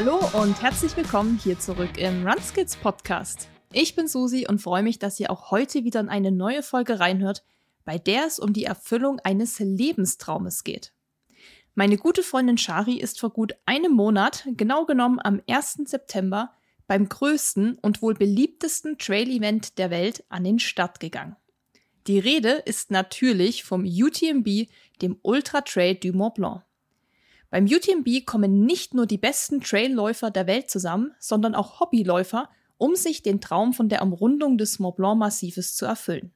Hallo und herzlich willkommen hier zurück im Runskills Podcast. Ich bin Susi und freue mich, dass ihr auch heute wieder in eine neue Folge reinhört, bei der es um die Erfüllung eines Lebenstraumes geht. Meine gute Freundin Shari ist vor gut einem Monat, genau genommen am 1. September, beim größten und wohl beliebtesten Trail-Event der Welt an den Start gegangen. Die Rede ist natürlich vom UTMB, dem Ultra Trail du Mont Blanc. Beim UTMB kommen nicht nur die besten Trailläufer der Welt zusammen, sondern auch Hobbyläufer, um sich den Traum von der Umrundung des Mont Blanc Massives zu erfüllen.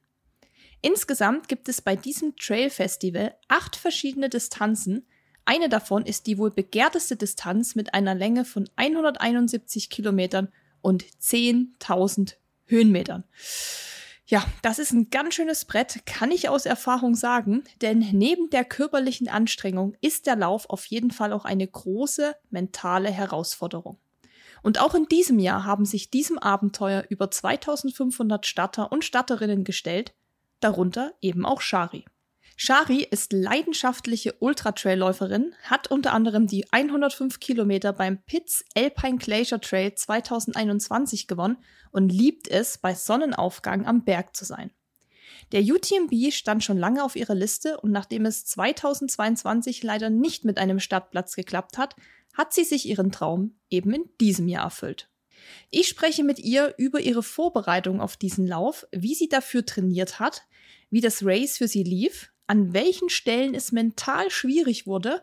Insgesamt gibt es bei diesem Trail Festival acht verschiedene Distanzen. Eine davon ist die wohl begehrteste Distanz mit einer Länge von 171 Kilometern und 10.000 Höhenmetern. Ja, das ist ein ganz schönes Brett, kann ich aus Erfahrung sagen, denn neben der körperlichen Anstrengung ist der Lauf auf jeden Fall auch eine große mentale Herausforderung. Und auch in diesem Jahr haben sich diesem Abenteuer über 2500 Starter und Starterinnen gestellt, darunter eben auch Shari. Shari ist leidenschaftliche Ultra-Trail-Läuferin, hat unter anderem die 105 Kilometer beim Pitts Alpine Glacier Trail 2021 gewonnen und liebt es, bei Sonnenaufgang am Berg zu sein. Der UTMB stand schon lange auf ihrer Liste und nachdem es 2022 leider nicht mit einem Startplatz geklappt hat, hat sie sich ihren Traum eben in diesem Jahr erfüllt. Ich spreche mit ihr über ihre Vorbereitung auf diesen Lauf, wie sie dafür trainiert hat, wie das Race für sie lief, an welchen Stellen es mental schwierig wurde,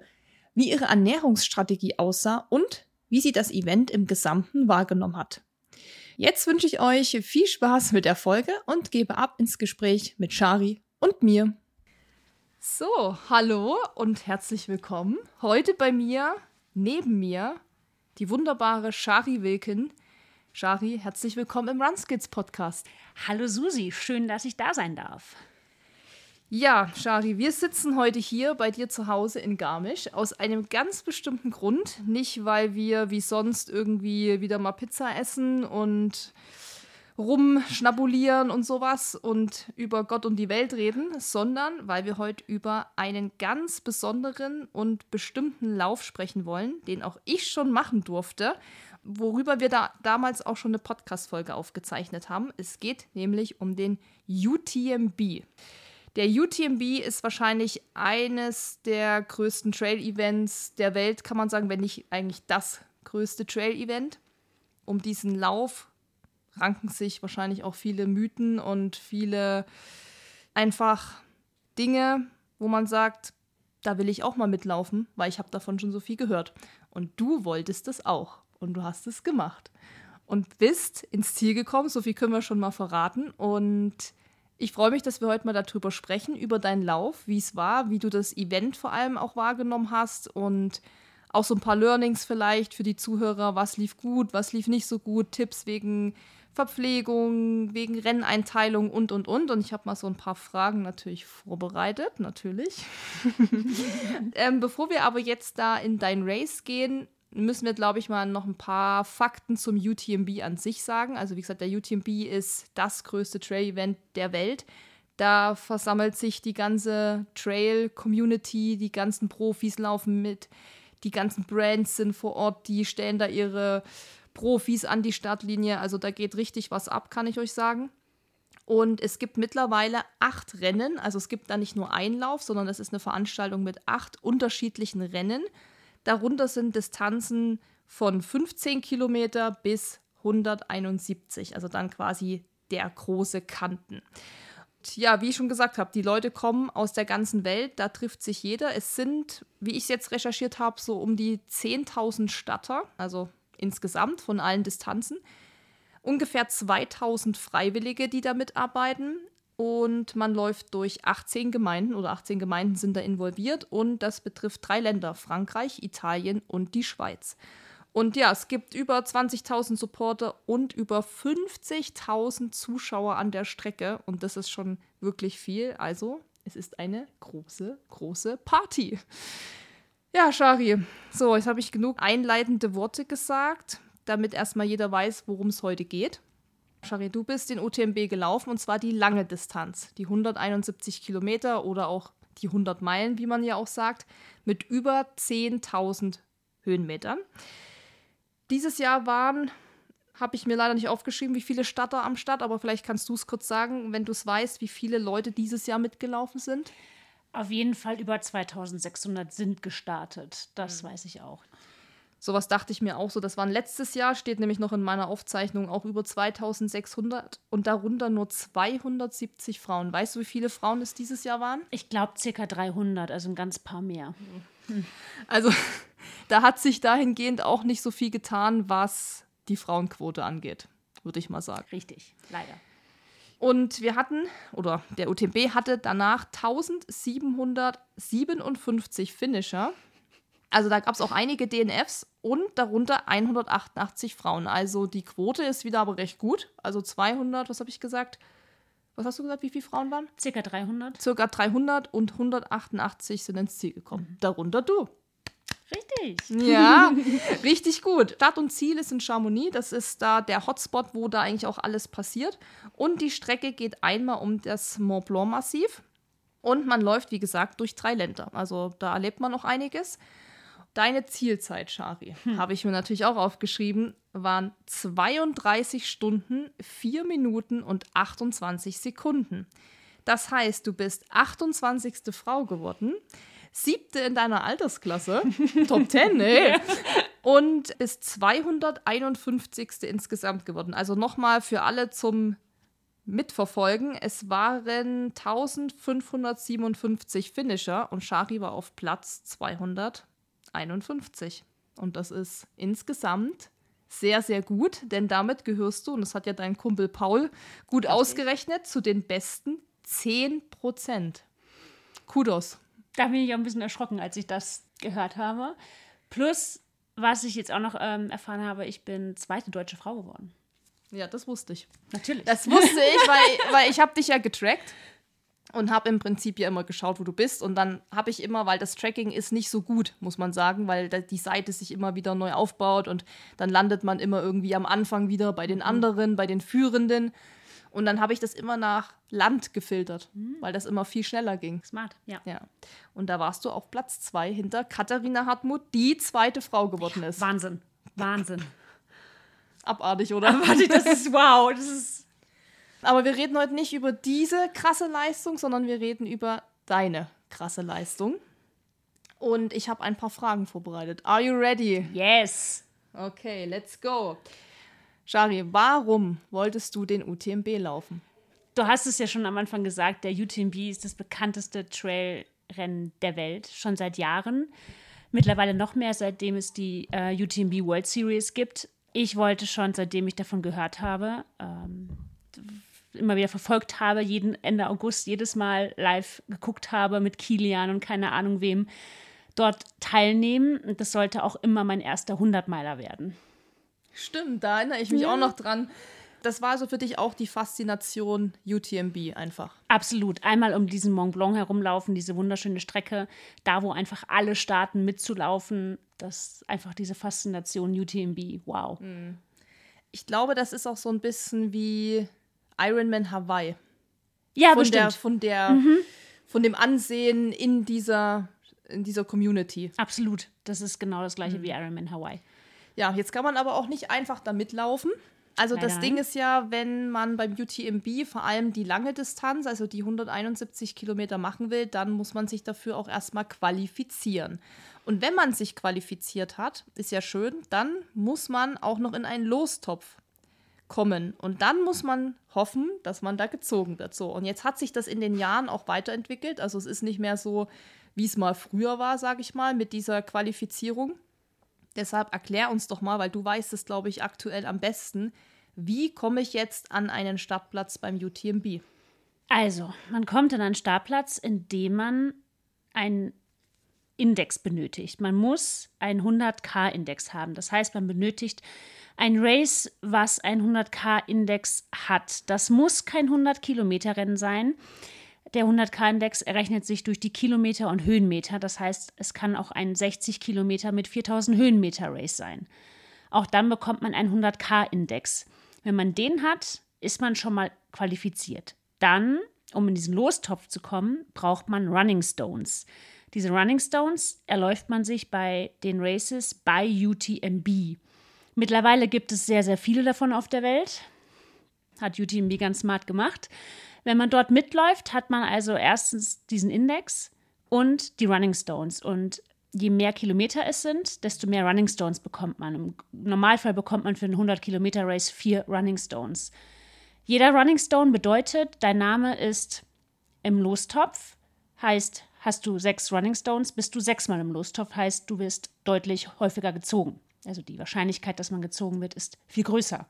wie ihre Ernährungsstrategie aussah und wie sie das Event im Gesamten wahrgenommen hat. Jetzt wünsche ich euch viel Spaß mit der Folge und gebe ab ins Gespräch mit Shari und mir. So, hallo und herzlich willkommen. Heute bei mir, neben mir, die wunderbare Shari Wilken. Shari, herzlich willkommen im Runskits Podcast. Hallo Susi, schön, dass ich da sein darf. Ja, Shari, wir sitzen heute hier bei dir zu Hause in Garmisch aus einem ganz bestimmten Grund. Nicht, weil wir wie sonst irgendwie wieder mal Pizza essen und rumschnabulieren und sowas und über Gott und die Welt reden, sondern weil wir heute über einen ganz besonderen und bestimmten Lauf sprechen wollen, den auch ich schon machen durfte, worüber wir da damals auch schon eine Podcast-Folge aufgezeichnet haben. Es geht nämlich um den UTMB. Der UTMB ist wahrscheinlich eines der größten Trail-Events der Welt, kann man sagen, wenn nicht eigentlich das größte Trail-Event. Um diesen Lauf ranken sich wahrscheinlich auch viele Mythen und viele einfach Dinge, wo man sagt, da will ich auch mal mitlaufen, weil ich habe davon schon so viel gehört. Und du wolltest es auch und du hast es gemacht und bist ins Ziel gekommen, so viel können wir schon mal verraten und ich freue mich, dass wir heute mal darüber sprechen, über deinen Lauf, wie es war, wie du das Event vor allem auch wahrgenommen hast und auch so ein paar Learnings vielleicht für die Zuhörer, was lief gut, was lief nicht so gut, Tipps wegen Verpflegung, wegen Renneinteilung und, und, und. Und ich habe mal so ein paar Fragen natürlich vorbereitet, natürlich. ähm, bevor wir aber jetzt da in dein Race gehen, müssen wir, glaube ich, mal noch ein paar Fakten zum UTMB an sich sagen. Also wie gesagt, der UTMB ist das größte Trail-Event der Welt. Da versammelt sich die ganze Trail-Community, die ganzen Profis laufen mit, die ganzen Brands sind vor Ort, die stellen da ihre Profis an die Startlinie. Also da geht richtig was ab, kann ich euch sagen. Und es gibt mittlerweile acht Rennen. Also es gibt da nicht nur einen Lauf, sondern es ist eine Veranstaltung mit acht unterschiedlichen Rennen. Darunter sind Distanzen von 15 Kilometer bis 171, also dann quasi der große Kanten. Und ja, wie ich schon gesagt habe, die Leute kommen aus der ganzen Welt, da trifft sich jeder. Es sind, wie ich es jetzt recherchiert habe, so um die 10.000 Statter, also insgesamt von allen Distanzen. Ungefähr 2000 Freiwillige, die da mitarbeiten und man läuft durch 18 Gemeinden oder 18 Gemeinden sind da involviert und das betrifft drei Länder, Frankreich, Italien und die Schweiz. Und ja, es gibt über 20.000 Supporter und über 50.000 Zuschauer an der Strecke und das ist schon wirklich viel. Also, es ist eine große, große Party. Ja, Shari, so, jetzt habe ich genug einleitende Worte gesagt, damit erstmal jeder weiß, worum es heute geht. Shari, du bist den UTMB gelaufen und zwar die lange Distanz, die 171 Kilometer oder auch die 100 Meilen, wie man ja auch sagt, mit über 10.000 Höhenmetern. Dieses Jahr waren, habe ich mir leider nicht aufgeschrieben, wie viele Starter am Start, aber vielleicht kannst du es kurz sagen, wenn du es weißt, wie viele Leute dieses Jahr mitgelaufen sind. Auf jeden Fall über 2600 sind gestartet. Das mhm. weiß ich auch. Sowas dachte ich mir auch so. Das waren letztes Jahr, steht nämlich noch in meiner Aufzeichnung, auch über 2600 und darunter nur 270 Frauen. Weißt du, wie viele Frauen es dieses Jahr waren? Ich glaube circa 300, also ein ganz paar mehr. Hm. Also da hat sich dahingehend auch nicht so viel getan, was die Frauenquote angeht, würde ich mal sagen. Richtig, leider. Und wir hatten, oder der UTMB hatte danach 1757 Finisher. Also da gab es auch einige DNFs und darunter 188 Frauen. Also die Quote ist wieder aber recht gut. Also 200, was habe ich gesagt? Was hast du gesagt, wie viele Frauen waren? Circa 300. Circa 300 und 188 sind ins Ziel gekommen. Mhm. Darunter du. Richtig. Ja, richtig gut. Start und Ziel ist in Chamonix. Das ist da der Hotspot, wo da eigentlich auch alles passiert. Und die Strecke geht einmal um das Mont Blanc Massiv. Und man läuft, wie gesagt, durch drei Länder. Also da erlebt man noch einiges. Deine Zielzeit, Shari, hm. habe ich mir natürlich auch aufgeschrieben, waren 32 Stunden, 4 Minuten und 28 Sekunden. Das heißt, du bist 28. Frau geworden, siebte in deiner Altersklasse, Top 10, ey, und bist 251. insgesamt geworden. Also nochmal für alle zum Mitverfolgen. Es waren 1557 Finisher und Shari war auf Platz 200. 51. Und das ist insgesamt sehr, sehr gut, denn damit gehörst du, und das hat ja dein Kumpel Paul gut okay. ausgerechnet, zu den besten 10 Prozent. Kudos. Da bin ich auch ein bisschen erschrocken, als ich das gehört habe. Plus, was ich jetzt auch noch ähm, erfahren habe, ich bin zweite deutsche Frau geworden. Ja, das wusste ich. Natürlich. Das wusste ich, weil, weil ich habe dich ja getrackt und habe im Prinzip ja immer geschaut, wo du bist. Und dann habe ich immer, weil das Tracking ist nicht so gut, muss man sagen, weil die Seite sich immer wieder neu aufbaut und dann landet man immer irgendwie am Anfang wieder bei den mhm. anderen, bei den Führenden. Und dann habe ich das immer nach Land gefiltert, mhm. weil das immer viel schneller ging. Smart, ja. ja. Und da warst du auf Platz zwei hinter Katharina Hartmut, die zweite Frau geworden ist. Wahnsinn, Wahnsinn. Abartig, oder? Abartig, das ist wow. Das ist aber wir reden heute nicht über diese krasse Leistung, sondern wir reden über deine krasse Leistung. Und ich habe ein paar Fragen vorbereitet. Are you ready? Yes. Okay, let's go. Shari, warum wolltest du den UTMB laufen? Du hast es ja schon am Anfang gesagt, der UTMB ist das bekannteste Trailrennen der Welt, schon seit Jahren. Mittlerweile noch mehr, seitdem es die äh, UTMB World Series gibt. Ich wollte schon, seitdem ich davon gehört habe, ähm, immer wieder verfolgt habe, jeden Ende August jedes Mal live geguckt habe mit Kilian und keine Ahnung wem, dort teilnehmen. Und das sollte auch immer mein erster 100-Meiler werden. Stimmt, da erinnere ich mich ja. auch noch dran. Das war so für dich auch die Faszination UTMB einfach. Absolut. Einmal um diesen Mont Blanc herumlaufen, diese wunderschöne Strecke, da wo einfach alle starten mitzulaufen. Das einfach diese Faszination UTMB. Wow. Hm. Ich glaube, das ist auch so ein bisschen wie Ironman Hawaii. Ja, von bestimmt. Der, von der, mhm. von dem Ansehen in dieser, in dieser Community. Absolut. Das ist genau das gleiche mhm. wie Ironman Hawaii. Ja, jetzt kann man aber auch nicht einfach da mitlaufen. Also Leider das Ding ist ja, wenn man beim UTMB vor allem die lange Distanz, also die 171 Kilometer machen will, dann muss man sich dafür auch erstmal qualifizieren. Und wenn man sich qualifiziert hat, ist ja schön, dann muss man auch noch in einen Lostopf kommen. Und dann muss man hoffen, dass man da gezogen wird. So, und jetzt hat sich das in den Jahren auch weiterentwickelt. Also es ist nicht mehr so, wie es mal früher war, sage ich mal, mit dieser Qualifizierung. Deshalb erklär uns doch mal, weil du weißt es, glaube ich, aktuell am besten. Wie komme ich jetzt an einen Startplatz beim UTMB? Also, man kommt an einen Startplatz, indem man einen Index benötigt. Man muss einen 100k-Index haben. Das heißt, man benötigt ein Race, was ein 100k-Index hat. Das muss kein 100-Kilometer-Rennen sein. Der 100k-Index errechnet sich durch die Kilometer und Höhenmeter. Das heißt, es kann auch ein 60 Kilometer mit 4000 Höhenmeter Race sein. Auch dann bekommt man einen 100k-Index. Wenn man den hat, ist man schon mal qualifiziert. Dann, um in diesen Lostopf zu kommen, braucht man Running Stones. Diese Running Stones erläuft man sich bei den Races bei UTMB. Mittlerweile gibt es sehr, sehr viele davon auf der Welt. Hat UTMB ganz smart gemacht. Wenn man dort mitläuft, hat man also erstens diesen Index und die Running Stones. Und je mehr Kilometer es sind, desto mehr Running Stones bekommt man. Im Normalfall bekommt man für einen 100 Kilometer Race vier Running Stones. Jeder Running Stone bedeutet, dein Name ist im Lostopf, heißt, hast du sechs Running Stones, bist du sechsmal im Lostopf, heißt, du wirst deutlich häufiger gezogen. Also die Wahrscheinlichkeit, dass man gezogen wird, ist viel größer.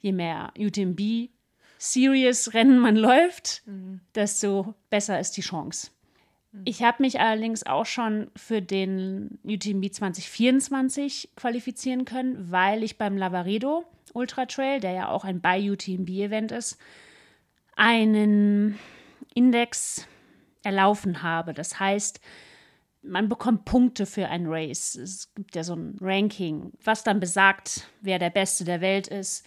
Je mehr UTMB Serious Rennen man läuft, mhm. desto besser ist die Chance. Mhm. Ich habe mich allerdings auch schon für den UTMB 2024 qualifizieren können, weil ich beim Lavaredo Ultra Trail, der ja auch ein By-UTMB-Event ist, einen Index erlaufen habe. Das heißt, man bekommt Punkte für ein Race. Es gibt ja so ein Ranking, was dann besagt, wer der Beste der Welt ist,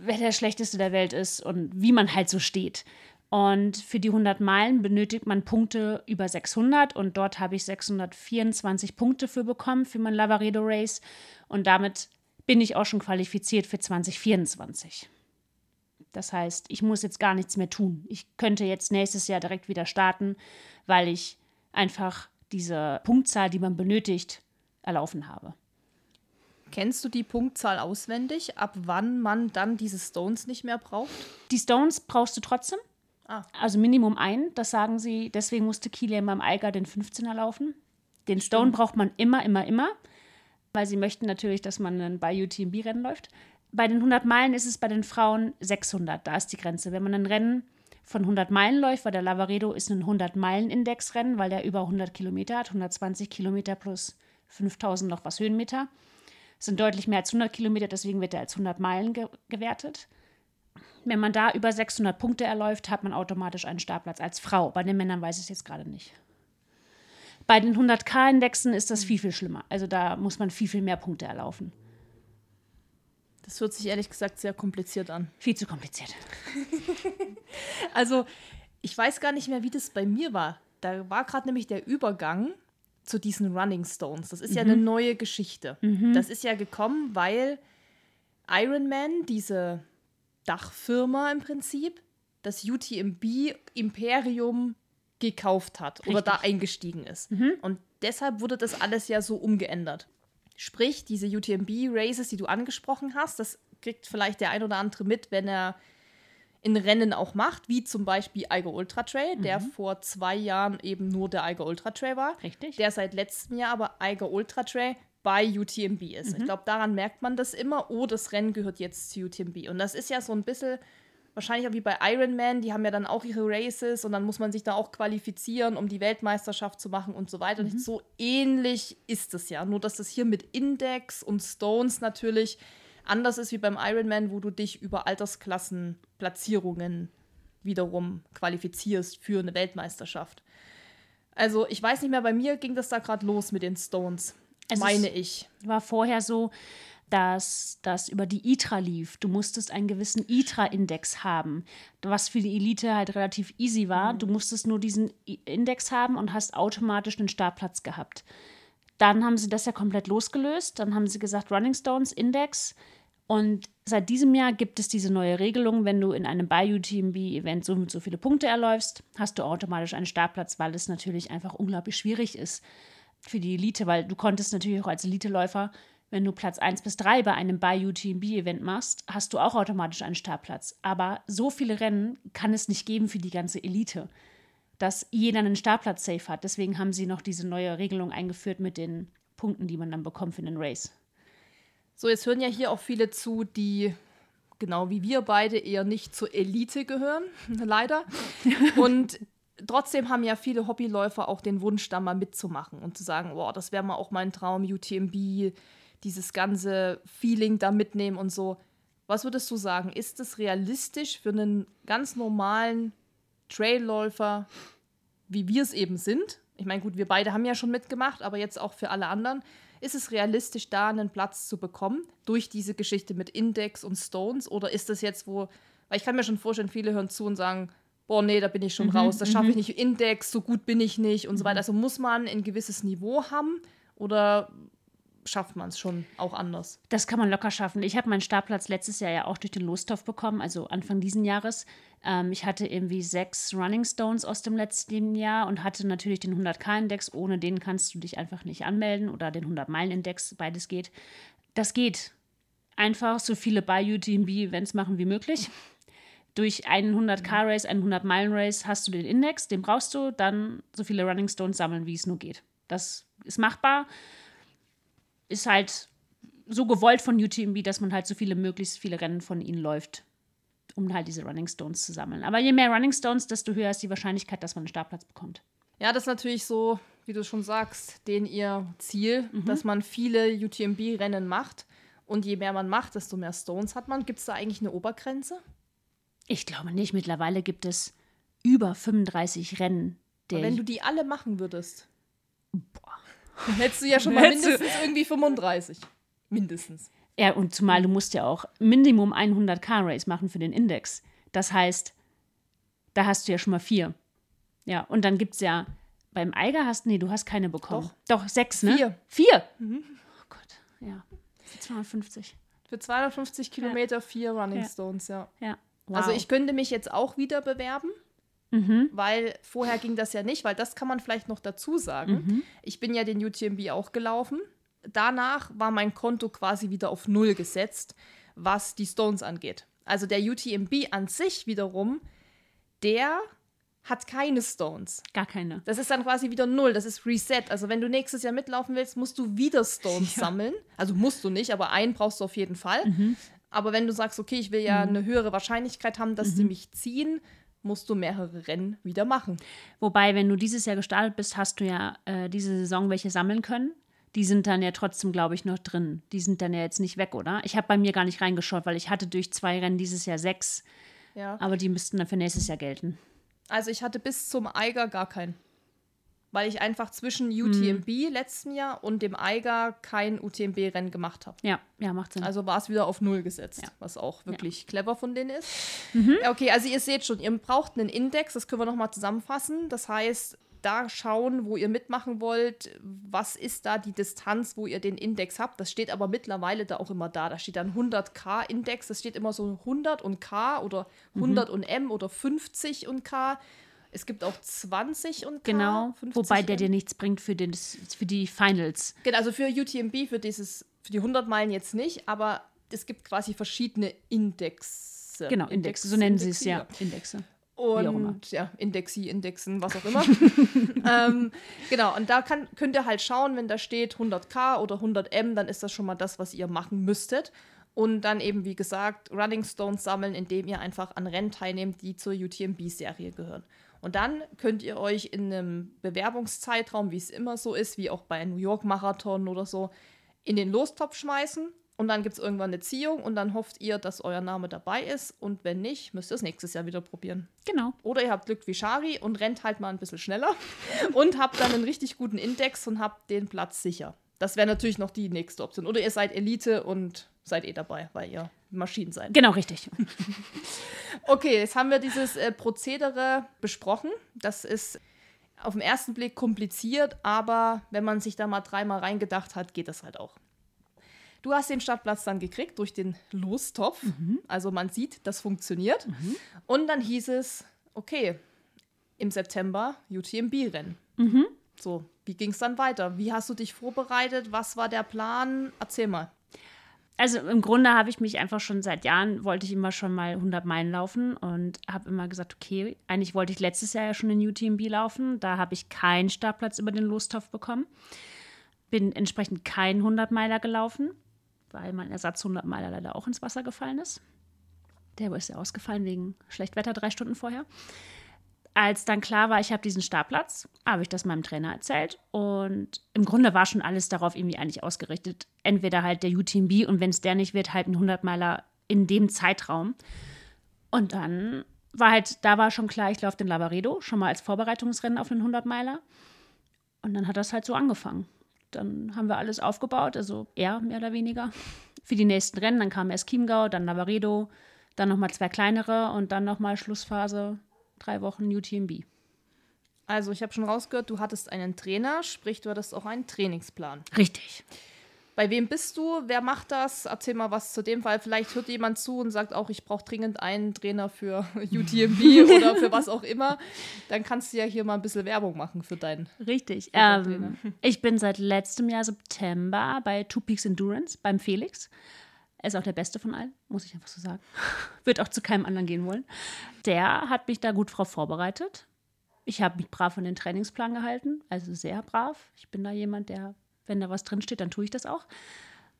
wer der Schlechteste der Welt ist und wie man halt so steht. Und für die 100 Meilen benötigt man Punkte über 600 und dort habe ich 624 Punkte für bekommen für mein Lavaredo Race und damit bin ich auch schon qualifiziert für 2024. Das heißt, ich muss jetzt gar nichts mehr tun. Ich könnte jetzt nächstes Jahr direkt wieder starten, weil ich einfach diese Punktzahl, die man benötigt, erlaufen habe. Kennst du die Punktzahl auswendig, ab wann man dann diese Stones nicht mehr braucht? Die Stones brauchst du trotzdem. Ah. Also Minimum ein, das sagen sie. Deswegen musste Kilian beim Eiger den 15er laufen. Den Stone braucht man immer, immer, immer weil sie möchten natürlich, dass man ein bei UTMB-Rennen läuft. Bei den 100 Meilen ist es bei den Frauen 600, da ist die Grenze. Wenn man ein Rennen von 100 Meilen läuft, weil der Lavaredo ist ein 100-Meilen-Index-Rennen, weil der über 100 Kilometer hat, 120 Kilometer plus 5000 noch was Höhenmeter. Das sind deutlich mehr als 100 Kilometer, deswegen wird er als 100 Meilen ge gewertet. Wenn man da über 600 Punkte erläuft, hat man automatisch einen Startplatz als Frau. Bei den Männern weiß ich es jetzt gerade nicht. Bei den 100k-Indexen ist das viel, viel schlimmer. Also da muss man viel, viel mehr Punkte erlaufen. Das hört sich ehrlich gesagt sehr kompliziert an. Viel zu kompliziert. also, ich weiß gar nicht mehr, wie das bei mir war. Da war gerade nämlich der Übergang zu diesen Running Stones. Das ist mhm. ja eine neue Geschichte. Mhm. Das ist ja gekommen, weil Iron Man, diese Dachfirma im Prinzip, das UTMB Imperium gekauft hat Richtig. oder da eingestiegen ist. Mhm. Und deshalb wurde das alles ja so umgeändert. Sprich, diese UTMB-Races, die du angesprochen hast, das kriegt vielleicht der ein oder andere mit, wenn er in Rennen auch macht, wie zum Beispiel Eiger Ultra Trail, mhm. der vor zwei Jahren eben nur der Eiger Ultra Trail war. Richtig. Der seit letztem Jahr aber Eiger Ultra Trail bei UTMB ist. Mhm. Ich glaube, daran merkt man das immer, oh, das Rennen gehört jetzt zu UTMB. Und das ist ja so ein bisschen wahrscheinlich auch wie bei Iron Man, die haben ja dann auch ihre Races und dann muss man sich da auch qualifizieren, um die Weltmeisterschaft zu machen und so weiter. Mhm. Und so ähnlich ist es ja. Nur, dass das hier mit Index und Stones natürlich anders ist wie beim Iron Man, wo du dich über Altersklassenplatzierungen wiederum qualifizierst für eine Weltmeisterschaft. Also, ich weiß nicht mehr, bei mir ging das da gerade los mit den Stones, es meine ich. War vorher so, dass das über die ITRA lief. Du musstest einen gewissen ITRA-Index haben, was für die Elite halt relativ easy war. Mhm. Du musstest nur diesen Index haben und hast automatisch einen Startplatz gehabt. Dann haben sie das ja komplett losgelöst. Dann haben sie gesagt, Running Stones Index. Und seit diesem Jahr gibt es diese neue Regelung, wenn du in einem Bayou-TMB-Event so und so viele Punkte erläufst, hast du automatisch einen Startplatz, weil es natürlich einfach unglaublich schwierig ist für die Elite, weil du konntest natürlich auch als Eliteläufer wenn du Platz 1 bis 3 bei einem By-UTMB-Event machst, hast du auch automatisch einen Startplatz. Aber so viele Rennen kann es nicht geben für die ganze Elite, dass jeder einen Startplatz safe hat. Deswegen haben sie noch diese neue Regelung eingeführt mit den Punkten, die man dann bekommt für den Race. So, jetzt hören ja hier auch viele zu, die genau wie wir beide eher nicht zur Elite gehören, leider. Und trotzdem haben ja viele Hobbyläufer auch den Wunsch, da mal mitzumachen und zu sagen, wow, das wäre mal auch mein Traum, UTMB, dieses ganze Feeling da mitnehmen und so. Was würdest du sagen? Ist es realistisch für einen ganz normalen Trailläufer, wie wir es eben sind? Ich meine, gut, wir beide haben ja schon mitgemacht, aber jetzt auch für alle anderen. Ist es realistisch, da einen Platz zu bekommen durch diese Geschichte mit Index und Stones? Oder ist das jetzt, wo, weil ich kann mir schon vorstellen, viele hören zu und sagen, boah, nee, da bin ich schon mhm, raus, das schaffe ich mhm. nicht. Index, so gut bin ich nicht und so weiter. Also muss man ein gewisses Niveau haben? Oder schafft man es schon auch anders. Das kann man locker schaffen. Ich habe meinen Startplatz letztes Jahr ja auch durch den Lostopf bekommen, also Anfang diesen Jahres. Ähm, ich hatte irgendwie sechs Running Stones aus dem letzten Jahr und hatte natürlich den 100k-Index. Ohne den kannst du dich einfach nicht anmelden oder den 100-Meilen-Index, beides geht. Das geht. Einfach so viele bei UTMB-Events machen wie möglich. Durch einen 100k-Race, einen 100-Meilen-Race hast du den Index, den brauchst du, dann so viele Running Stones sammeln, wie es nur geht. Das ist machbar ist halt so gewollt von UTMB, dass man halt so viele, möglichst viele Rennen von ihnen läuft, um halt diese Running Stones zu sammeln. Aber je mehr Running Stones, desto höher ist die Wahrscheinlichkeit, dass man einen Startplatz bekommt. Ja, das ist natürlich so, wie du schon sagst, den ihr Ziel, mhm. dass man viele UTMB-Rennen macht. Und je mehr man macht, desto mehr Stones hat man. Gibt es da eigentlich eine Obergrenze? Ich glaube nicht. Mittlerweile gibt es über 35 Rennen. wenn du die alle machen würdest. Dann hättest du ja schon mal mindestens irgendwie 35. Mindestens. Ja, und zumal du musst ja auch Minimum 100 Car-Race machen für den Index. Das heißt, da hast du ja schon mal vier. Ja, und dann gibt es ja beim Eiger hast, nee, du hast keine bekommen. Doch, Doch sechs, ne? Vier. Vier? Mhm. Oh Gott, ja. Für 250. Für 250 Kilometer ja. vier Running ja. Stones, ja. Ja. Wow. Also ich könnte mich jetzt auch wieder bewerben. Mhm. Weil vorher ging das ja nicht, weil das kann man vielleicht noch dazu sagen. Mhm. Ich bin ja den UTMB auch gelaufen. Danach war mein Konto quasi wieder auf Null gesetzt, was die Stones angeht. Also der UTMB an sich wiederum, der hat keine Stones. Gar keine. Das ist dann quasi wieder Null. Das ist Reset. Also wenn du nächstes Jahr mitlaufen willst, musst du wieder Stones ja. sammeln. Also musst du nicht, aber einen brauchst du auf jeden Fall. Mhm. Aber wenn du sagst, okay, ich will ja mhm. eine höhere Wahrscheinlichkeit haben, dass mhm. sie mich ziehen, musst du mehrere Rennen wieder machen. Wobei, wenn du dieses Jahr gestartet bist, hast du ja äh, diese Saison welche sammeln können. Die sind dann ja trotzdem, glaube ich, noch drin. Die sind dann ja jetzt nicht weg, oder? Ich habe bei mir gar nicht reingeschaut, weil ich hatte durch zwei Rennen dieses Jahr sechs. Ja. Aber die müssten dann für nächstes Jahr gelten. Also ich hatte bis zum Eiger gar keinen weil ich einfach zwischen UTMB mhm. letzten Jahr und dem Eiger kein UTMB-Rennen gemacht habe. Ja, ja, macht Sinn. Also war es wieder auf Null gesetzt, ja. was auch wirklich ja. clever von denen ist. Mhm. Okay, also ihr seht schon, ihr braucht einen Index, das können wir nochmal zusammenfassen. Das heißt, da schauen, wo ihr mitmachen wollt, was ist da die Distanz, wo ihr den Index habt. Das steht aber mittlerweile da auch immer da. Da steht dann 100k-Index, das steht immer so 100 und K oder 100 mhm. und M oder 50 und K. Es gibt auch 20 und Genau, wobei der dir nichts bringt für, den, für die Finals. Genau, also für UTMB, für, dieses, für die 100 Meilen jetzt nicht, aber es gibt quasi verschiedene Indexe. Genau, Indexe, so nennen sie es ja, Indexe. Und ja, Indexi, Indexen, was auch immer. ähm, genau, und da kann, könnt ihr halt schauen, wenn da steht 100k oder 100m, dann ist das schon mal das, was ihr machen müsstet. Und dann eben, wie gesagt, Running Stones sammeln, indem ihr einfach an Rennen teilnehmt, die zur UTMB-Serie gehören. Und dann könnt ihr euch in einem Bewerbungszeitraum, wie es immer so ist, wie auch bei New York Marathon oder so, in den Lostopf schmeißen. Und dann gibt es irgendwann eine Ziehung und dann hofft ihr, dass euer Name dabei ist. Und wenn nicht, müsst ihr es nächstes Jahr wieder probieren. Genau. Oder ihr habt Glück wie Shari und rennt halt mal ein bisschen schneller und habt dann einen richtig guten Index und habt den Platz sicher. Das wäre natürlich noch die nächste Option. Oder ihr seid Elite und seid eh dabei, weil ihr Maschinen seid. Genau, richtig. okay, jetzt haben wir dieses äh, Prozedere besprochen. Das ist auf den ersten Blick kompliziert, aber wenn man sich da mal dreimal reingedacht hat, geht das halt auch. Du hast den Startplatz dann gekriegt durch den Lostopf. Mhm. Also man sieht, das funktioniert. Mhm. Und dann hieß es, okay, im September UTMB-Rennen. Mhm. So, wie ging es dann weiter? Wie hast du dich vorbereitet? Was war der Plan? Erzähl mal. Also im Grunde habe ich mich einfach schon seit Jahren, wollte ich immer schon mal 100 Meilen laufen und habe immer gesagt, okay, eigentlich wollte ich letztes Jahr ja schon in UTMB laufen. Da habe ich keinen Startplatz über den Lostopf bekommen. Bin entsprechend kein 100 Meiler gelaufen, weil mein Ersatz 100 Meiler leider auch ins Wasser gefallen ist. Der ist ja ausgefallen wegen Schlechtwetter drei Stunden vorher als dann klar war, ich habe diesen Startplatz, habe ich das meinem Trainer erzählt. Und im Grunde war schon alles darauf irgendwie eigentlich ausgerichtet. Entweder halt der UTMB und wenn es der nicht wird, halt ein 100-Meiler in dem Zeitraum. Und dann war halt, da war schon klar, ich laufe den Lavaredo, schon mal als Vorbereitungsrennen auf den 100-Meiler. Und dann hat das halt so angefangen. Dann haben wir alles aufgebaut, also er mehr oder weniger, für die nächsten Rennen. Dann kam erst Chiemgau, dann Lavaredo, dann nochmal zwei kleinere und dann nochmal Schlussphase drei Wochen UTMB. Also ich habe schon rausgehört, du hattest einen Trainer, sprich du hattest auch einen Trainingsplan. Richtig. Bei wem bist du? Wer macht das? Erzähl mal was zu dem Fall. Vielleicht hört jemand zu und sagt auch, ich brauche dringend einen Trainer für UTMB oder für was auch immer. Dann kannst du ja hier mal ein bisschen Werbung machen für deinen. Richtig. Ähm, ich bin seit letztem Jahr September bei Two Peaks Endurance beim Felix. Er ist auch der Beste von allen, muss ich einfach so sagen. Wird auch zu keinem anderen gehen wollen. Der hat mich da gut drauf vorbereitet. Ich habe mich brav an den Trainingsplan gehalten, also sehr brav. Ich bin da jemand, der wenn da was drin steht, dann tue ich das auch.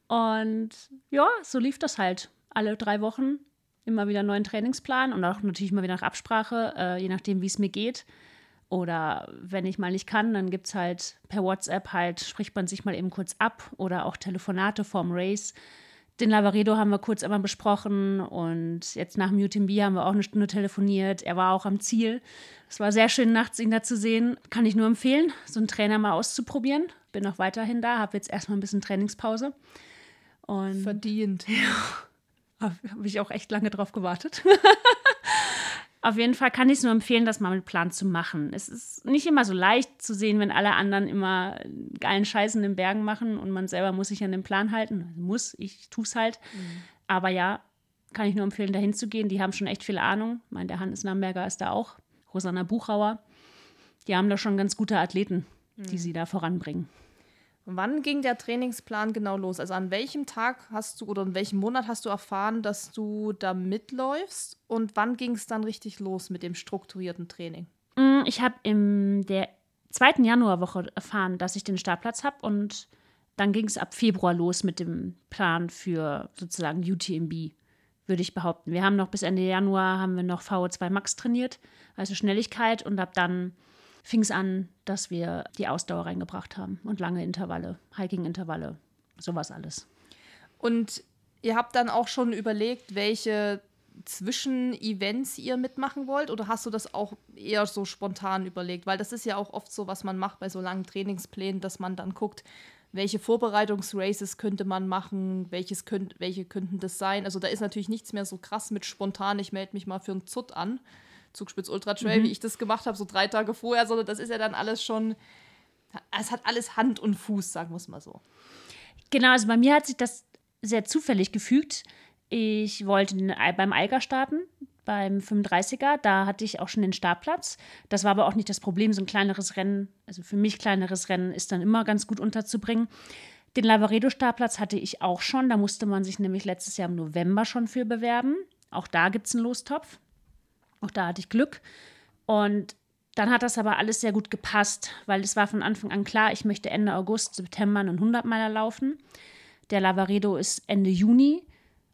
Und ja, so lief das halt. Alle drei Wochen immer wieder einen neuen Trainingsplan und auch natürlich mal wieder nach Absprache, äh, je nachdem, wie es mir geht. Oder wenn ich mal nicht kann, dann gibt es halt per WhatsApp halt, spricht man sich mal eben kurz ab oder auch Telefonate vorm Race. Den Lavaredo haben wir kurz einmal besprochen und jetzt nach dem UTMB haben wir auch eine Stunde telefoniert. Er war auch am Ziel. Es war sehr schön, nachts ihn da zu sehen. Kann ich nur empfehlen, so einen Trainer mal auszuprobieren bin noch weiterhin da, habe jetzt erstmal ein bisschen Trainingspause. Und Verdient. Ja, habe ich auch echt lange drauf gewartet. Auf jeden Fall kann ich es nur empfehlen, das mal mit Plan zu machen. Es ist nicht immer so leicht zu sehen, wenn alle anderen immer geilen Scheiß in den Bergen machen und man selber muss sich an den Plan halten. Also muss, ich tue es halt. Mhm. Aber ja, kann ich nur empfehlen, dahin zu gehen. Die haben schon echt viel Ahnung. Ich meine, der Hannes Namberger ist da auch. Rosanna Buchauer. Die haben da schon ganz gute Athleten, die mhm. sie da voranbringen. Wann ging der Trainingsplan genau los? Also an welchem Tag hast du oder in welchem Monat hast du erfahren, dass du da mitläufst? Und wann ging es dann richtig los mit dem strukturierten Training? Mm, ich habe in der zweiten Januarwoche erfahren, dass ich den Startplatz habe und dann ging es ab Februar los mit dem Plan für sozusagen UTMB, würde ich behaupten. Wir haben noch bis Ende Januar haben wir noch VO2 Max trainiert, also Schnelligkeit und ab dann fing es an, dass wir die Ausdauer reingebracht haben und lange Intervalle, Hiking-Intervalle, sowas alles. Und ihr habt dann auch schon überlegt, welche Zwischen-Events ihr mitmachen wollt? Oder hast du das auch eher so spontan überlegt? Weil das ist ja auch oft so, was man macht bei so langen Trainingsplänen, dass man dann guckt, welche Vorbereitungsraces könnte man machen, welches könnt, welche könnten das sein. Also da ist natürlich nichts mehr so krass mit spontan, ich melde mich mal für einen Zut an, Zugspitz Ultra Trail, mhm. wie ich das gemacht habe, so drei Tage vorher, sondern das ist ja dann alles schon, es hat alles Hand und Fuß, sagen wir es mal so. Genau, also bei mir hat sich das sehr zufällig gefügt. Ich wollte beim Eiger starten, beim 35er. Da hatte ich auch schon den Startplatz. Das war aber auch nicht das Problem. So ein kleineres Rennen, also für mich kleineres Rennen, ist dann immer ganz gut unterzubringen. Den Lavaredo-Startplatz hatte ich auch schon. Da musste man sich nämlich letztes Jahr im November schon für bewerben. Auch da gibt es einen Lostopf. Auch da hatte ich Glück. Und dann hat das aber alles sehr gut gepasst, weil es war von Anfang an klar, ich möchte Ende August, September einen 100 Meiler laufen. Der Lavaredo ist Ende Juni.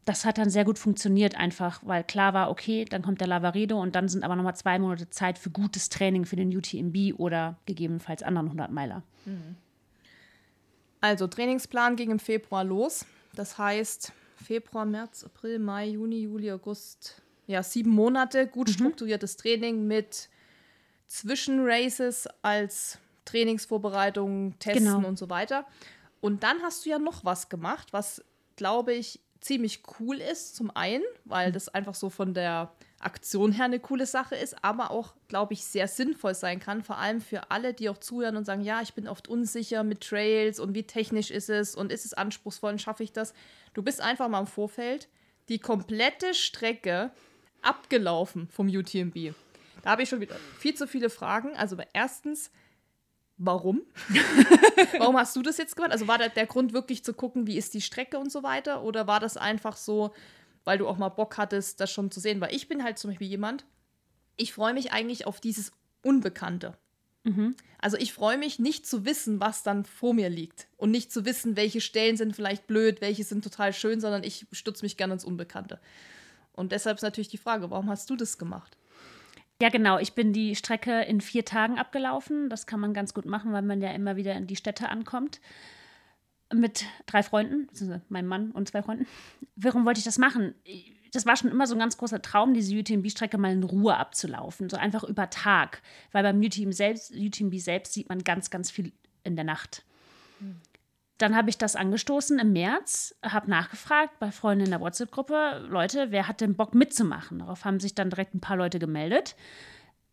Das hat dann sehr gut funktioniert, einfach, weil klar war, okay, dann kommt der Lavaredo und dann sind aber nochmal zwei Monate Zeit für gutes Training für den UTMB oder gegebenenfalls anderen 100 Meiler. Mhm. Also, Trainingsplan ging im Februar los. Das heißt, Februar, März, April, Mai, Juni, Juli, August, ja, sieben Monate gut mhm. strukturiertes Training mit Zwischenraces als Trainingsvorbereitung, Testen genau. und so weiter. Und dann hast du ja noch was gemacht, was, glaube ich, ziemlich cool ist. Zum einen, weil das einfach so von der Aktion her eine coole Sache ist, aber auch, glaube ich, sehr sinnvoll sein kann. Vor allem für alle, die auch zuhören und sagen, ja, ich bin oft unsicher mit Trails und wie technisch ist es und ist es anspruchsvoll und schaffe ich das. Du bist einfach mal im Vorfeld die komplette Strecke abgelaufen vom UTMB? Da habe ich schon wieder viel zu viele Fragen. Also erstens, warum? warum hast du das jetzt gemacht? Also war der, der Grund wirklich zu gucken, wie ist die Strecke und so weiter? Oder war das einfach so, weil du auch mal Bock hattest, das schon zu sehen? Weil ich bin halt zum Beispiel jemand, ich freue mich eigentlich auf dieses Unbekannte. Mhm. Also ich freue mich nicht zu wissen, was dann vor mir liegt und nicht zu wissen, welche Stellen sind vielleicht blöd, welche sind total schön, sondern ich stütze mich gerne ins Unbekannte. Und deshalb ist natürlich die Frage, warum hast du das gemacht? Ja, genau. Ich bin die Strecke in vier Tagen abgelaufen. Das kann man ganz gut machen, weil man ja immer wieder in die Städte ankommt. Mit drei Freunden, meinem Mann und zwei Freunden. Warum wollte ich das machen? Das war schon immer so ein ganz großer Traum, diese UTMB-Strecke mal in Ruhe abzulaufen. So einfach über Tag. Weil beim UTMB selbst, UTMB selbst sieht man ganz, ganz viel in der Nacht. Dann habe ich das angestoßen im März, habe nachgefragt bei Freunden in der WhatsApp-Gruppe, Leute, wer hat denn Bock mitzumachen? Darauf haben sich dann direkt ein paar Leute gemeldet.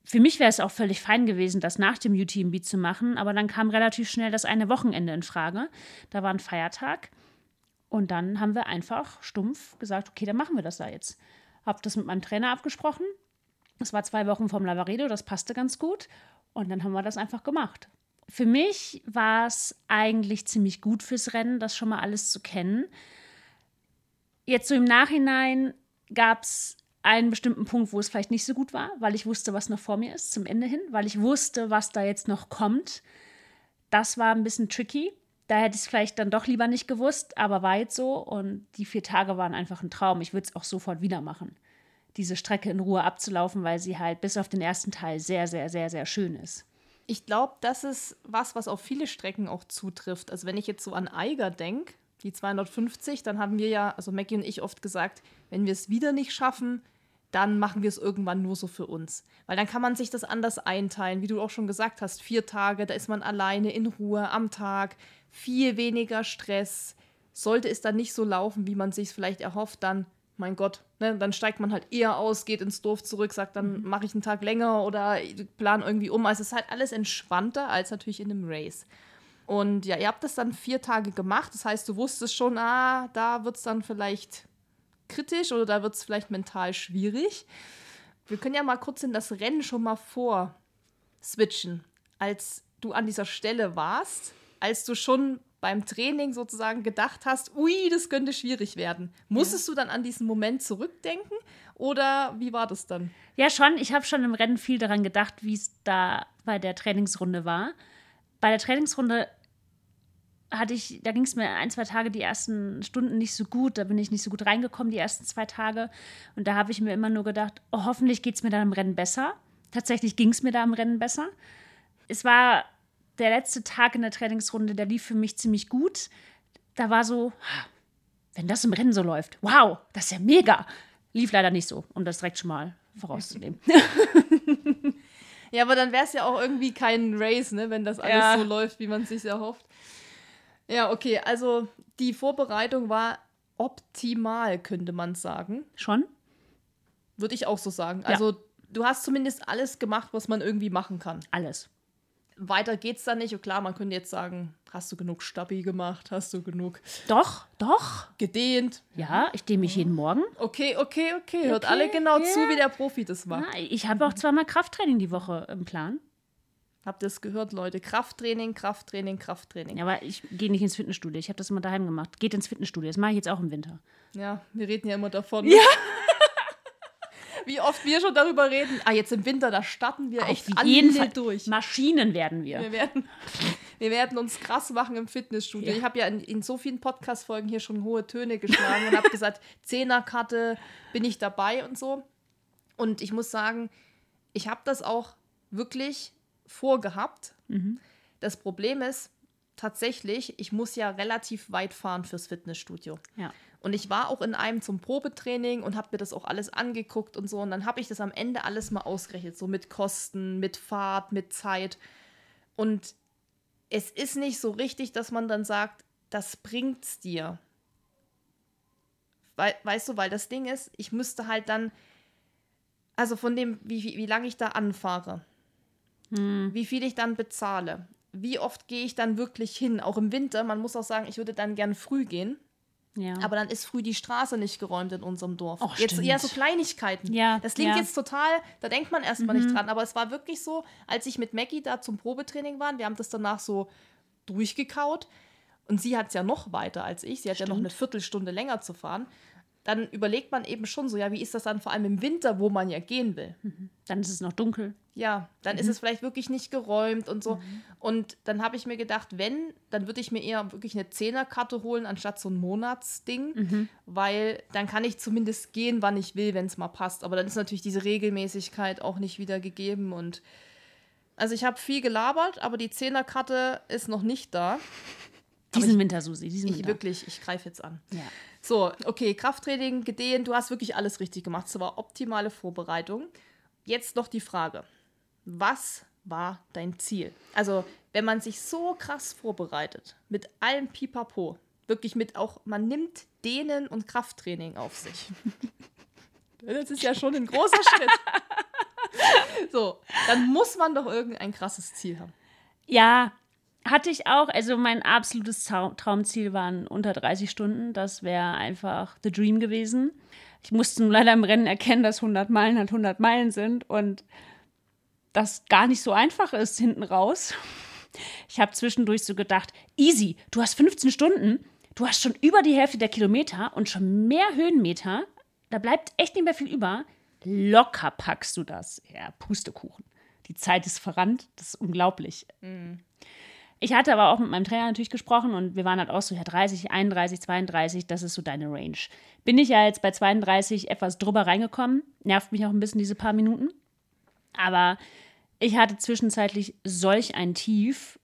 für mich wäre es auch völlig fein gewesen, das nach dem UTMB zu machen, aber dann kam relativ schnell das eine Wochenende in Frage. Da war ein Feiertag. Und dann haben wir einfach stumpf gesagt, okay, dann machen wir das da jetzt. Hab das mit meinem Trainer abgesprochen. Das war zwei Wochen vom Lavaredo, das passte ganz gut. Und dann haben wir das einfach gemacht. Für mich war es eigentlich ziemlich gut fürs Rennen, das schon mal alles zu kennen. Jetzt so im Nachhinein gab es einen bestimmten Punkt, wo es vielleicht nicht so gut war, weil ich wusste, was noch vor mir ist zum Ende hin, weil ich wusste, was da jetzt noch kommt. Das war ein bisschen tricky. Da hätte ich es vielleicht dann doch lieber nicht gewusst, aber war jetzt so. Und die vier Tage waren einfach ein Traum. Ich würde es auch sofort wieder machen, diese Strecke in Ruhe abzulaufen, weil sie halt bis auf den ersten Teil sehr, sehr, sehr, sehr schön ist. Ich glaube, das ist was, was auf viele Strecken auch zutrifft. Also wenn ich jetzt so an Eiger denke, die 250, dann haben wir ja, also Maggie und ich oft gesagt, wenn wir es wieder nicht schaffen, dann machen wir es irgendwann nur so für uns. Weil dann kann man sich das anders einteilen, wie du auch schon gesagt hast. Vier Tage, da ist man alleine in Ruhe am Tag, viel weniger Stress. Sollte es dann nicht so laufen, wie man sich vielleicht erhofft, dann, mein Gott, ne, dann steigt man halt eher aus, geht ins Dorf zurück, sagt, dann mhm. mache ich einen Tag länger oder plan irgendwie um. Also es ist halt alles entspannter als natürlich in einem Race. Und ja, ihr habt das dann vier Tage gemacht. Das heißt, du wusstest schon, ah, da wird es dann vielleicht kritisch oder da wird es vielleicht mental schwierig. Wir können ja mal kurz in das Rennen schon mal vor switchen. Als du an dieser Stelle warst, als du schon beim Training sozusagen gedacht hast, ui, das könnte schwierig werden. Musstest ja. du dann an diesen Moment zurückdenken oder wie war das dann? Ja, schon. Ich habe schon im Rennen viel daran gedacht, wie es da bei der Trainingsrunde war. Bei der Trainingsrunde hatte ich, da ging es mir ein, zwei Tage, die ersten Stunden nicht so gut. Da bin ich nicht so gut reingekommen, die ersten zwei Tage. Und da habe ich mir immer nur gedacht, oh, hoffentlich geht es mir dann im Rennen besser. Tatsächlich ging es mir da im Rennen besser. Es war der letzte Tag in der Trainingsrunde, der lief für mich ziemlich gut. Da war so, wenn das im Rennen so läuft, wow, das ist ja mega. Lief leider nicht so, um das direkt schon mal vorauszunehmen. ja, aber dann wäre es ja auch irgendwie kein Race, ne, wenn das alles ja. so läuft, wie man es sich erhofft. Ja, okay, also die Vorbereitung war optimal, könnte man sagen. Schon? Würde ich auch so sagen. Ja. Also du hast zumindest alles gemacht, was man irgendwie machen kann. Alles. Weiter geht's dann nicht. Und klar, man könnte jetzt sagen, hast du genug Stabi gemacht? Hast du genug? Doch, doch. Gedehnt? Ja, ich dehne mich jeden Morgen. Okay, okay, okay. Hört okay, alle genau ja. zu, wie der Profi das macht. Ja, ich habe auch zweimal Krafttraining die Woche im Plan. Habt ihr es gehört, Leute? Krafttraining, Krafttraining, Krafttraining. Ja, aber ich gehe nicht ins Fitnessstudio. Ich habe das immer daheim gemacht. Geht ins Fitnessstudio. Das mache ich jetzt auch im Winter. Ja, wir reden ja immer davon. Ja. Wie oft wir schon darüber reden. Ah, jetzt im Winter, da starten wir Auf echt jeden Fall durch. Maschinen werden wir. Wir werden, wir werden uns krass machen im Fitnessstudio. Ja. Ich habe ja in, in, so vielen Podcast-Folgen hier schon hohe Töne geschlagen und habe gesagt, Zehnerkarte bin ich dabei und so. Und ich muss sagen, ich habe das auch wirklich vorgehabt. Mhm. Das Problem ist tatsächlich, ich muss ja relativ weit fahren fürs Fitnessstudio. Ja. Und ich war auch in einem zum Probetraining und habe mir das auch alles angeguckt und so. Und dann habe ich das am Ende alles mal ausgerechnet, so mit Kosten, mit Fahrt, mit Zeit. Und es ist nicht so richtig, dass man dann sagt, das bringt's dir. Weil, weißt du, weil das Ding ist, ich müsste halt dann, also von dem, wie, wie, wie lange ich da anfahre, hm. wie viel ich dann bezahle, wie oft gehe ich dann wirklich hin, auch im Winter. Man muss auch sagen, ich würde dann gern früh gehen. Ja. Aber dann ist früh die Straße nicht geräumt in unserem Dorf. Oh, jetzt stimmt. eher so Kleinigkeiten. Ja, das klingt ja. jetzt total, da denkt man erstmal mhm. nicht dran. Aber es war wirklich so, als ich mit Maggie da zum Probetraining war, wir haben das danach so durchgekaut. Und sie hat es ja noch weiter als ich. Sie hat stimmt. ja noch eine Viertelstunde länger zu fahren dann überlegt man eben schon so, ja, wie ist das dann vor allem im Winter, wo man ja gehen will? Mhm. Dann ist es noch dunkel. Ja, dann mhm. ist es vielleicht wirklich nicht geräumt und so. Mhm. Und dann habe ich mir gedacht, wenn, dann würde ich mir eher wirklich eine Zehnerkarte holen, anstatt so ein Monatsding, mhm. weil dann kann ich zumindest gehen, wann ich will, wenn es mal passt. Aber dann ist natürlich diese Regelmäßigkeit auch nicht wieder gegeben und also ich habe viel gelabert, aber die Zehnerkarte ist noch nicht da. Diesen ich, Winter, Susi, diesen ich Winter. Wirklich, ich greife jetzt an. Ja. So, okay, Krafttraining, gedehnt, du hast wirklich alles richtig gemacht. Es war optimale Vorbereitung. Jetzt noch die Frage: Was war dein Ziel? Also, wenn man sich so krass vorbereitet, mit allem Pipapo, wirklich mit auch, man nimmt Dehnen und Krafttraining auf sich. Das ist ja schon ein großer Schritt. so, dann muss man doch irgendein krasses Ziel haben. Ja, hatte ich auch. Also mein absolutes Trau- Traumziel waren unter 30 Stunden. Das wäre einfach the dream gewesen. Ich musste nun leider im Rennen erkennen, dass 100 Meilen halt 100 Meilen sind und das gar nicht so einfach ist hinten raus. Ich habe zwischendurch so gedacht, easy, du hast 15 Stunden, du hast schon über die Hälfte der Kilometer und schon mehr Höhenmeter. Da bleibt echt nicht mehr viel über. Locker packst du das. Ja, Pustekuchen. Die Zeit ist verrannt, das ist unglaublich. Ich hatte aber auch mit meinem Trainer natürlich gesprochen und wir waren halt auch so, ja, 30, 31, 32, das ist so deine Range. Bin ich ja jetzt bei 32 etwas drüber reingekommen, nervt mich auch ein bisschen diese paar Minuten. Aber ich hatte zwischenzeitlich solch ein Tief,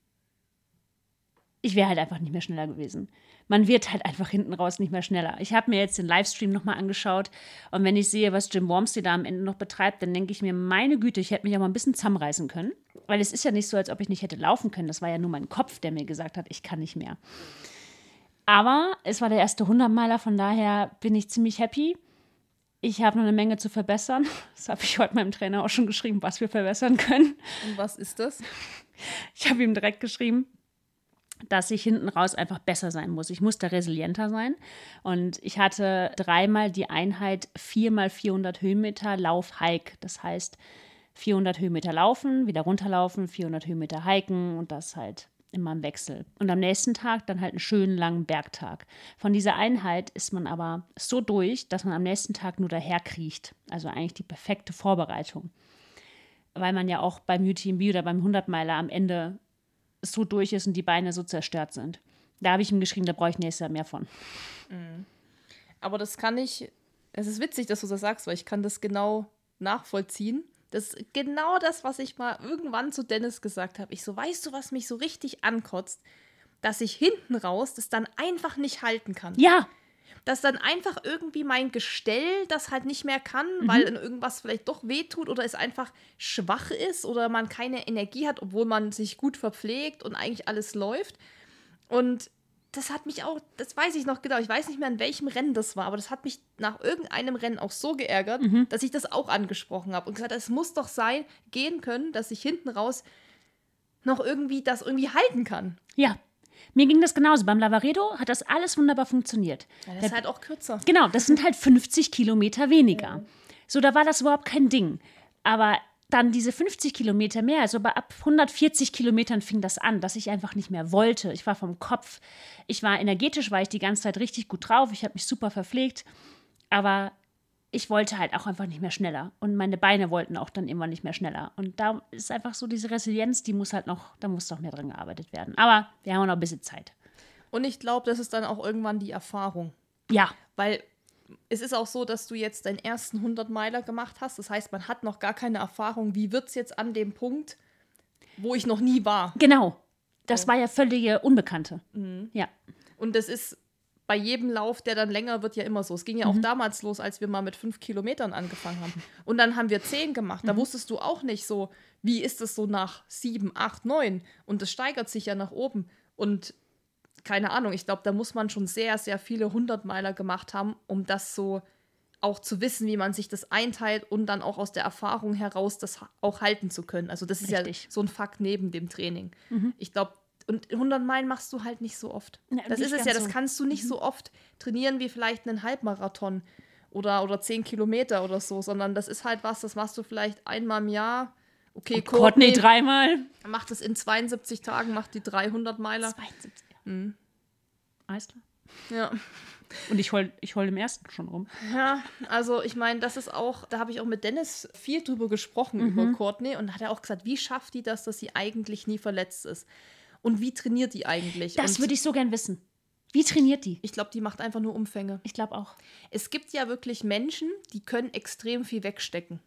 ich wäre halt einfach nicht mehr schneller gewesen. Man wird halt einfach hinten raus nicht mehr schneller. Ich habe mir jetzt den Livestream nochmal angeschaut und wenn ich sehe, was Jim Wormsley da am Ende noch betreibt, dann denke ich mir, meine Güte, ich hätte mich ja mal ein bisschen zusammenreißen können. Weil es ist ja nicht so, als ob ich nicht hätte laufen können. Das war ja nur mein Kopf, der mir gesagt hat, ich kann nicht mehr. Aber es war der erste 100-Meiler, von daher bin ich ziemlich happy. Ich habe noch eine Menge zu verbessern. Das habe ich heute meinem Trainer auch schon geschrieben, was wir verbessern können. Und was ist das? Ich habe ihm direkt geschrieben, dass ich hinten raus einfach besser sein muss. Ich muss da resilienter sein. Und ich hatte dreimal die Einheit 4 mal 400 Höhenmeter Lauf-Hike. Das heißt, 400 Höhenmeter laufen, wieder runterlaufen, 400 Höhenmeter hiken und das halt immer im Wechsel. Und am nächsten Tag dann halt einen schönen langen Bergtag. Von dieser Einheit ist man aber so durch, dass man am nächsten Tag nur daherkriecht. Also eigentlich die perfekte Vorbereitung. Weil man ja auch beim UTMB oder beim 100-Meiler am Ende so durch ist und die Beine so zerstört sind. Da habe ich ihm geschrieben, da brauche ich nächstes Jahr mehr von. Aber das kann ich, es ist witzig, dass du das sagst, weil ich kann das genau nachvollziehen. Das ist genau das, was ich mal irgendwann zu Dennis gesagt habe. Ich so, weißt du, was mich so richtig ankotzt? Dass ich hinten raus das dann einfach nicht halten kann. Ja, Dass dann einfach irgendwie mein Gestell das halt nicht mehr kann, weil irgendwas vielleicht doch wehtut oder es einfach schwach ist oder man keine Energie hat, obwohl man sich gut verpflegt und eigentlich alles läuft. Und das hat mich auch, das weiß ich noch genau, ich weiß nicht mehr, in welchem Rennen das war, aber das hat mich nach irgendeinem Rennen auch so geärgert, dass ich das auch angesprochen habe und gesagt, es muss doch sein, gehen können, dass ich hinten raus noch irgendwie das irgendwie halten kann. ja. Mir ging das genauso. Beim Lavaredo hat das alles wunderbar funktioniert. Das ist halt auch kürzer. Genau, das sind halt 50 Kilometer weniger. So, da war das überhaupt kein Ding. Aber dann diese 50 Kilometer mehr, also bei ab 140 Kilometern fing das an, dass ich einfach nicht mehr wollte. Ich war vom Kopf, ich war energetisch, war ich die ganze Zeit richtig gut drauf, ich habe mich super verpflegt, aber ich wollte halt auch einfach nicht mehr schneller. Und meine Beine wollten auch dann immer nicht mehr schneller. Und da ist einfach so diese Resilienz, die muss halt noch, da muss noch mehr dran gearbeitet werden. Aber wir haben noch ein bisschen Zeit. Und ich glaube, das ist dann auch irgendwann die Erfahrung. Ja, Weil es ist auch so, dass du jetzt deinen ersten 100 Meiler gemacht hast. Das heißt, man hat noch gar keine Erfahrung, wie wird es jetzt an dem Punkt, wo ich noch nie war. genau. Das war ja völlige Unbekannte. Ja. Und das ist bei jedem Lauf, der dann länger wird, ja immer so. Es ging ja auch damals los, als wir mal mit fünf Kilometern angefangen haben. Und dann haben wir zehn gemacht. Da wusstest du auch nicht so, wie ist es so nach sieben, acht, neun. Und das steigert sich ja nach oben. Und keine Ahnung, ich glaube, da muss man schon sehr, sehr viele Hundertmeiler gemacht haben, um das so auch zu wissen, wie man sich das einteilt und dann auch aus der Erfahrung heraus das auch halten zu können. Also das ist Richtig. ja so ein Fakt neben dem Training. Ich glaube, und 100 Meilen machst du halt nicht so oft. Ja, das ist es ja, das so. kannst du nicht so oft trainieren wie vielleicht einen Halbmarathon oder, oder 10 Kilometer oder so, sondern das ist halt was, das machst du vielleicht einmal im Jahr. Okay, Courtney dreimal. macht es in 72 Tagen, macht die 300 Meiler. 72. Mhm. Alles klar. Ja. Und ich heul, ich heul im ersten schon rum. Ja, also ich meine, das ist auch, da habe ich auch mit Dennis viel drüber gesprochen, Mhm. über Courtney, und hat er auch gesagt, wie schafft die das, dass sie eigentlich nie verletzt ist? Und wie trainiert die eigentlich? Das würde ich so gern wissen. Wie trainiert die? ich glaube, die macht einfach nur Umfänge. Ich glaube auch. Es gibt ja wirklich Menschen, die können extrem viel wegstecken.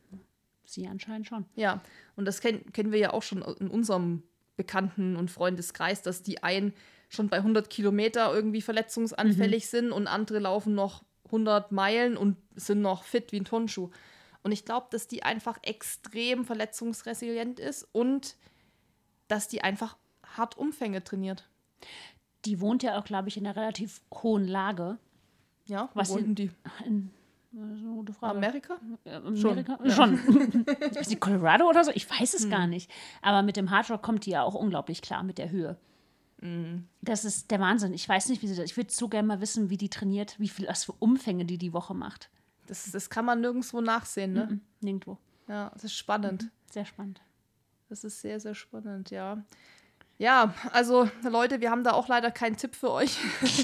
Sie anscheinend schon. Ja, und das kenn, kennen wir ja auch schon in unserem Bekannten- und Freundeskreis, dass die einen schon bei 100 Kilometer irgendwie verletzungsanfällig sind und andere laufen noch 100 Meilen und sind noch fit wie ein Turnschuh. Und ich glaube, dass die einfach extrem verletzungsresilient ist und dass die einfach hart Umfänge trainiert. Die wohnt ja auch, glaube ich, in einer relativ hohen Lage. Ja, Was was wohnen die? In, das ist eine gute Frage. Amerika? Amerika? Schon. Schon. ist die Colorado oder so? Ich weiß es hm. gar nicht. Aber mit dem Hard Rock kommt die ja auch unglaublich klar mit der Höhe. Mhm. Das ist der Wahnsinn. Ich weiß nicht, wie sie das. Ich würde so gerne mal wissen, wie die trainiert, wie viel, was für Umfänge die die Woche macht. Das, das kann man nirgendwo nachsehen, ne? Mhm, nirgendwo. Ja, das ist spannend. Mhm, sehr spannend. Das ist sehr, sehr spannend, ja. Ja, also Leute, wir haben da auch leider keinen Tipp für euch,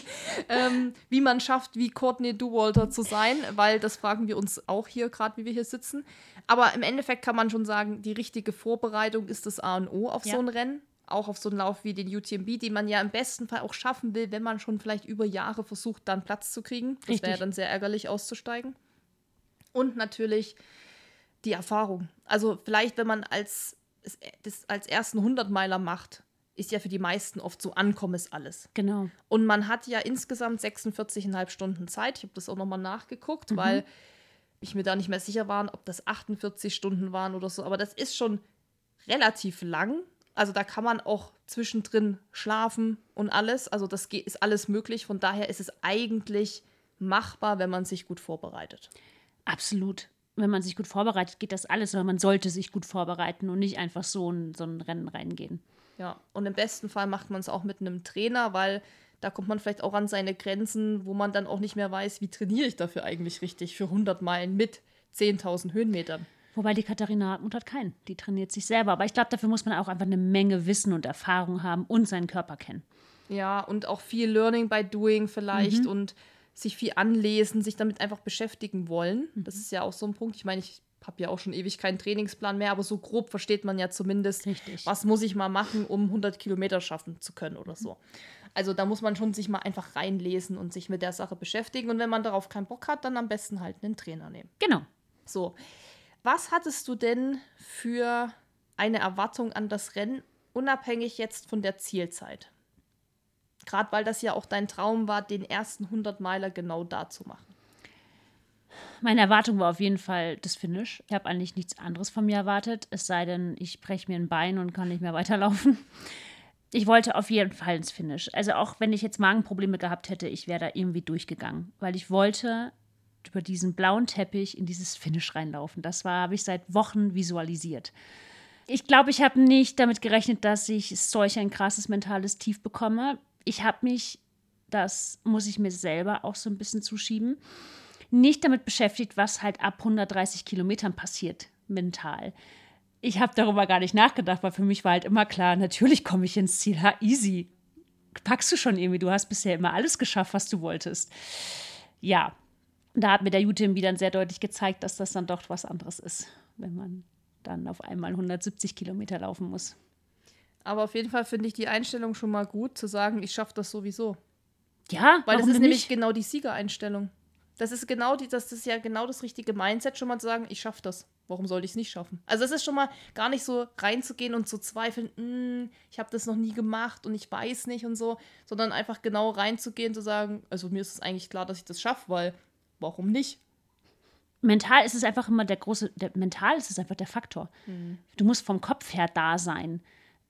ähm, wie man schafft, wie Courtney Duwalter zu sein, weil das fragen wir uns auch hier, gerade wie wir hier sitzen. Aber im Endeffekt kann man schon sagen, die richtige Vorbereitung ist das A und O auf ja. so ein Rennen. Auch auf so einen Lauf wie den UTMB, den man ja im besten Fall auch schaffen will, wenn man schon vielleicht über Jahre versucht, dann Platz zu kriegen. Das wäre ja dann sehr ärgerlich auszusteigen. Und natürlich die Erfahrung. Also vielleicht, wenn man als, das als ersten 100-Meiler macht, ist ja für die meisten oft so ankommen ist alles. Genau. Und man hat ja insgesamt 46,5 Stunden Zeit. Ich habe das auch nochmal nachgeguckt, mhm. weil ich mir da nicht mehr sicher war, ob das 48 Stunden waren oder so. Aber das ist schon relativ lang. Also da kann man auch zwischendrin schlafen und alles. Also das ist alles möglich. Von daher ist es eigentlich machbar, wenn man sich gut vorbereitet. Absolut. Wenn man sich gut vorbereitet, geht das alles, aber man sollte sich gut vorbereiten und nicht einfach so in so ein Rennen reingehen. Ja, und im besten Fall macht man es auch mit einem Trainer, weil da kommt man vielleicht auch an seine Grenzen, wo man dann auch nicht mehr weiß, wie trainiere ich dafür eigentlich richtig für 100 Meilen mit 10.000 Höhenmetern. Wobei die Katharina Hartmut hat keinen. Die trainiert sich selber. Aber ich glaube, dafür muss man auch einfach eine Menge Wissen und Erfahrung haben und seinen Körper kennen. Ja, und auch viel Learning by Doing vielleicht mhm. und sich viel anlesen, sich damit einfach beschäftigen wollen. Mhm. Das ist ja auch so ein Punkt. Ich meine, ich habe ja auch schon ewig keinen Trainingsplan mehr, aber so grob versteht man ja zumindest, Richtig. was muss ich mal machen, um 100 Kilometer schaffen zu können oder so. Also da muss man schon sich mal einfach reinlesen und sich mit der Sache beschäftigen. Und wenn man darauf keinen Bock hat, dann am besten halt einen Trainer nehmen. Genau. So, was hattest du denn für eine Erwartung an das Rennen, unabhängig jetzt von der Zielzeit? Gerade weil das ja auch dein Traum war, den ersten 100 Meiler genau da zu machen. Meine Erwartung war auf jeden Fall das Finish. Ich habe eigentlich nichts anderes von mir erwartet, es sei denn, ich breche mir ein Bein und kann nicht mehr weiterlaufen. Ich wollte auf jeden Fall ins Finish. Also auch wenn ich jetzt Magenprobleme gehabt hätte, ich wäre da irgendwie durchgegangen, weil ich wollte über diesen blauen Teppich in dieses Finish reinlaufen. Das war habe ich seit Wochen visualisiert. Ich glaube, ich habe nicht damit gerechnet, dass ich solch ein krasses mentales Tief bekomme. Ich habe mich, das muss ich mir selber auch so ein bisschen zuschieben, nicht damit beschäftigt, was halt ab 130 Kilometern passiert, mental. Ich habe darüber gar nicht nachgedacht, weil für mich war halt immer klar, natürlich komme ich ins Ziel. Ha, easy. Packst du schon irgendwie. Du hast bisher immer alles geschafft, was du wolltest. Ja, da hat mir der UTMB dann sehr deutlich gezeigt, dass das dann doch was anderes ist, wenn man dann auf einmal 170 Kilometer laufen muss. Aber auf jeden Fall finde ich die Einstellung schon mal gut, zu sagen, ich schaffe das sowieso. Ja, weil das ist nämlich genau die Siegereinstellung. Das ist genau die, das ist ja genau das richtige Mindset, schon mal zu sagen, ich schaffe das. Warum sollte ich es nicht schaffen? Also es ist schon mal gar nicht so reinzugehen und zu zweifeln, hm, ich habe das noch nie gemacht und ich weiß nicht und so, sondern einfach genau reinzugehen, zu sagen, also mir ist es eigentlich klar, dass ich das schaffe, weil warum nicht? Mental ist es einfach immer der große, der, mental ist es einfach der Faktor. Mhm. Du musst vom Kopf her da sein.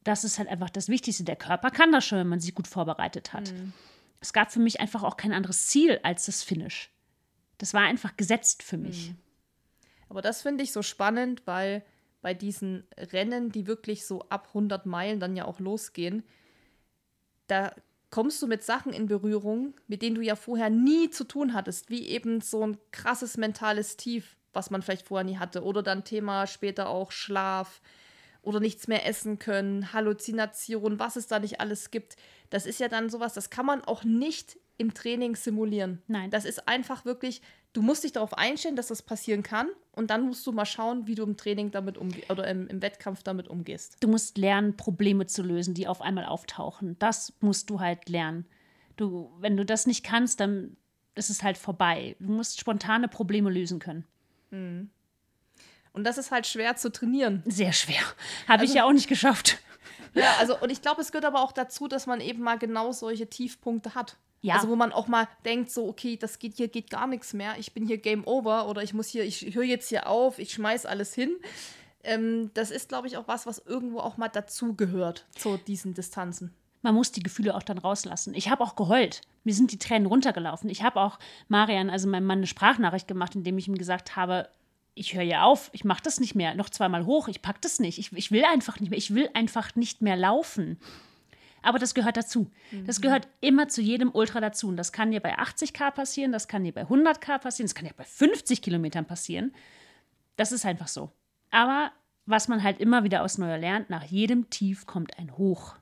Das ist halt einfach das Wichtigste. Der Körper kann das schon, wenn man sich gut vorbereitet hat. Mhm. Es gab für mich einfach auch kein anderes Ziel als das Finish. Das war einfach gesetzt für mich. Mhm. Aber das finde ich so spannend, weil bei diesen Rennen, die wirklich so ab 100 Meilen dann ja auch losgehen, da kommst du mit Sachen in Berührung, mit denen du ja vorher nie zu tun hattest, wie eben so ein krasses mentales Tief, was man vielleicht vorher nie hatte. Oder dann Thema später auch Schlaf oder nichts mehr essen können, Halluzination, was es da nicht alles gibt. Das ist ja dann sowas, das kann man auch nicht im Training simulieren. Nein. Das ist einfach wirklich, du musst dich darauf einstellen, dass das passieren kann und dann musst du mal schauen, wie du im Training damit umgehst oder im, im, Wettkampf damit umgehst. Du musst lernen, Probleme zu lösen, die auf einmal auftauchen. Das musst du halt lernen. Du, wenn du das nicht kannst, dann ist es halt vorbei. Du musst spontane Probleme lösen können. Mhm. Und das ist halt schwer zu trainieren. Sehr schwer. Habe also, ich ja auch nicht geschafft. Ja, also und ich glaube, es gehört aber auch dazu, dass man eben mal genau solche Tiefpunkte hat. Ja. Also wo man auch mal denkt, so, okay, das geht hier geht gar nichts mehr, ich bin hier Game Over oder ich muss hier, ich höre jetzt hier auf, ich schmeiß alles hin. Ähm, das ist, glaube ich, auch was, was irgendwo auch mal dazugehört zu diesen Distanzen. man muss die Gefühle auch dann rauslassen. Ich habe auch geheult. Mir sind die Tränen runtergelaufen. Ich habe auch Marian, also meinem Mann, eine Sprachnachricht gemacht, indem ich ihm gesagt habe, ich höre ja auf, ich mache das nicht mehr, noch zweimal hoch, ich packe das nicht, ich, ich will einfach nicht mehr, ich will einfach nicht mehr laufen. Aber das gehört dazu. Das gehört immer zu jedem Ultra dazu. Und das kann dir bei 80k passieren, das kann dir bei 100k passieren, das kann dir bei 50 Kilometern passieren. Das ist einfach so. Aber was man halt immer wieder aus Neuer lernt, nach jedem Tief kommt ein Hoch.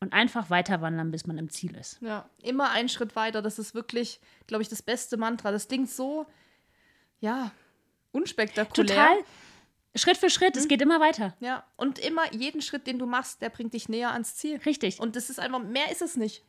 Und einfach weiter wandern, bis man im Ziel ist. Ja, immer einen Schritt weiter. Das ist wirklich, glaube ich, das beste Mantra. Das klingt so, ja, unspektakulär. Total. Schritt für Schritt, es geht immer weiter. Ja, und immer jeden Schritt, den du machst, der bringt dich näher ans Ziel. Richtig. Und das ist einfach, mehr ist es nicht.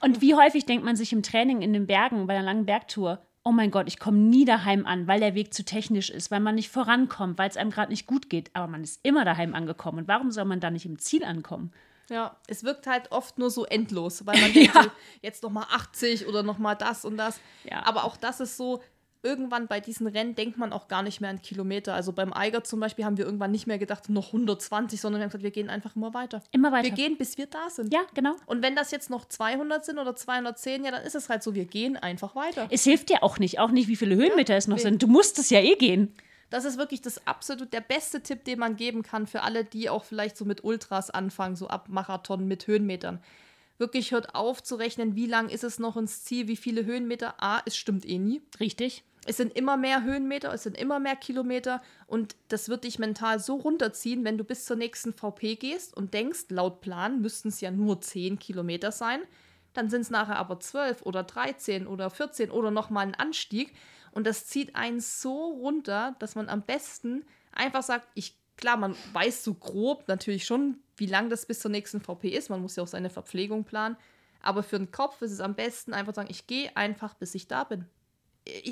Und wie häufig denkt man sich im Training in den Bergen bei einer langen Bergtour, oh mein Gott, ich komme nie daheim an, weil der Weg zu technisch ist, weil man nicht vorankommt, weil es einem gerade nicht gut geht. Aber man ist immer daheim angekommen. Und warum soll man da nicht im Ziel ankommen? Ja, es wirkt halt oft nur so endlos, weil man denkt, so, jetzt nochmal 80 oder nochmal das und das. Ja. Aber auch das ist so, irgendwann bei diesen Rennen denkt man auch gar nicht mehr an Kilometer. Also beim Eiger zum Beispiel haben wir irgendwann nicht mehr gedacht, noch 120, sondern wir haben gesagt, wir gehen einfach immer weiter. Immer weiter. Wir gehen, bis wir da sind. Ja, genau. Und wenn das jetzt noch 200 sind oder 210, ja, dann ist es halt so, wir gehen einfach weiter. Es hilft dir auch nicht, auch nicht, wie viele Höhenmeter es noch nee. sind. Du musst es ja eh gehen. Das ist wirklich das absolut der beste Tipp, den man geben kann für alle, die auch vielleicht so mit Ultras anfangen, so ab Marathon mit Höhenmetern. Wirklich hört auf zu rechnen, wie lang ist es noch ins Ziel, wie viele Höhenmeter. A, es stimmt eh nie. Richtig. Es sind immer mehr Höhenmeter, es sind immer mehr Kilometer und das wird dich mental so runterziehen, wenn du bis zur nächsten VP gehst und denkst, laut Plan müssten es ja nur 10 Kilometer sein. Dann sind es nachher aber 12 oder 13 oder 14 oder nochmal ein Anstieg. Und das zieht einen so runter, dass man am besten einfach sagt, ich, klar, man weiß so grob natürlich schon, wie lang das bis zur nächsten VP ist. Man muss ja auch seine Verpflegung planen. Aber für den Kopf ist es am besten einfach sagen, ich gehe einfach, bis ich da bin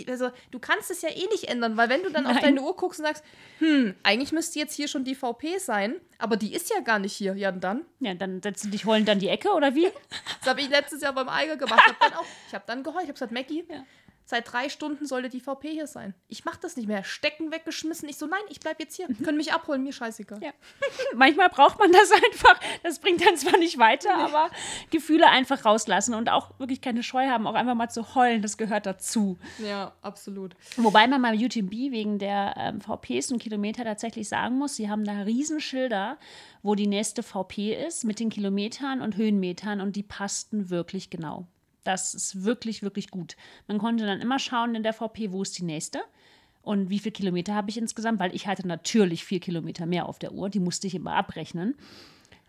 also du kannst es ja eh nicht ändern, weil wenn du dann Nein. auf deine Uhr guckst und sagst, hm, eigentlich müsste jetzt hier schon die VP sein, aber die ist ja gar nicht hier, ja dann? Ja, dann setzt du dich heulend an die Ecke oder wie? das habe ich letztes Jahr beim Eiger gemacht. Ich habe dann auch, ich habe dann geheult, ich habe gesagt, Mackie, ja. Seit drei Stunden sollte die VP hier sein. Ich mache das nicht mehr. Stecken weggeschmissen. Ich so, nein, ich bleib jetzt hier. Mhm. Können mich abholen, mir scheißegal. Ja. Manchmal braucht man das einfach. Das bringt dann zwar nicht weiter, nee. aber Gefühle einfach rauslassen und auch wirklich keine Scheu haben, auch einfach mal zu heulen. Das gehört dazu. Ja, absolut. Wobei man mal UTB wegen der ähm, VPs und Kilometer tatsächlich sagen muss, sie haben da Riesenschilder, wo die nächste VP ist mit den Kilometern und Höhenmetern und die passten wirklich genau. Das ist wirklich, wirklich gut. Man konnte dann immer schauen in der VP, wo ist die nächste und wie viele Kilometer habe ich insgesamt, weil ich hatte natürlich vier Kilometer mehr auf der Uhr, die musste ich immer abrechnen.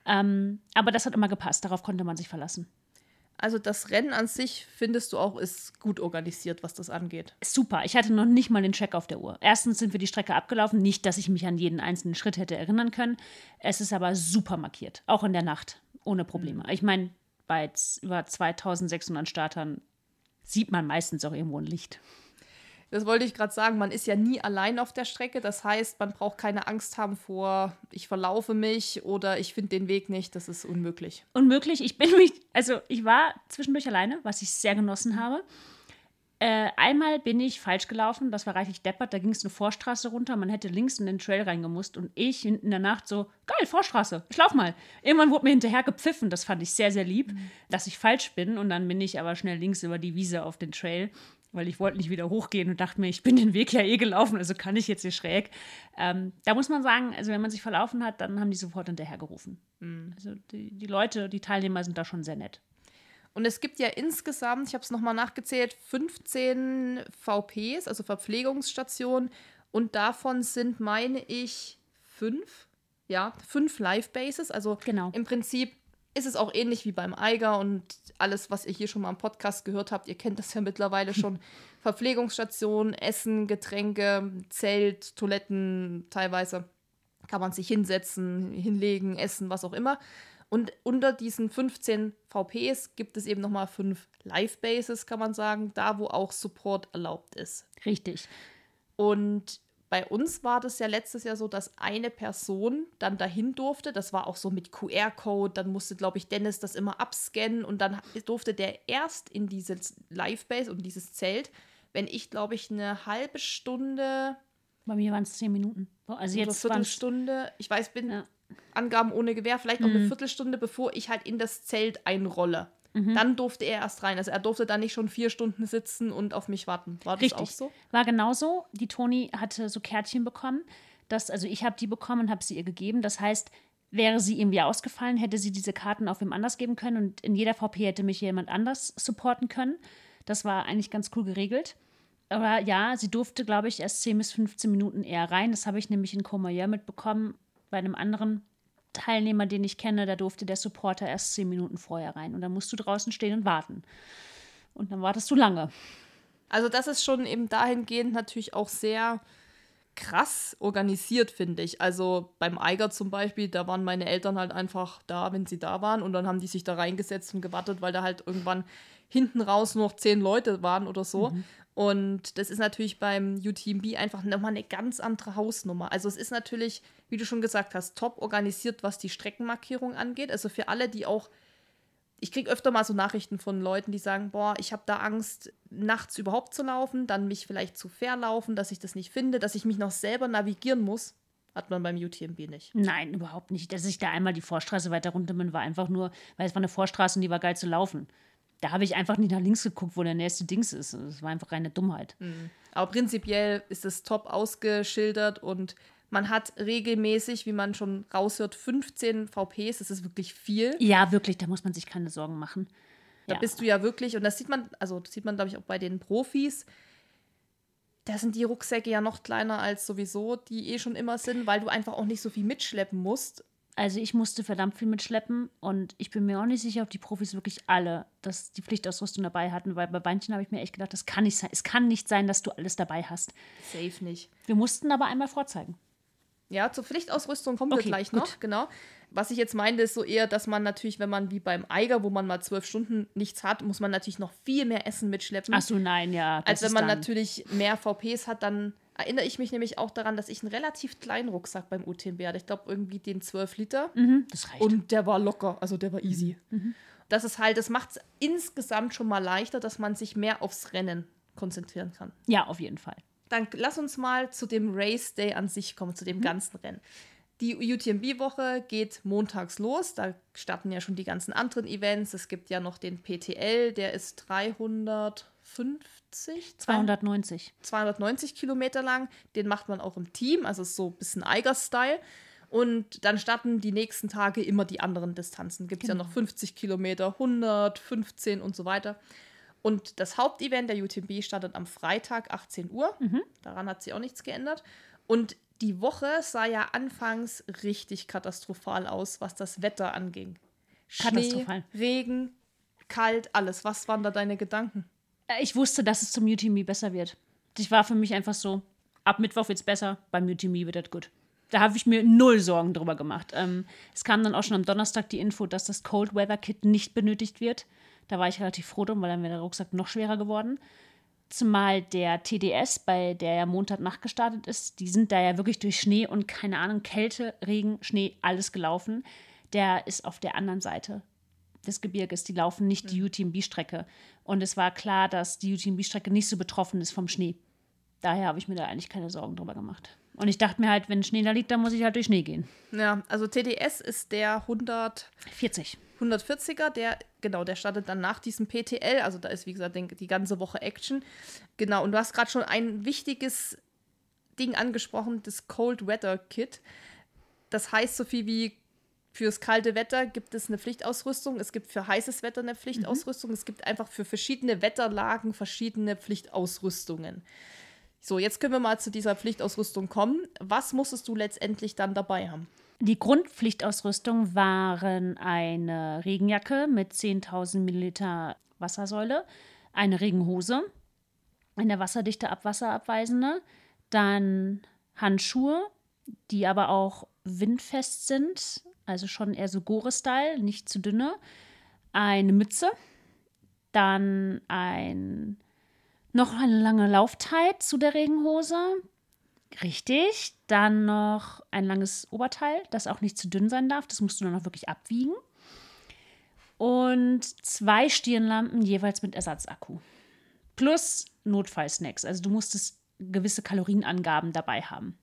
Ähm, aber das hat immer gepasst, darauf konnte man sich verlassen. Also das Rennen an sich findest du auch ist gut organisiert, was das angeht. Super. Ich hatte noch nicht mal den Check auf der Uhr. Erstens sind wir die Strecke abgelaufen, nicht, dass ich mich an jeden einzelnen Schritt hätte erinnern können. Es ist aber super markiert, auch in der Nacht, ohne Probleme. Mhm. Ich meine, bei über 2600 Startern sieht man meistens auch irgendwo ein Licht. Das wollte ich gerade sagen, man ist ja nie allein auf der Strecke. Das heißt, man braucht keine Angst haben vor, ich verlaufe mich oder ich finde den Weg nicht. Das ist unmöglich. Unmöglich. Ich bin mich, also ich war zwischendurch alleine, was ich sehr genossen habe. Äh, einmal bin ich falsch gelaufen, das war reichlich deppert, da ging es eine Vorstraße runter, man hätte links in den Trail reingemusst und ich hinten in der Nacht so, geil, Vorstraße, ich lauf mal. Irgendwann wurde mir hinterher gepfiffen, das fand ich sehr, sehr lieb, mhm. dass ich falsch bin und dann bin ich aber schnell links über die Wiese auf den Trail, weil ich wollte nicht wieder hochgehen und dachte mir, ich bin den Weg ja eh gelaufen, also kann ich jetzt hier schräg. Ähm, da muss man sagen, also wenn man sich verlaufen hat, dann haben die sofort hinterher gerufen. Mhm. Also die, die Leute, die Teilnehmer sind da schon sehr nett. Und es gibt ja insgesamt, ich habe es nochmal nachgezählt, 15 VPs, also Verpflegungsstationen. Und davon sind, meine ich, fünf, ja, fünf Live-Bases. Also genau. im Prinzip ist es auch ähnlich wie beim Eiger und alles, was ihr hier schon mal im Podcast gehört habt, ihr kennt das ja mittlerweile schon. Verpflegungsstation, Essen, Getränke, Zelt, Toiletten, teilweise kann man sich hinsetzen, hinlegen, essen, was auch immer. Und unter diesen 15 VPs gibt es eben nochmal fünf Live-Bases, kann man sagen, da wo auch Support erlaubt ist. Richtig. Und bei uns war das ja letztes Jahr so, dass eine Person dann dahin durfte. Das war auch so mit QR-Code. Dann musste, glaube ich, Dennis das immer abscannen und dann durfte der erst in diese Live-Base und dieses Zelt, wenn ich, glaube ich, eine halbe Stunde. Bei mir waren es zehn Minuten. Also jetzt eine Viertelstunde. Ich weiß, bin. Ja Angaben ohne Gewehr, vielleicht noch Mhm. eine Viertelstunde, bevor ich halt in das Zelt einrolle. Mhm. Dann durfte er erst rein. Also er durfte dann nicht schon vier Stunden sitzen und auf mich warten. War das Richtig. auch so? War genauso. Die Toni hatte so Kärtchen bekommen. Das, also ich habe die bekommen und habe sie ihr gegeben. Das heißt, wäre sie irgendwie ausgefallen, hätte sie diese Karten auf wem anders geben können und in jeder VP hätte mich jemand anders supporten können. Das war eigentlich ganz cool geregelt. Aber ja, sie durfte, glaube ich, erst 10 bis 15 Minuten eher rein. Das habe ich nämlich in Courmayeur mitbekommen. Bei einem anderen Teilnehmer, den ich kenne, da durfte der Supporter erst 10 Minuten vorher rein. Und dann musst du draußen stehen und warten. Und dann wartest du lange. Also das ist schon eben dahingehend natürlich auch sehr krass organisiert, finde ich. Also beim Eiger zum Beispiel, da waren meine Eltern halt einfach da, wenn sie da waren und dann haben die sich da reingesetzt und gewartet, weil da halt irgendwann hinten raus nur noch zehn Leute waren oder so. Und das ist natürlich beim UTMB einfach nochmal eine ganz andere Hausnummer. Also es ist natürlich, wie du schon gesagt hast, top organisiert, was die Streckenmarkierung angeht. Also für alle, die auch ich kriege öfter mal so Nachrichten von Leuten, die sagen, boah, ich habe da Angst, nachts überhaupt zu laufen, dann mich vielleicht zu verlaufen, dass ich das nicht finde, dass ich mich noch selber navigieren muss. Hat man beim UTMB nicht. Nein, überhaupt nicht. Dass ich da einmal die Vorstraße weiter runter bin, war einfach nur, weil es war eine Vorstraße und die war geil zu laufen. Da habe ich einfach nicht nach links geguckt, wo der nächste Dings ist. Das war einfach reine Dummheit. Aber prinzipiell ist es top ausgeschildert und man hat regelmäßig, wie man schon raushört, 15 VPs. Das ist wirklich viel. Ja, wirklich, da muss man sich keine Sorgen machen. Da Ja. bist du ja wirklich, und das sieht man, also das sieht man, glaube ich, auch bei den Profis. Da sind die Rucksäcke ja noch kleiner als sowieso, die eh schon immer sind, weil du einfach auch nicht so viel mitschleppen musst. Also ich musste verdammt viel mitschleppen und ich bin mir auch nicht sicher, ob die Profis wirklich alle das, die Pflichtausrüstung dabei hatten, weil bei manchen habe ich mir echt gedacht, das kann nicht sein. Es kann nicht sein, dass du alles dabei hast. Safe nicht. Wir mussten aber einmal vorzeigen. Ja, zur Pflichtausrüstung kommen wir Okay, gleich gut. noch, genau. Was ich jetzt meinte, ist so eher, dass man natürlich, wenn man wie beim Eiger, wo man mal zwölf Stunden nichts hat, muss man natürlich noch viel mehr Essen mitschleppen. Ach so, nein, ja. als wenn man natürlich mehr VPs hat, dann erinnere ich mich nämlich auch daran, dass ich einen relativ kleinen Rucksack beim UTMB hatte. Ich glaube, irgendwie den 12 Liter. Mhm, das reicht. Und der war locker, also der war easy. Mhm. Das ist halt, das macht es insgesamt schon mal leichter, dass man sich mehr aufs Rennen konzentrieren kann. ja, auf jeden Fall. Dann lass uns mal zu dem Race Day an sich kommen, zu dem ganzen Rennen. Die UTMB-Woche geht montags los. Da starten ja schon die ganzen anderen Events. Es gibt ja noch den PTL, der ist 350, 290. 290 Kilometer lang. Den macht man auch im Team, also ist so ein bisschen Eiger-Style. Und dann starten die nächsten Tage immer die anderen Distanzen. Gibt es ja noch 50 Kilometer, 100, 15 und so weiter. Und das Hauptevent der UTMB startet am Freitag 18 Uhr. Daran hat sich auch nichts geändert. Und die Woche sah ja anfangs richtig katastrophal aus, was das Wetter anging. Schnee, Katastrophal. Regen, kalt, alles. Was waren da deine Gedanken? Äh, Ich wusste, dass es zum UTMB besser wird. Das war für mich einfach so, ab Mittwoch wird es besser, beim UTMB wird das gut. Da habe ich mir null Sorgen drüber gemacht. Ähm, es kam dann auch schon am Donnerstag die Info, dass das Cold Weather Kit nicht benötigt wird. Da war ich relativ froh drum, weil dann wäre der Rucksack noch schwerer geworden. Zumal der TDS, bei der ja Montagnacht gestartet ist, die sind da ja wirklich durch Schnee und keine Ahnung, Kälte, Regen, Schnee, alles gelaufen. Der ist auf der anderen Seite des Gebirges. Die laufen nicht die UTMB-Strecke. Und es war klar, dass die UTMB-Strecke nicht so betroffen ist vom Schnee. Daher habe ich mir da eigentlich keine Sorgen drüber gemacht. Und ich dachte mir halt, wenn Schnee da liegt, dann muss ich halt durch Schnee gehen. Ja, also TDS ist der 100 40. 140er, der, genau, der startet dann nach diesem PTL. Also da ist, wie gesagt, die ganze Woche Action. Genau, und du hast gerade schon ein wichtiges Ding angesprochen, das Cold Weather Kit. Das heißt so viel wie fürs kalte Wetter gibt es eine Pflichtausrüstung, es gibt für heißes Wetter eine Pflichtausrüstung, es gibt einfach für verschiedene Wetterlagen verschiedene Pflichtausrüstungen. So, jetzt können wir mal zu dieser Pflichtausrüstung kommen. Was musstest du letztendlich dann dabei haben? Die Grundpflichtausrüstung waren eine Regenjacke mit 10.000 Milliliter Wassersäule, eine Regenhose, eine wasserdichte Abwasserabweisende, dann Handschuhe, die aber auch windfest sind, also schon eher so Gore-Style, nicht zu dünne, eine Mütze, dann ein noch eine lange Laufzeit zu der Regenhose, Richtig. Dann noch ein langes Oberteil, das auch nicht zu dünn sein darf. Das musst du dann auch wirklich abwiegen. Und zwei Stirnlampen jeweils mit Ersatzakku. Plus Notfallsnacks. Also du musstest gewisse Kalorienangaben dabei haben.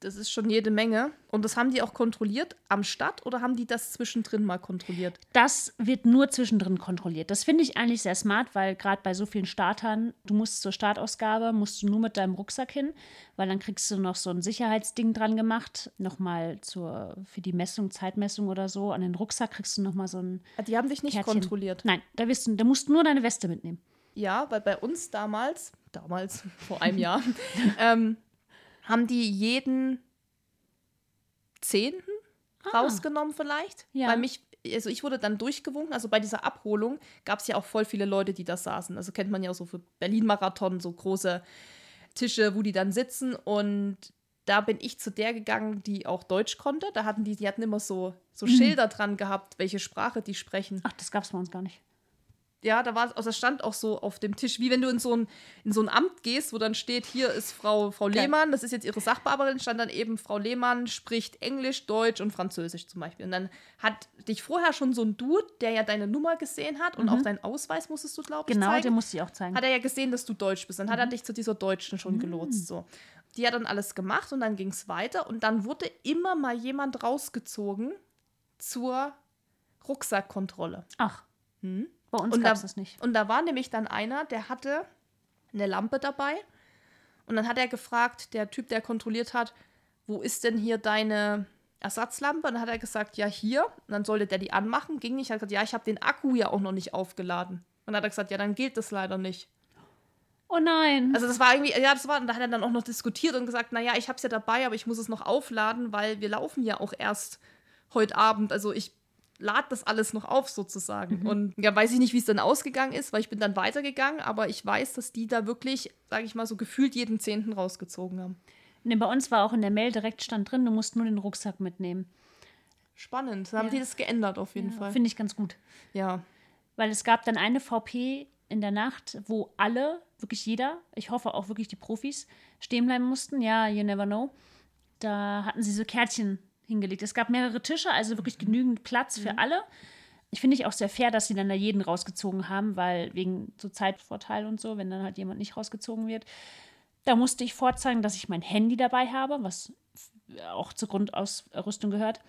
Das ist schon jede Menge. Und das haben die auch kontrolliert am Start oder haben die das zwischendrin mal kontrolliert? Das wird nur zwischendrin kontrolliert. Das finde ich eigentlich sehr smart, weil gerade bei so vielen Startern, du musst zur Startausgabe, musst du nur mit deinem Rucksack hin, weil dann kriegst du noch so ein Sicherheitsding dran gemacht, nochmal zur, für die Messung, Zeitmessung oder so. An den Rucksack kriegst du nochmal so ein. Ah, Die haben dich nicht Kärtchen. kontrolliert. Nein, da, wirst du, da musst du nur deine Weste mitnehmen. Ja, weil bei uns damals, damals, vor einem Jahr, ähm, haben die jeden Zehnten rausgenommen vielleicht. Ah. Ja. Weil mich, also ich wurde dann durchgewunken, also bei dieser Abholung gab es ja auch voll viele Leute, die da saßen. Also kennt man ja auch so für Berlin-Marathon, so große Tische, wo die dann sitzen und da bin ich zu der gegangen, die auch Deutsch konnte. Da hatten die, die hatten immer so, so Mhm. Schilder dran gehabt, welche Sprache die sprechen. Ach, das gab es bei uns gar nicht. Ja, da war, also stand auch so auf dem Tisch, wie wenn du in so ein, in so ein Amt gehst, wo dann steht, hier ist Frau, Frau. Lehmann, das ist jetzt ihre Sachbearbeiterin, stand dann eben, Frau Lehmann spricht Englisch, Deutsch und Französisch zum Beispiel. Und dann hat dich vorher schon so ein Dude, der ja deine Nummer gesehen hat und auch deinen Ausweis musstest du, glaube ich, Mhm. Genau, zeigen. den musste ich auch zeigen. hat er ja gesehen, dass du Deutsch bist. Dann hat er Mhm. dich zu dieser Deutschen schon gelotst. So. Die hat dann alles gemacht und dann ging es weiter und dann wurde immer mal jemand rausgezogen zur Rucksackkontrolle. Ach, bei uns Und gab da, es das nicht. und da war nämlich dann einer, der hatte eine Lampe dabei. Und dann hat er gefragt, der Typ, der kontrolliert hat, wo ist denn hier deine Ersatzlampe? Und dann hat er gesagt, ja, hier. Und dann sollte der die anmachen. Ging nicht. Er hat gesagt, ja, ich habe den Akku ja auch noch nicht aufgeladen. Und dann hat er gesagt, ja, dann gilt das leider nicht. Oh nein. Also das war irgendwie, ja, das war, und da hat er dann auch noch diskutiert und gesagt, naja, ich habe es ja dabei, aber ich muss es noch aufladen, weil wir laufen ja auch erst heute Abend. Also ich lade das alles noch auf sozusagen. Und ja, weiß ich nicht, wie es dann ausgegangen ist, weil ich bin dann weitergegangen, aber ich weiß, dass die da wirklich, sage ich mal, so gefühlt jeden Zehnten rausgezogen haben. nee, bei uns war auch in der Mail direkt stand drin, du musst nur den Rucksack mitnehmen. Spannend. Da haben Ja. die das geändert auf jeden Fall. Finde ich ganz gut. Ja. Weil es gab dann eine VP in der Nacht, wo alle, wirklich jeder, ich hoffe auch wirklich die Profis, stehen bleiben mussten. Ja, you never know. Da hatten sie so Kärtchen hingelegt. Es gab mehrere Tische, also wirklich genügend Platz für alle. Ich finde ich auch sehr fair, dass sie dann da jeden rausgezogen haben, weil wegen so Zeitvorteil und so, wenn dann halt jemand nicht rausgezogen wird. Da musste ich vorzeigen, dass ich mein Handy dabei habe, was auch zur Grundausrüstung gehört.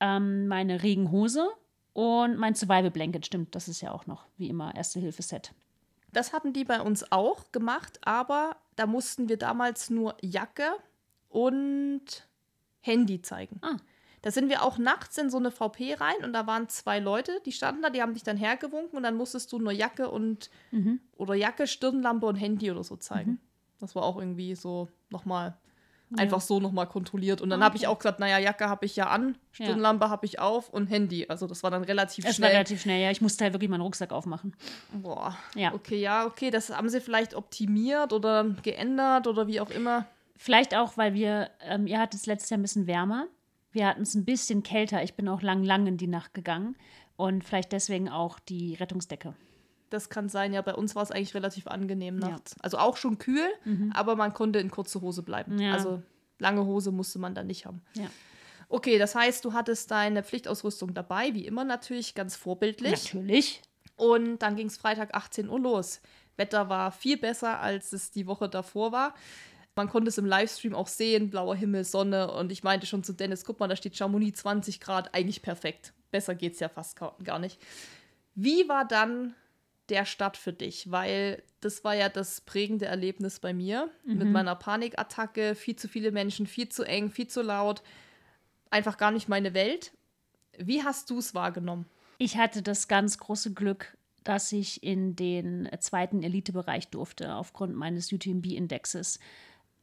Ähm, meine Regenhose und mein Survival Blanket, stimmt, das ist ja auch noch, wie immer, Erste-Hilfe-Set. Das hatten die bei uns auch gemacht, aber da mussten wir damals nur Jacke und Handy zeigen. Ah. Da sind wir auch nachts in so eine VP rein und da waren zwei Leute, die standen da, die haben dich dann hergewunken und dann musstest du nur Jacke und oder Jacke, Stirnlampe und Handy oder so zeigen. Das war auch irgendwie so nochmal einfach so nochmal kontrolliert. Und dann Ah, habe ich auch gesagt, naja, Jacke habe ich ja an, Ja. Stirnlampe habe ich auf und Handy. Also das war dann relativ Es war schnell. relativ schnell, ja. Ich musste halt wirklich meinen Rucksack aufmachen. Boah. Ja. Okay, ja, okay, das haben sie vielleicht optimiert oder geändert oder wie auch immer. Vielleicht auch, weil wir, ähm, ihr hattet es letztes Jahr ein bisschen wärmer. Wir hatten es ein bisschen kälter. Ich bin auch lang, lang in die Nacht gegangen. Und vielleicht deswegen auch die Rettungsdecke. Das kann sein, ja, bei uns war es eigentlich relativ angenehm Ja. nachts. Also auch schon kühl, aber man konnte in kurze Hose bleiben. Ja. Also lange Hose musste man da nicht haben. Ja. Okay, das heißt, du hattest deine Pflichtausrüstung dabei, wie immer natürlich, ganz vorbildlich. Natürlich. Und dann ging es Freitag 18 Uhr los. Wetter war viel besser, als es die Woche davor war. Man konnte es im Livestream auch sehen, blauer Himmel, Sonne. Und ich meinte schon zu Dennis, guck mal, da steht Chamonix 20 Grad, eigentlich perfekt. Besser geht's ja fast gar nicht. Wie war dann der Start für dich? Weil das war ja das prägende Erlebnis bei mir mit meiner Panikattacke. Viel zu viele Menschen, viel zu eng, viel zu laut. Einfach gar nicht meine Welt. Wie hast du es wahrgenommen? Ich hatte das ganz große Glück, dass ich in den zweiten Elitebereich durfte, aufgrund meines UTMB-Indexes.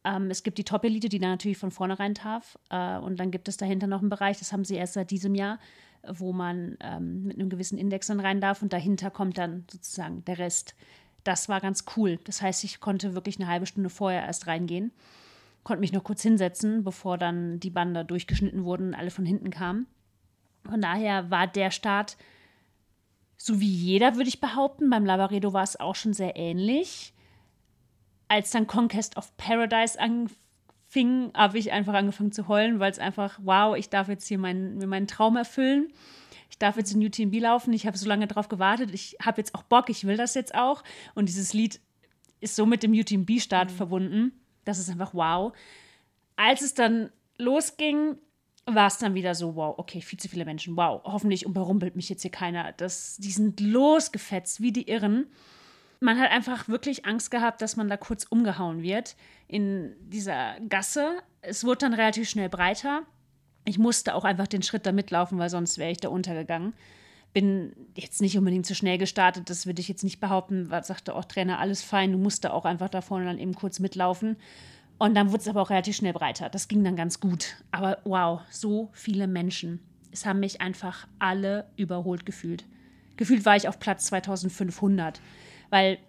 Ähm, es gibt die Top-Elite, die da natürlich von vornherein darf. Äh, und dann gibt es dahinter noch einen Bereich, das haben sie erst seit diesem Jahr, wo man ähm, mit einem gewissen Index dann rein darf. Und dahinter kommt dann sozusagen der Rest. Das war ganz cool. Das heißt, ich konnte wirklich eine halbe Stunde vorher erst reingehen, konnte mich noch kurz hinsetzen, bevor dann die Bande durchgeschnitten wurden und alle von hinten kamen. Von daher war der Start so wie jeder, würde ich behaupten. Beim Lavaredo war es auch schon sehr ähnlich. Als dann Conquest of Paradise anfing, habe ich einfach angefangen zu heulen, weil es einfach, wow, ich darf jetzt hier meinen, mir meinen Traum erfüllen. Ich darf jetzt in UTMB laufen. Ich habe so lange darauf gewartet. Ich habe jetzt auch Bock. Ich will das jetzt auch. Und dieses Lied ist so mit dem UTMB-Start verbunden. Das ist einfach wow. Als es dann losging, war es dann wieder so, wow, okay, viel zu viele Menschen, wow, hoffentlich überrumpelt mich jetzt hier keiner. Das, die sind losgefetzt wie die Irren. Man hat einfach wirklich Angst gehabt, dass man da kurz umgehauen wird in dieser Gasse. Es wurde dann relativ schnell breiter. Ich musste auch einfach den Schritt da mitlaufen, weil sonst wäre ich da untergegangen. Bin jetzt nicht unbedingt zu schnell gestartet, das würde ich jetzt nicht behaupten. Was sagte auch Trainer, alles fein, du musst da auch einfach da vorne dann eben kurz mitlaufen. Und dann wurde es aber auch relativ schnell breiter. Das ging dann ganz gut. Aber wow, so viele Menschen. Es haben mich einfach alle überholt gefühlt. Gefühlt war ich auf Platz 2500, weil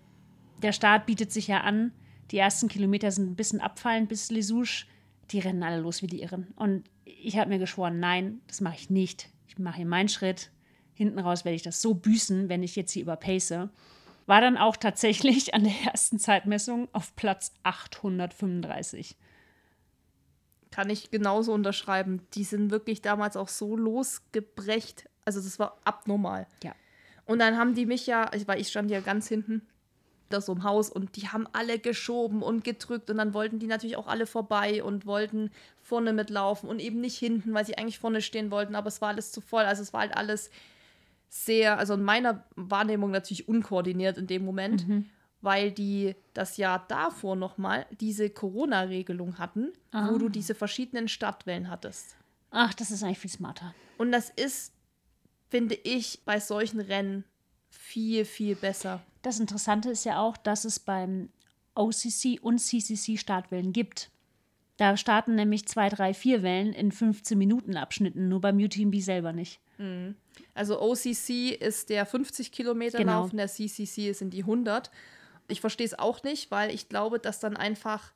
der Start bietet sich ja an. Die ersten Kilometer sind ein bisschen abfallend bis Lesouche. Die rennen alle los wie die Irren. Und ich habe mir geschworen, nein, das mache ich nicht. Ich mache hier meinen Schritt. Hinten raus werde ich das so büßen, wenn ich jetzt hier überpace. War dann auch tatsächlich an der ersten Zeitmessung auf Platz 835. Kann ich genauso unterschreiben. Die sind wirklich damals auch so losgebrecht. Also das war abnormal. Ja. Und dann haben die mich ja, weil ich stand ja ganz hinten, da so im Haus und die haben alle geschoben und gedrückt und dann wollten die natürlich auch alle vorbei und wollten vorne mitlaufen und eben nicht hinten, weil sie eigentlich vorne stehen wollten, aber es war alles zu voll. Also es war halt alles sehr, also in meiner Wahrnehmung natürlich unkoordiniert in dem Moment, mhm. weil die das Jahr davor nochmal diese Corona-Regelung hatten, ah. wo du diese verschiedenen Stadtwellen hattest. Ach, das ist eigentlich viel smarter. Und das ist, finde ich, bei solchen Rennen viel, viel besser. Das Interessante ist ja auch, dass es beim OCC und CCC Startwellen gibt. Da starten nämlich zwei, drei, vier Wellen in 15 Minuten Abschnitten, nur beim UTMB selber nicht. Mhm. Also OCC ist der 50 Kilometer genau. Lauf und der CCC sind die 100. Ich verstehe es auch nicht, weil ich glaube, dass dann einfach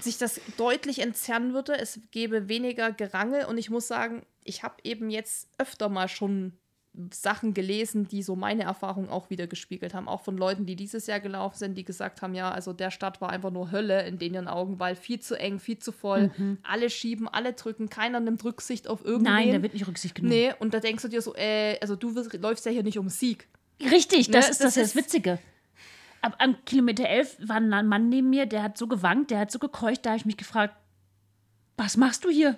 sich das deutlich entzerren würde. Es gäbe weniger Gerangel und ich muss sagen, ich habe eben jetzt öfter mal schon Sachen gelesen, die so meine Erfahrung auch wieder gespiegelt haben. Auch von Leuten, die dieses Jahr gelaufen sind, die gesagt haben, ja, also der Stadt war einfach nur Hölle in denen Augen, weil viel zu eng, viel zu voll. Mhm. Alle schieben, alle drücken, keiner nimmt Rücksicht auf irgendwen. Nein, da wird nicht Rücksicht genommen. Nee, und da denkst du dir so, äh, also du wirst, läufst ja hier nicht um Sieg. Richtig, das ne? ist das, das, ist das Witzige. Ab am Kilometer 11 war ein Mann neben mir, der hat so gewankt, der hat so gekeucht, da habe ich mich gefragt, was machst du hier?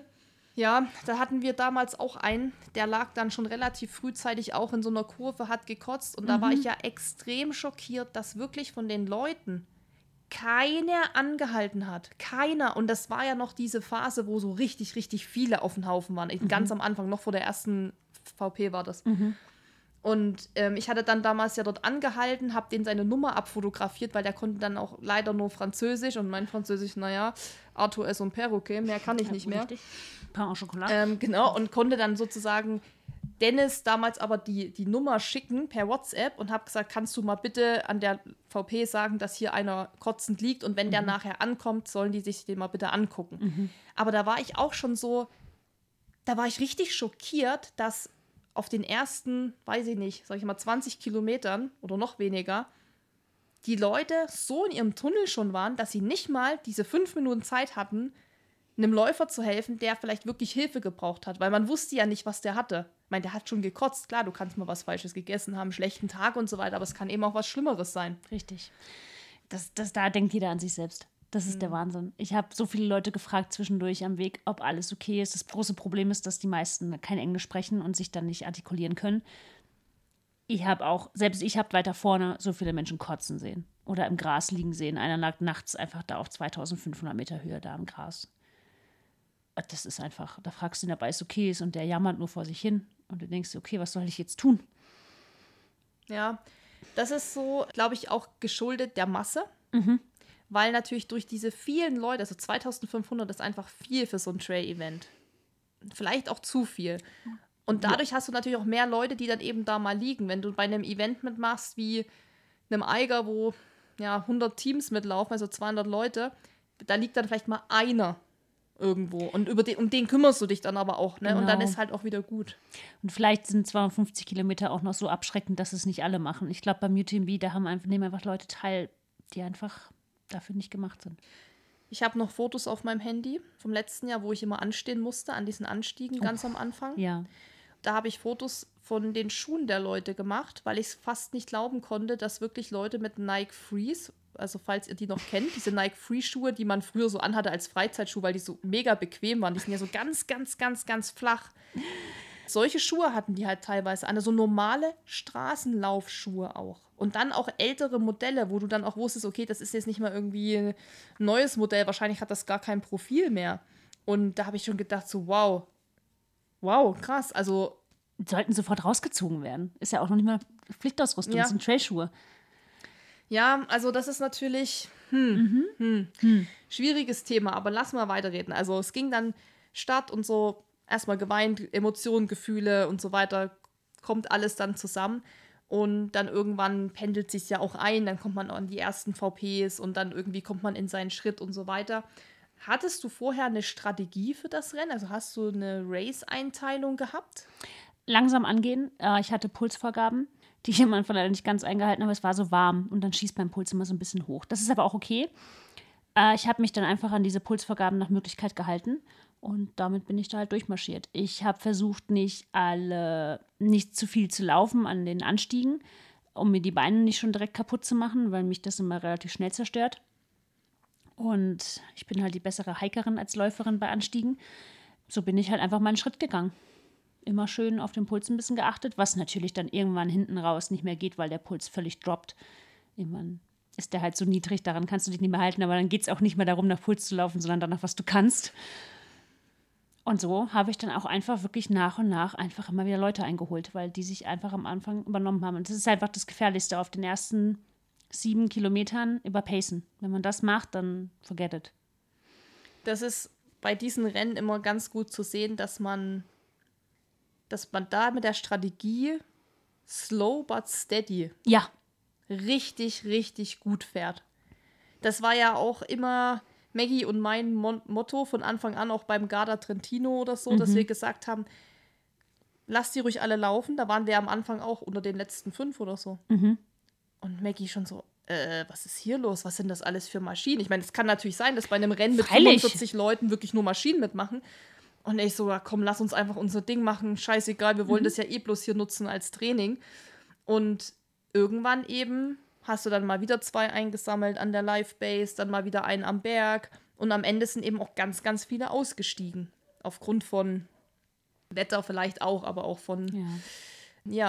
Ja, da hatten wir damals auch einen, der lag dann schon relativ frühzeitig auch in so einer Kurve, hat gekotzt. Und mhm. da war ich mhm. ja extrem schockiert, dass wirklich von den Leuten keiner angehalten hat. Keiner. Und das war ja noch diese Phase, wo so richtig, richtig viele auf dem Haufen waren. Mhm. Ganz am Anfang, noch vor der ersten VP war das. Mhm. Und ähm, ich hatte dann damals ja dort angehalten, habe den seine Nummer abfotografiert, weil der konnte dann auch leider nur Französisch und mein Französisch, naja, Arthur S. und Perroquet, mehr kann ich ja, nicht mehr. Richtig. Pain au Chocolat. Ähm, genau, und konnte dann sozusagen Dennis damals aber die, die Nummer schicken per WhatsApp und habe gesagt, kannst du mal bitte an der VP sagen, dass hier einer kotzend liegt und wenn mhm. der nachher ankommt, sollen die sich den mal bitte angucken. Mhm. Aber da war ich auch schon so, da war ich richtig schockiert, dass auf den ersten, weiß ich nicht, sag ich mal 20 Kilometern oder noch weniger, die Leute so in ihrem Tunnel schon waren, dass sie nicht mal diese fünf Minuten Zeit hatten, einem Läufer zu helfen, der vielleicht wirklich Hilfe gebraucht hat, weil man wusste ja nicht, was der hatte. Ich meine, der hat schon gekotzt. Klar, du kannst mal was Falsches gegessen haben, schlechten Tag und so weiter, aber es kann eben auch was Schlimmeres sein. Richtig. Das, das, da denkt jeder an sich selbst. Das ist mhm. der Wahnsinn. Ich habe so viele Leute gefragt zwischendurch am Weg, ob alles okay ist. Das große Problem ist, dass die meisten kein Englisch sprechen und sich dann nicht artikulieren können. Ich habe auch, selbst ich habe weiter vorne so viele Menschen kotzen sehen oder im Gras liegen sehen. Einer lag nachts einfach da auf 2500 Meter Höhe da im Gras das ist einfach, da fragst du ihn, ob alles okay ist und der jammert nur vor sich hin und du denkst, okay, was soll ich jetzt tun? Ja, das ist so, glaube ich, auch geschuldet der Masse, mhm. Weil natürlich durch diese vielen Leute, also 2500 ist einfach viel für so ein Trail-Event. Vielleicht auch zu viel. Und dadurch ja. hast du natürlich auch mehr Leute, die dann eben da mal liegen. Wenn du bei einem Event mitmachst wie einem Eiger, wo ja 100 Teams mitlaufen, also 200 Leute, da liegt dann vielleicht mal einer irgendwo. Und über den, um den kümmerst du dich dann aber auch, ne? Genau. Und dann genau. ist halt auch wieder gut. Und vielleicht sind 250 Kilometer auch noch so abschreckend, dass es nicht alle machen. Ich glaube, beim UTMB, da haben einfach, nehmen einfach Leute teil, die einfach dafür nicht gemacht sind. Ich habe noch Fotos auf meinem Handy vom letzten Jahr, wo ich immer anstehen musste, an diesen Anstiegen, ganz oh, am Anfang. Ja. Da habe ich Fotos von den Schuhen der Leute gemacht, weil ich es fast nicht glauben konnte, dass wirklich Leute mit Nike Freeze Also falls ihr die noch kennt, diese Nike Free Schuhe, die man früher so anhatte als Freizeitschuh, weil die so mega bequem waren. Die sind ja so ganz, ganz, ganz, ganz flach. Solche Schuhe hatten die halt teilweise an, so normale Straßenlaufschuhe auch. Und dann auch ältere Modelle, wo du dann auch wusstest, okay, das ist jetzt nicht mal irgendwie ein neues Modell, wahrscheinlich hat das gar kein Profil mehr. Und da habe ich schon gedacht, so wow, wow, krass. Also sollten sofort rausgezogen werden. Ist ja auch noch nicht mal Pflichtausrüstung, ja. das sind Trailschuhe. Ja, also das ist natürlich hm, mhm. hm, hm. schwieriges Thema, aber lass mal weiterreden. Also es ging dann Stadt und so, erstmal geweint, Emotionen, Gefühle und so weiter, kommt alles dann zusammen. Und dann irgendwann pendelt sich ja auch ein, dann kommt man an die ersten VPs und dann irgendwie kommt man in seinen Schritt und so weiter. Hattest du vorher eine Strategie für das Rennen? Also hast du eine Race-Einteilung gehabt? Langsam angehen. Äh, ich hatte Pulsvorgaben die ich am Anfang leider nicht ganz eingehalten habe. Es war so warm und dann schießt mein Puls immer so ein bisschen hoch. Das ist aber auch okay. Äh, ich habe mich dann einfach an diese Pulsvorgaben nach Möglichkeit gehalten und damit bin ich da halt durchmarschiert. Ich habe versucht, nicht alle, nicht zu viel zu laufen an den Anstiegen, um mir die Beine nicht schon direkt kaputt zu machen, weil mich das immer relativ schnell zerstört. Und ich bin halt die bessere Hikerin als Läuferin bei Anstiegen. So bin ich halt einfach mal einen Schritt gegangen immer schön auf den Puls ein bisschen geachtet, was natürlich dann irgendwann hinten raus nicht mehr geht, weil der Puls völlig droppt. Irgendwann ist der halt so niedrig, daran kannst du dich nicht mehr halten, aber dann geht es auch nicht mehr darum, nach Puls zu laufen, sondern danach, was du kannst. Und so habe ich dann auch einfach wirklich nach und nach einfach immer wieder Leute eingeholt, weil die sich einfach am Anfang übernommen haben. Und das ist einfach das Gefährlichste auf den ersten sieben Kilometern überpacen. Wenn man das macht, dann forget it. Das ist bei diesen Rennen immer ganz gut zu sehen, dass man dass man da mit der Strategie slow but steady ja. richtig, richtig gut fährt. Das war ja auch immer Maggie und mein Mon Motto von Anfang an, auch beim Garda Trentino oder so, mhm. dass wir gesagt haben, lass die ruhig alle laufen. Da waren wir am Anfang auch unter den letzten fünf oder so. Mhm. Und Maggie schon so, äh, was ist hier los? Was sind das alles für Maschinen? Ich meine, es kann natürlich sein, dass bei einem Rennen mit Freilich. 45 Leuten wirklich nur Maschinen mitmachen. Und ich so, komm, lass uns einfach unser Ding machen. Scheißegal, wir wollen mhm. das ja eh bloß hier nutzen als Training. Und irgendwann eben hast du dann mal wieder zwei eingesammelt an der Live-Base, dann mal wieder einen am Berg. Und am Ende sind eben auch ganz, ganz viele ausgestiegen. Aufgrund von Wetter vielleicht auch, aber auch von, ja,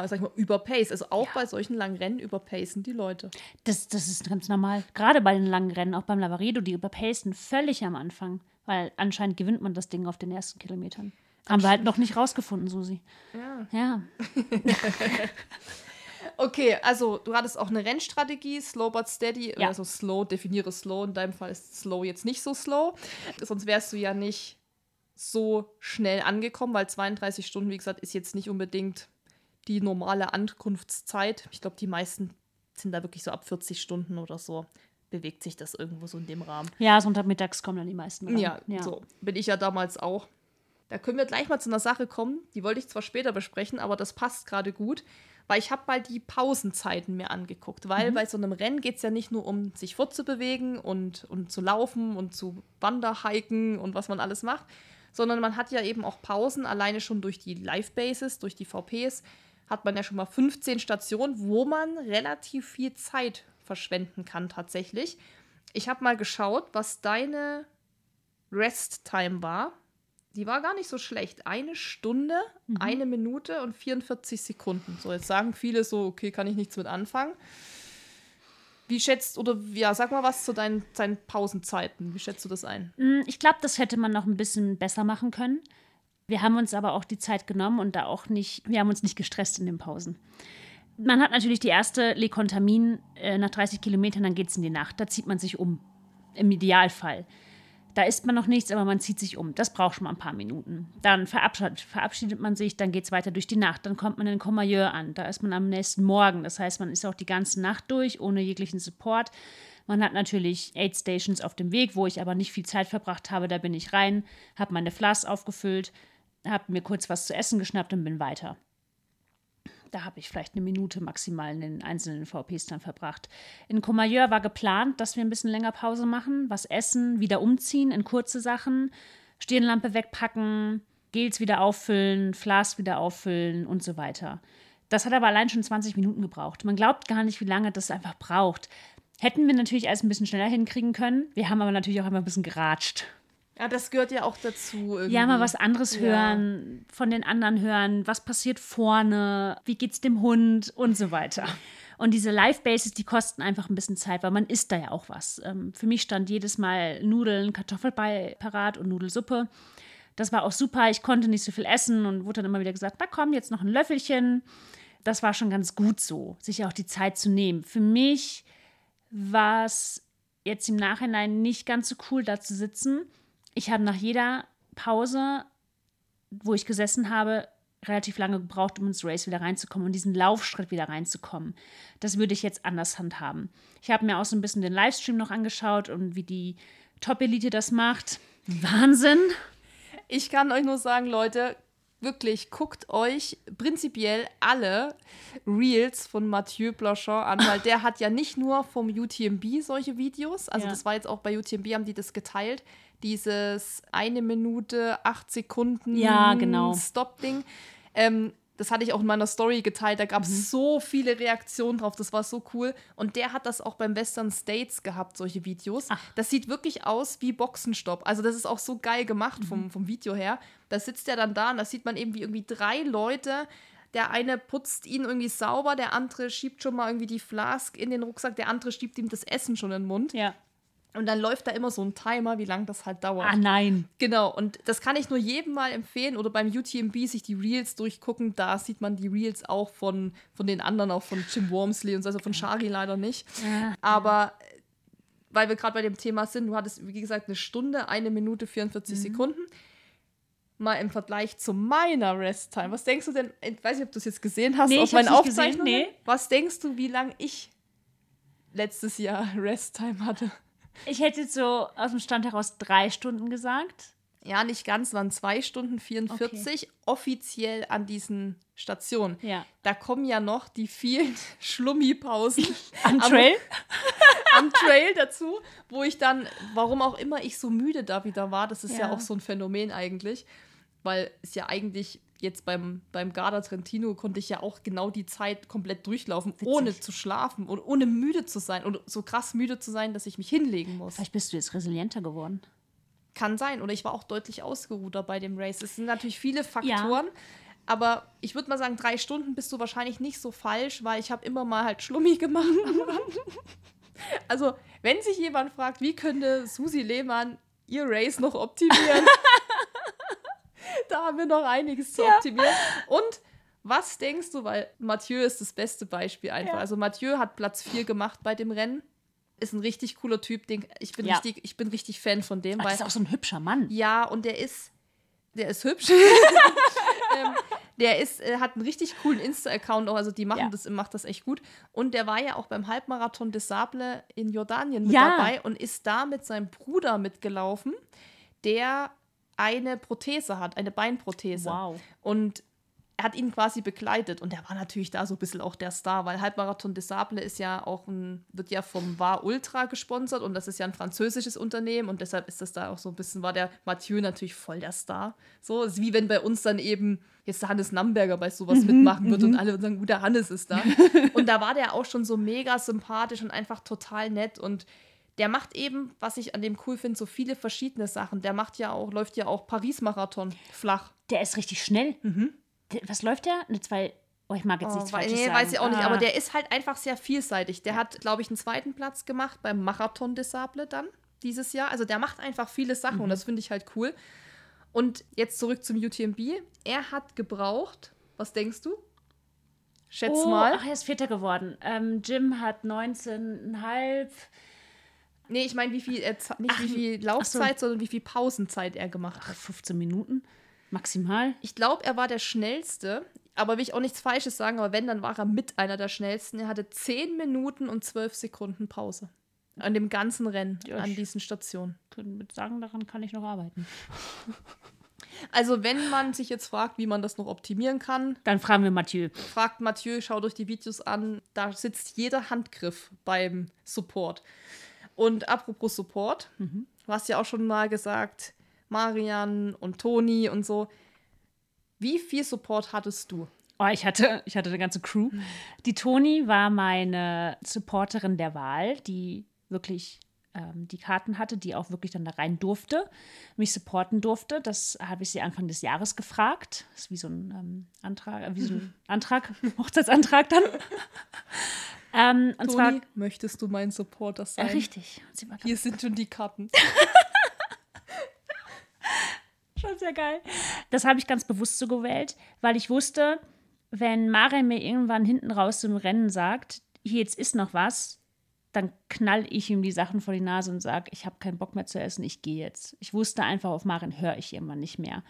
ja sag ich mal, Überpace. Also auch ja. bei solchen langen Rennen überpacen die Leute. Das, das ist ganz normal. Gerade bei den langen Rennen, auch beim Lavaredo, die überpacen völlig am Anfang. Weil anscheinend gewinnt man das Ding auf den ersten Kilometern. Haben wir halt noch nicht rausgefunden, Susi. Ja. Ja. okay, also du hattest auch eine Rennstrategie, slow but steady. Ja. Also slow, definiere slow. In deinem Fall ist slow jetzt nicht so slow. Sonst wärst du ja nicht so schnell angekommen, weil 32 Stunden, wie gesagt, ist jetzt nicht unbedingt die normale Ankunftszeit. Ich glaube, die meisten sind da wirklich so ab 40 Stunden oder so bewegt sich das irgendwo so in dem Rahmen. Ja, Sonntagmittags kommen dann die meisten rein. Ja, ja, so bin ich ja damals auch. Da können wir gleich mal zu einer Sache kommen, die wollte ich zwar später besprechen, aber das passt gerade gut, weil ich habe mal die Pausenzeiten mir angeguckt, weil mhm. bei so einem Rennen geht es ja nicht nur um sich fortzubewegen und, und zu laufen und zu Wanderhiken und was man alles macht, sondern man hat ja eben auch Pausen, alleine schon durch die Live-Bases, durch die VPs, hat man ja schon mal 15 Stationen, wo man relativ viel Zeit verschwenden kann tatsächlich. Ich habe mal geschaut, was deine Rest-Time war. Die war gar nicht so schlecht. Eine Stunde, mhm. eine Minute und 44 Sekunden. So, jetzt sagen viele so, okay, kann ich nichts mit anfangen. Wie schätzt, oder ja, sag mal was zu deinen, deinen Pausenzeiten. Wie schätzt du das ein? Mm, ich glaube, das hätte man noch ein bisschen besser machen können. Wir haben uns aber auch die Zeit genommen und da auch nicht, wir haben uns nicht gestresst in den Pausen man hat natürlich die erste Lekontamin äh, nach 30 Kilometern, dann geht es in die Nacht. Da zieht man sich um. Im Idealfall. Da isst man noch nichts, aber man zieht sich um. Das braucht schon mal ein paar Minuten. Dann verabschiedet, verabschiedet man sich, dann geht es weiter durch die Nacht. Dann kommt man in Comayeur an. Da ist man am nächsten Morgen. Das heißt, man ist auch die ganze Nacht durch, ohne jeglichen Support. Man hat natürlich Aid Stations auf dem Weg, wo ich aber nicht viel Zeit verbracht habe. Da bin ich rein, habe meine Flas aufgefüllt, habe mir kurz was zu essen geschnappt und bin weiter. Da habe ich vielleicht eine Minute maximal in den einzelnen VPs dann verbracht. In Comayeur war geplant, dass wir ein bisschen länger Pause machen, was essen, wieder umziehen in kurze Sachen, Stirnlampe wegpacken, Gels wieder auffüllen, Flas wieder auffüllen und so weiter. Das hat aber allein schon 20 Minuten gebraucht. Man glaubt gar nicht, wie lange das einfach braucht. Hätten wir natürlich alles ein bisschen schneller hinkriegen können. Wir haben aber natürlich auch immer ein bisschen geratscht. Ja, das gehört ja auch dazu. Irgendwie. Ja, mal was anderes hören, von den anderen hören, was passiert vorne, wie geht's dem Hund und so weiter. Und diese Live-Bases, die kosten einfach ein bisschen Zeit, weil man isst da ja auch was. Ähm, für mich stand jedes Mal Nudeln, Kartoffelbrei parat und Nudelsuppe. Das war auch super. Ich konnte nicht so viel essen und wurde dann immer wieder gesagt, na komm, jetzt noch ein Löffelchen. Das war schon ganz gut so, sich auch die Zeit zu nehmen. Für mich war es jetzt im Nachhinein nicht ganz so cool, da zu sitzen. Ich habe nach jeder Pause, wo ich gesessen habe, relativ lange gebraucht, um ins Race wieder reinzukommen und diesen Laufschritt wieder reinzukommen. Das würde ich jetzt anders handhaben. Ich habe mir auch so ein bisschen den Livestream noch angeschaut und wie die Top-Elite das macht. Wahnsinn! Ich kann euch nur sagen, Leute, wirklich, guckt euch prinzipiell alle Reels von Mathieu Blanchon an, weil der hat ja nicht nur vom UTMB solche Videos, also ja. das war jetzt auch bei UTMB, haben die das geteilt, dieses eine Minute, acht Sekunden ja, genau. Stop-Ding. Ähm, das hatte ich auch in meiner Story geteilt. Da gab es mhm. so viele Reaktionen drauf. Das war so cool. Und der hat das auch beim Western States gehabt, solche Videos. Ach. Das sieht wirklich aus wie Boxenstopp. Also, das ist auch so geil gemacht mhm. vom, vom Video her. Da sitzt er dann da und da sieht man eben, wie irgendwie drei Leute. Der eine putzt ihn irgendwie sauber, der andere schiebt schon mal irgendwie die Flask in den Rucksack, der andere schiebt ihm das Essen schon in den Mund. Ja. Und dann läuft da immer so ein Timer, wie lange das halt dauert. Ah, nein. Genau, und das kann ich nur jedem mal empfehlen oder beim UTMB sich die Reels durchgucken. Da sieht man die Reels auch von, von den anderen, auch von Jim Wormsley und so, also von Shari leider nicht. Ja. Aber weil wir gerade bei dem Thema sind, du hattest, wie gesagt, eine Stunde, eine Minute, 44 mhm. Sekunden. Mal im Vergleich zu meiner Resttime. Was denkst du denn? Ich weiß nicht, ob du es jetzt gesehen hast nee, auf meinen Aufzeichnungen. Nee. Was denkst du, wie lange ich letztes Jahr Resttime hatte? Ich hätte jetzt so aus dem Stand heraus drei Stunden gesagt. Ja, nicht ganz, waren zwei Stunden 44 okay. offiziell an diesen Stationen. Ja. Da kommen ja noch die vielen Schlummipausen am Trail. Am, am, Trail dazu, wo ich dann, warum auch immer ich so müde da wieder war, das ist ja, ja auch so ein Phänomen eigentlich, weil es ja eigentlich jetzt beim, beim Garda Trentino konnte ich ja auch genau die Zeit komplett durchlaufen, Witzig. ohne zu schlafen und ohne müde zu sein und so krass müde zu sein, dass ich mich hinlegen muss. Vielleicht bist du jetzt resilienter geworden. Kann sein. Oder ich war auch deutlich ausgeruhter bei dem Race. Es sind natürlich viele Faktoren. Ja. Aber ich würde mal sagen, drei Stunden bist du wahrscheinlich nicht so falsch, weil ich habe immer mal halt Schlummi gemacht. also, wenn sich jemand fragt, wie könnte Susi Lehmann ihr Race noch optimieren, da haben wir noch einiges zu ja. optimieren. Und was denkst du, weil Mathieu ist das beste Beispiel einfach. Ja. Also Mathieu hat Platz 4 gemacht bei dem Rennen. Ist ein richtig cooler Typ. Den, ich, bin ja. richtig, ich bin richtig Fan von dem. Weil, das ist auch so ein hübscher Mann. Ja, und der ist, der ist hübsch. ähm, der ist, äh, hat einen richtig coolen Insta-Account, also die machen ja. das, macht das echt gut. Und der war ja auch beim Halbmarathon des Sable in Jordanien mit ja. dabei und ist da mit seinem Bruder mitgelaufen, der eine Prothese hat, eine Beinprothese. Wow. Und er hat ihn quasi begleitet und er war natürlich da so ein bisschen auch der Star, weil Halbmarathon des Sable ist ja auch ein, wird ja vom War Ultra gesponsert und das ist ja ein französisches Unternehmen und deshalb ist das da auch so ein bisschen, war der Mathieu natürlich voll der Star. So, ist wie wenn bei uns dann eben jetzt der Hannes Namberger bei sowas mhm, mitmachen wird und mhm. alle sagen, gut, der Hannes ist da. und da war der auch schon so mega sympathisch und einfach total nett und der macht eben, was ich an dem cool finde, so viele verschiedene Sachen. Der macht ja auch, läuft ja auch Paris-Marathon flach. Der ist richtig schnell. Mhm. Was läuft der? Eine zwei. Oh, ich mag jetzt oh, nichts weil, nee, sagen. weiß ich auch ah. nicht, aber der ist halt einfach sehr vielseitig. Der hat, glaube ich, einen zweiten Platz gemacht beim Marathon des Sable dann dieses Jahr. Also der macht einfach viele Sachen mhm. und das finde ich halt cool. Und jetzt zurück zum UTMB. Er hat gebraucht, was denkst du? Schätz oh, mal. Ach, er ist Vierter geworden. Ähm, Jim hat 19,5. Nee, ich meine, wie viel, äh, nicht ach, wie viel Laufzeit, so. sondern wie viel Pausenzeit er gemacht hat. 15 Minuten maximal. Ich glaube, er war der schnellste, aber will ich auch nichts Falsches sagen, aber wenn, dann war er mit einer der schnellsten. Er hatte 10 Minuten und 12 Sekunden Pause. An dem ganzen Rennen, ja, an diesen Stationen. Können mit sagen, daran kann ich noch arbeiten. Also, wenn man sich jetzt fragt, wie man das noch optimieren kann, dann fragen wir Mathieu. Fragt Mathieu, schaut euch die Videos an. Da sitzt jeder Handgriff beim Support. Und apropos Support, mhm. du hast ja auch schon mal gesagt, Marian und Toni und so. Wie viel Support hattest du? Oh, ich hatte, ich hatte eine ganze Crew. Die Toni war meine Supporterin der Wahl, die wirklich ähm, die Karten hatte, die auch wirklich dann da rein durfte, mich supporten durfte. Das habe ich sie Anfang des Jahres gefragt. Das ist wie so ein ähm, Antrag, äh, wie so ein Antrag, Hochzeitsantrag dann. ähm, und Toni, zwar möchtest du mein Supporter sein? Äh, richtig. Hier sind schon die Karten. schon sehr geil. Das habe ich ganz bewusst so gewählt, weil ich wusste, wenn Maren mir irgendwann hinten raus zum Rennen sagt, hier jetzt ist noch was, dann knall ich ihm die Sachen vor die Nase und sage, ich habe keinen Bock mehr zu essen, ich gehe jetzt. Ich wusste einfach, auf Maren höre ich immer nicht mehr.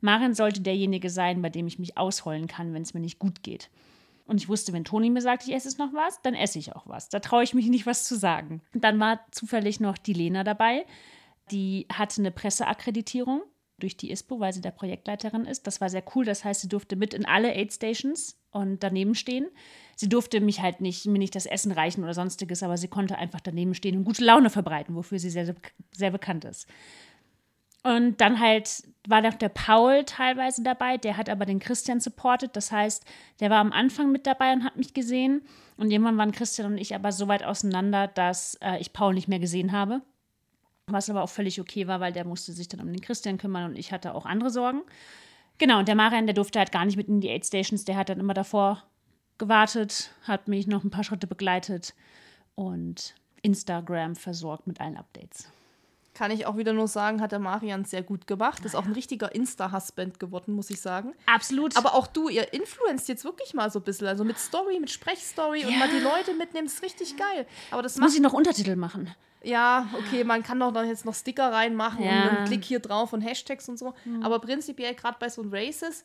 Maren sollte derjenige sein, bei dem ich mich ausholen kann, wenn es mir nicht gut geht. Und ich wusste, wenn Toni mir sagt, ich esse jetzt noch was, dann esse ich auch was. Da traue ich mich nicht, was zu sagen. Dann war zufällig noch die Lena dabei. Die hatte eine Presseakkreditierung durch die ISPO, weil sie der Projektleiterin ist. Das war sehr cool. Das heißt, sie durfte mit in alle Aid Stations und daneben stehen. Sie durfte mich halt nicht, mir nicht das Essen reichen oder sonstiges, aber sie konnte einfach daneben stehen und gute Laune verbreiten, wofür sie sehr, sehr bekannt ist. Und dann halt war noch der Paul teilweise dabei, der hat aber den Christian supportet. Das heißt, der war am Anfang mit dabei und hat mich gesehen. Und irgendwann waren Christian und ich aber so weit auseinander, dass äh, ich Paul nicht mehr gesehen habe. Was aber auch völlig okay war, weil der musste sich dann um den Christian kümmern und ich hatte auch andere Sorgen. Genau, und der Marian, der durfte halt gar nicht mit in die Aid Stations, der hat dann immer davor gewartet, hat mich noch ein paar Schritte begleitet und Instagram versorgt mit allen Updates. Kann ich auch wieder nur sagen, hat der Marian sehr gut gemacht. Ist auch ein richtiger Insta-Husband geworden, muss ich sagen. Absolut. Aber auch du, ihr influenzt jetzt wirklich mal so ein bisschen. Also mit Story, mit Sprechstory ja. und mal die Leute mitnehmen, ist richtig geil. Aber das muss ich noch Untertitel machen ja, okay, man kann doch jetzt noch Sticker reinmachen ja. und einen Klick hier drauf und Hashtags und so. Mhm. Aber prinzipiell, gerade bei so Races,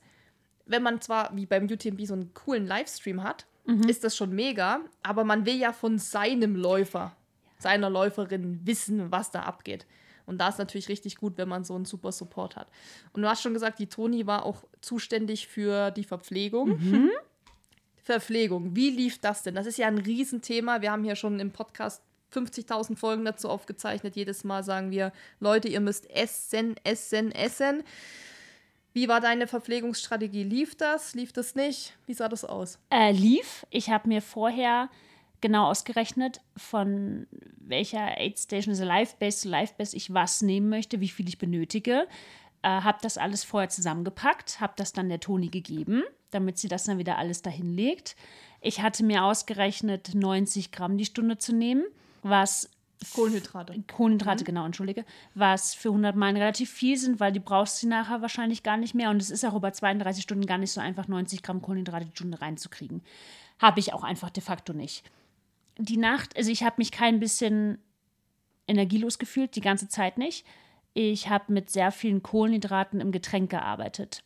wenn man zwar wie beim UTMB so einen coolen Livestream hat, mhm. ist das schon mega, aber man will ja von seinem Läufer, seiner Läuferin wissen, was da abgeht. Und da ist natürlich richtig gut, wenn man so einen super Support hat. Und du hast schon gesagt, die Toni war auch zuständig für die Verpflegung. Mhm. Verpflegung, wie lief das denn? Das ist ja ein Riesenthema. Wir haben hier schon im Podcast 50.000 Folgen dazu aufgezeichnet. Jedes Mal sagen wir, Leute, ihr müsst essen, essen, essen. Wie war deine Verpflegungsstrategie? Lief das? Lief das nicht? Wie sah das aus? Äh, lief. Ich habe mir vorher genau ausgerechnet, von welcher Aid Station, also Live-Base zu Live-Base ich was nehmen möchte, wie viel ich benötige. Äh, habe das alles vorher zusammengepackt, habe das dann der Toni gegeben, damit sie das dann wieder alles dahin legt. Ich hatte mir ausgerechnet, 90 Gramm die Stunde zu nehmen was Kohlenhydrate. Kohlenhydrate, mhm. genau, entschuldige. Was für 100 Meilen relativ viel sind, weil die brauchst du nachher wahrscheinlich gar nicht mehr. Und es ist auch über 32 Stunden gar nicht so einfach, 90 Gramm Kohlenhydrate die Stunde reinzukriegen. Habe ich auch einfach de facto nicht. Die Nacht, also ich habe mich kein bisschen energielos gefühlt, die ganze Zeit nicht. Ich habe mit sehr vielen Kohlenhydraten im Getränk gearbeitet.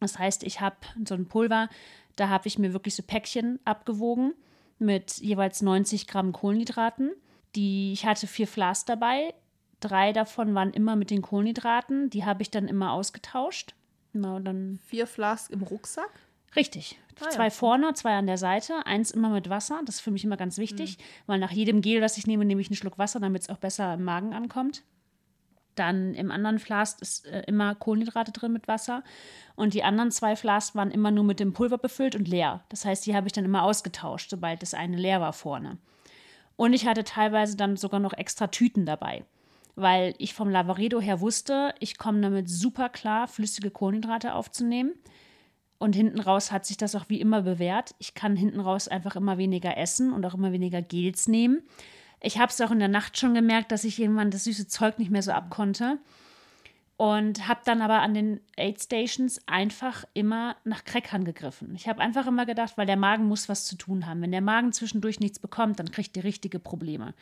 Das heißt, ich habe so ein Pulver, da habe ich mir wirklich so Päckchen abgewogen mit jeweils 90 Gramm Kohlenhydraten. Die, ich hatte vier Flas dabei. Drei davon waren immer mit den Kohlenhydraten. Die habe ich dann immer ausgetauscht. Immer dann vier Flas im Rucksack? Richtig. Ah, zwei ja. vorne, zwei an der Seite. Eins immer mit Wasser. Das ist für mich immer ganz wichtig, mhm. weil nach jedem Gel, das ich nehme, nehme ich einen Schluck Wasser, damit es auch besser im Magen ankommt. Dann im anderen Flask ist äh, immer Kohlenhydrate drin mit Wasser. Und die anderen zwei Flasks waren immer nur mit dem Pulver befüllt und leer. Das heißt, die habe ich dann immer ausgetauscht, sobald das eine leer war vorne. Und ich hatte teilweise dann sogar noch extra Tüten dabei, weil ich vom Lavaredo her wusste, ich komme damit super klar, flüssige Kohlenhydrate aufzunehmen. Und hinten raus hat sich das auch wie immer bewährt. Ich kann hinten raus einfach immer weniger essen und auch immer weniger Gels nehmen. Ich habe es auch in der Nacht schon gemerkt, dass ich irgendwann das süße Zeug nicht mehr so abkonnte. Und habe dann aber an den Aid Stations einfach immer nach Crackern gegriffen. Ich habe einfach immer gedacht, weil der Magen muss was zu tun haben. Wenn der Magen zwischendurch nichts bekommt, dann kriegt er richtige Probleme.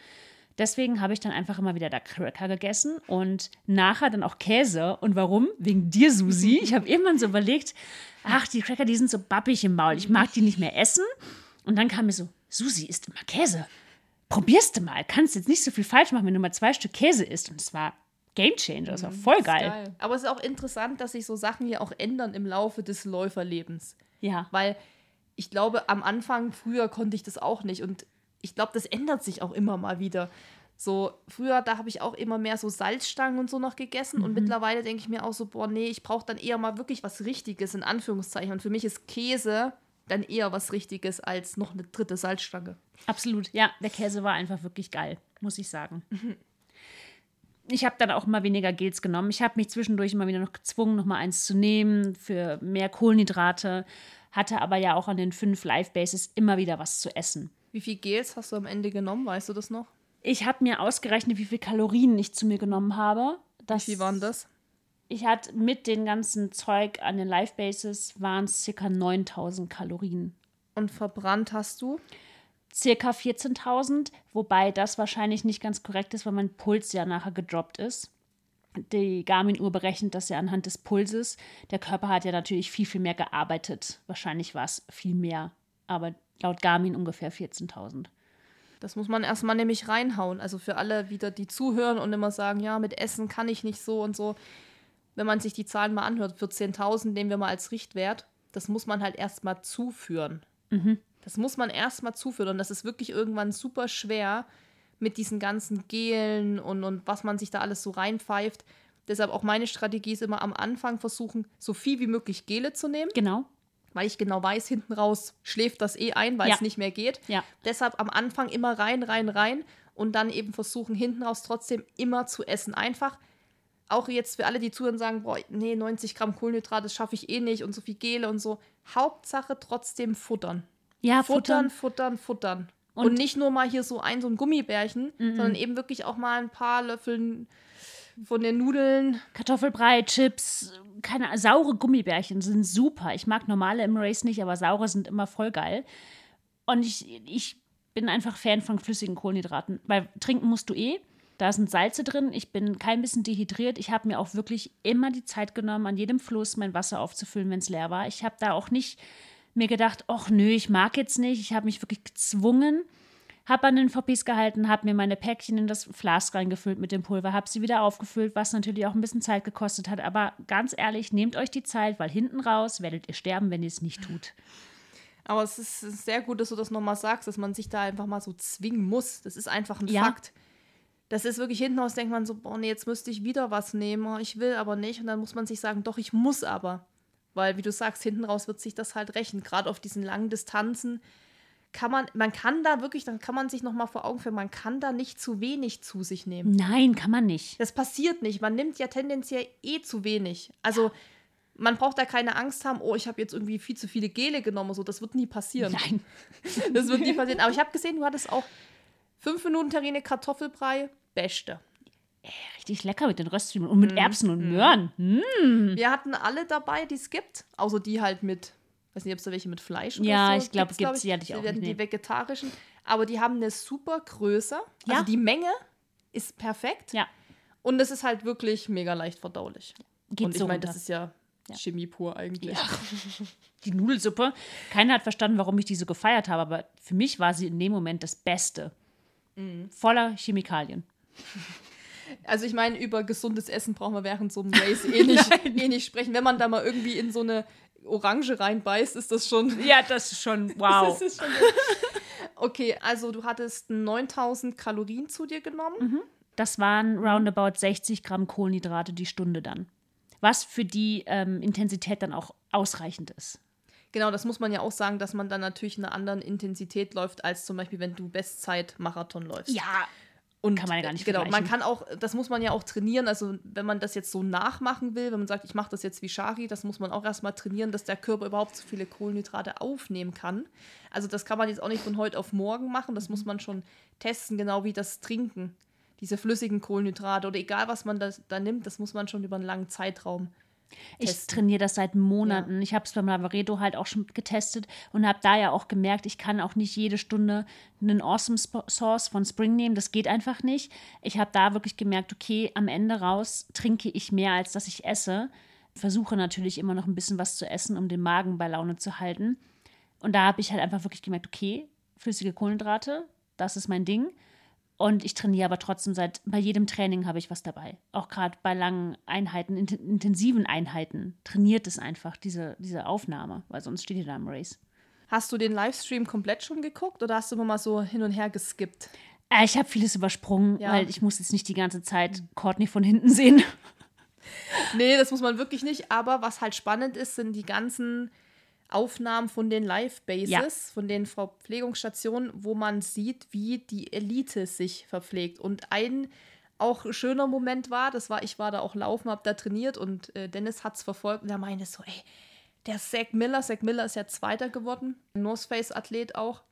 Deswegen habe ich dann einfach immer wieder da Cracker gegessen und nachher dann auch Käse. Und warum? Wegen dir, Susi. Ich habe irgendwann so überlegt, ach, die Cracker, die sind so bappig im Maul. Ich mag die nicht mehr essen. Und dann kam mir so, Susi isst immer Käse probierst du mal. Kannst jetzt nicht so viel falsch machen, wenn du mal zwei Stück Käse isst. Und es war Game Changer, das war mhm, voll geil. geil. Aber es ist auch interessant, dass sich so Sachen hier auch ändern im Laufe des Läuferlebens. Ja. Weil ich glaube, am Anfang, früher konnte ich das auch nicht. Und ich glaube, das ändert sich auch immer mal wieder. So, früher, da habe ich auch immer mehr so Salzstangen und so noch gegessen. Und mittlerweile denke ich mir auch so, boah, nee, ich brauche dann eher mal wirklich was Richtiges, in Anführungszeichen. Und für mich ist Käse dann eher was Richtiges als noch eine dritte Salzstange. Absolut, ja. Der Käse war einfach wirklich geil, muss ich sagen. Ich habe dann auch immer weniger Gels genommen. Ich habe mich zwischendurch immer wieder noch gezwungen, noch mal eins zu nehmen für mehr Kohlenhydrate. Hatte aber ja auch an den fünf Live-Bases immer wieder was zu essen. Wie viel Gels hast du am Ende genommen? Weißt du das noch? Ich habe mir ausgerechnet, wie viel Kalorien ich zu mir genommen habe. Das, Wie viel waren das? Ich hatte mit dem ganzen Zeug an den Live-Bases waren es circa 9000 Kalorien. Und verbrannt hast du? Circa 14.000, wobei das wahrscheinlich nicht ganz korrekt ist, weil mein Puls ja nachher gedroppt ist. Die Garmin-Uhr berechnet das ja anhand des Pulses. Der Körper hat ja natürlich viel, viel mehr gearbeitet. Wahrscheinlich war es viel mehr, aber laut Garmin ungefähr 14.000. Das muss man erstmal nämlich reinhauen. Also für alle wieder, die zuhören und immer sagen, ja, mit Essen kann ich nicht so und so. Wenn man sich die Zahlen mal anhört, 14.000 nehmen wir mal als Richtwert. Das muss man halt erstmal zuführen. Das muss man erstmal zuführen. Und das ist wirklich irgendwann super schwer mit diesen ganzen Gelen und, und was man sich da alles so reinpfeift. Deshalb auch meine Strategie ist immer am Anfang versuchen, so viel wie möglich Gele zu nehmen Genau. Weil ich genau weiß, hinten raus schläft das eh ein, weil Ja. es nicht mehr geht. Ja. Deshalb am Anfang immer rein, rein, rein und dann eben versuchen, hinten raus trotzdem immer zu essen. Einfach auch jetzt für alle, die zuhören, sagen, boah, nee, 90 Gramm Kohlenhydrate, das schaffe ich eh nicht und so viel Gele und so. Hauptsache trotzdem futtern. Ja, Futtern, futtern. futtern, futtern. Und, Und- nicht nur mal hier so ein, so ein Gummibärchen, sondern eben wirklich auch mal ein paar Löffeln von den Nudeln. Kartoffelbrei, Chips, keine saure Gummibärchen sind super. Ich mag normale im Race nicht, aber saure sind immer voll geil. Und ich, ich bin einfach Fan von flüssigen Kohlenhydraten, weil trinken musst du eh. Da sind Salze drin. Ich bin kein bisschen dehydriert. Ich habe mir auch wirklich immer die Zeit genommen, an jedem Fluss mein Wasser aufzufüllen, wenn es leer war. Ich habe da auch nicht mir gedacht, ach nö, ich mag jetzt nicht. Ich habe mich wirklich gezwungen, habe an den VPs gehalten, habe mir meine Päckchen in das Flask reingefüllt mit dem Pulver, habe sie wieder aufgefüllt, was natürlich auch ein bisschen Zeit gekostet hat. Aber ganz ehrlich, nehmt euch die Zeit, weil hinten raus werdet ihr sterben, wenn ihr es nicht tut. Aber es ist sehr gut, dass du das nochmal sagst, dass man sich da einfach mal so zwingen muss. Das ist einfach ein Ja. Fakt. Das ist wirklich hinten raus, denkt man so, boah, nee, jetzt müsste ich wieder was nehmen. Oh, Ich will aber nicht. Und dann muss man sich sagen, doch, ich muss aber. Weil, wie du sagst, hinten raus wird sich das halt rächen. Gerade auf diesen langen Distanzen kann man, man kann da wirklich, dann kann man sich nochmal vor Augen führen, man kann da nicht zu wenig zu sich nehmen. Nein, kann man nicht. Das passiert nicht. Man nimmt ja tendenziell eh zu wenig. Also man braucht da keine Angst haben, oh, ich habe jetzt irgendwie viel zu viele Gele genommen. So, das wird nie passieren. Nein. Das wird nie passieren. Aber ich habe gesehen, du hattest auch fünf Minuten Terrine Kartoffelbrei. Beste. Richtig lecker mit den Röstzwiebeln und mit Erbsen und Möhren. Hm. Wir hatten alle dabei, die es gibt. Außer die halt mit, weiß nicht, ob es da welche mit Fleisch oder Ja, so ich glaub, gibt's, gibt's, die hatte ich Die auch werden Die vegetarischen. Aber die haben eine super Größe. Also Ja. die Menge ist perfekt. Ja, Und es ist halt wirklich mega leicht verdaulich. geht Und ich so meine, das ist ja, Chemie pur eigentlich. die Nudelsuppe. Keiner hat verstanden, warum ich die so gefeiert habe, aber für mich war sie in dem Moment das Beste. Voller Chemikalien. Also ich meine, über gesundes Essen brauchen wir während so einem Race eh nicht, eh nicht sprechen. Wenn man da mal irgendwie in so eine Orange reinbeißt, ist das schon... Ja, das ist schon wow. Das ist schon okay, also du hattest 9000 Kalorien zu dir genommen. Das waren roundabout 60 Gramm Kohlenhydrate die Stunde dann. Was für die ähm, Intensität dann auch ausreichend ist. Genau, das muss man ja auch sagen, dass man dann natürlich in einer anderen Intensität läuft, als zum Beispiel, wenn du Bestzeit-Marathon läufst. Ja, Und Kann man ja gar nicht Genau, man kann auch, das muss man ja auch trainieren. Also, wenn man das jetzt so nachmachen will, wenn man sagt, ich mache das jetzt wie Shari, das muss man auch erstmal trainieren, dass der Körper überhaupt so viele Kohlenhydrate aufnehmen kann. Also, das kann man jetzt auch nicht von heute auf morgen machen. Das muss man schon testen, genau wie das Trinken. Diese flüssigen Kohlenhydrate oder egal, was man da, da nimmt, das muss man schon über einen langen Zeitraum Ich testen. trainiere das seit Monaten. Ich habe es beim Lavaredo halt auch schon getestet und habe da ja auch gemerkt, ich kann auch nicht jede Stunde einen Awesome Sauce von Spring nehmen. Das geht einfach nicht. Ich habe da wirklich gemerkt, okay, am Ende raus trinke ich mehr, als dass ich esse. Versuche natürlich immer noch ein bisschen was zu essen, um den Magen bei Laune zu halten. Und da habe ich halt einfach wirklich gemerkt, okay, flüssige Kohlenhydrate, das ist mein Ding. Und ich trainiere aber trotzdem seit, bei jedem Training habe ich was dabei. Auch gerade bei langen Einheiten, int intensiven Einheiten, trainiert es einfach, diese, diese Aufnahme, weil sonst steht ihr da im Race. Hast du den Livestream komplett schon geguckt oder hast du immer mal so hin und her geskippt? Äh, ich habe vieles übersprungen, Ja. weil ich muss jetzt nicht die ganze Zeit Courtney von hinten sehen. Nee, das muss man wirklich nicht. Aber was halt spannend ist, sind die ganzen Aufnahmen von den Live-Bases, Ja. von den Verpflegungsstationen, wo man sieht, wie die Elite sich verpflegt. Und ein auch schöner Moment war, das war, ich war da auch laufen, hab da trainiert und äh, Dennis hat's verfolgt und er meinte so, ey, der Zach Miller, Zach Miller ist ja Zweiter geworden, North Face Athlet auch,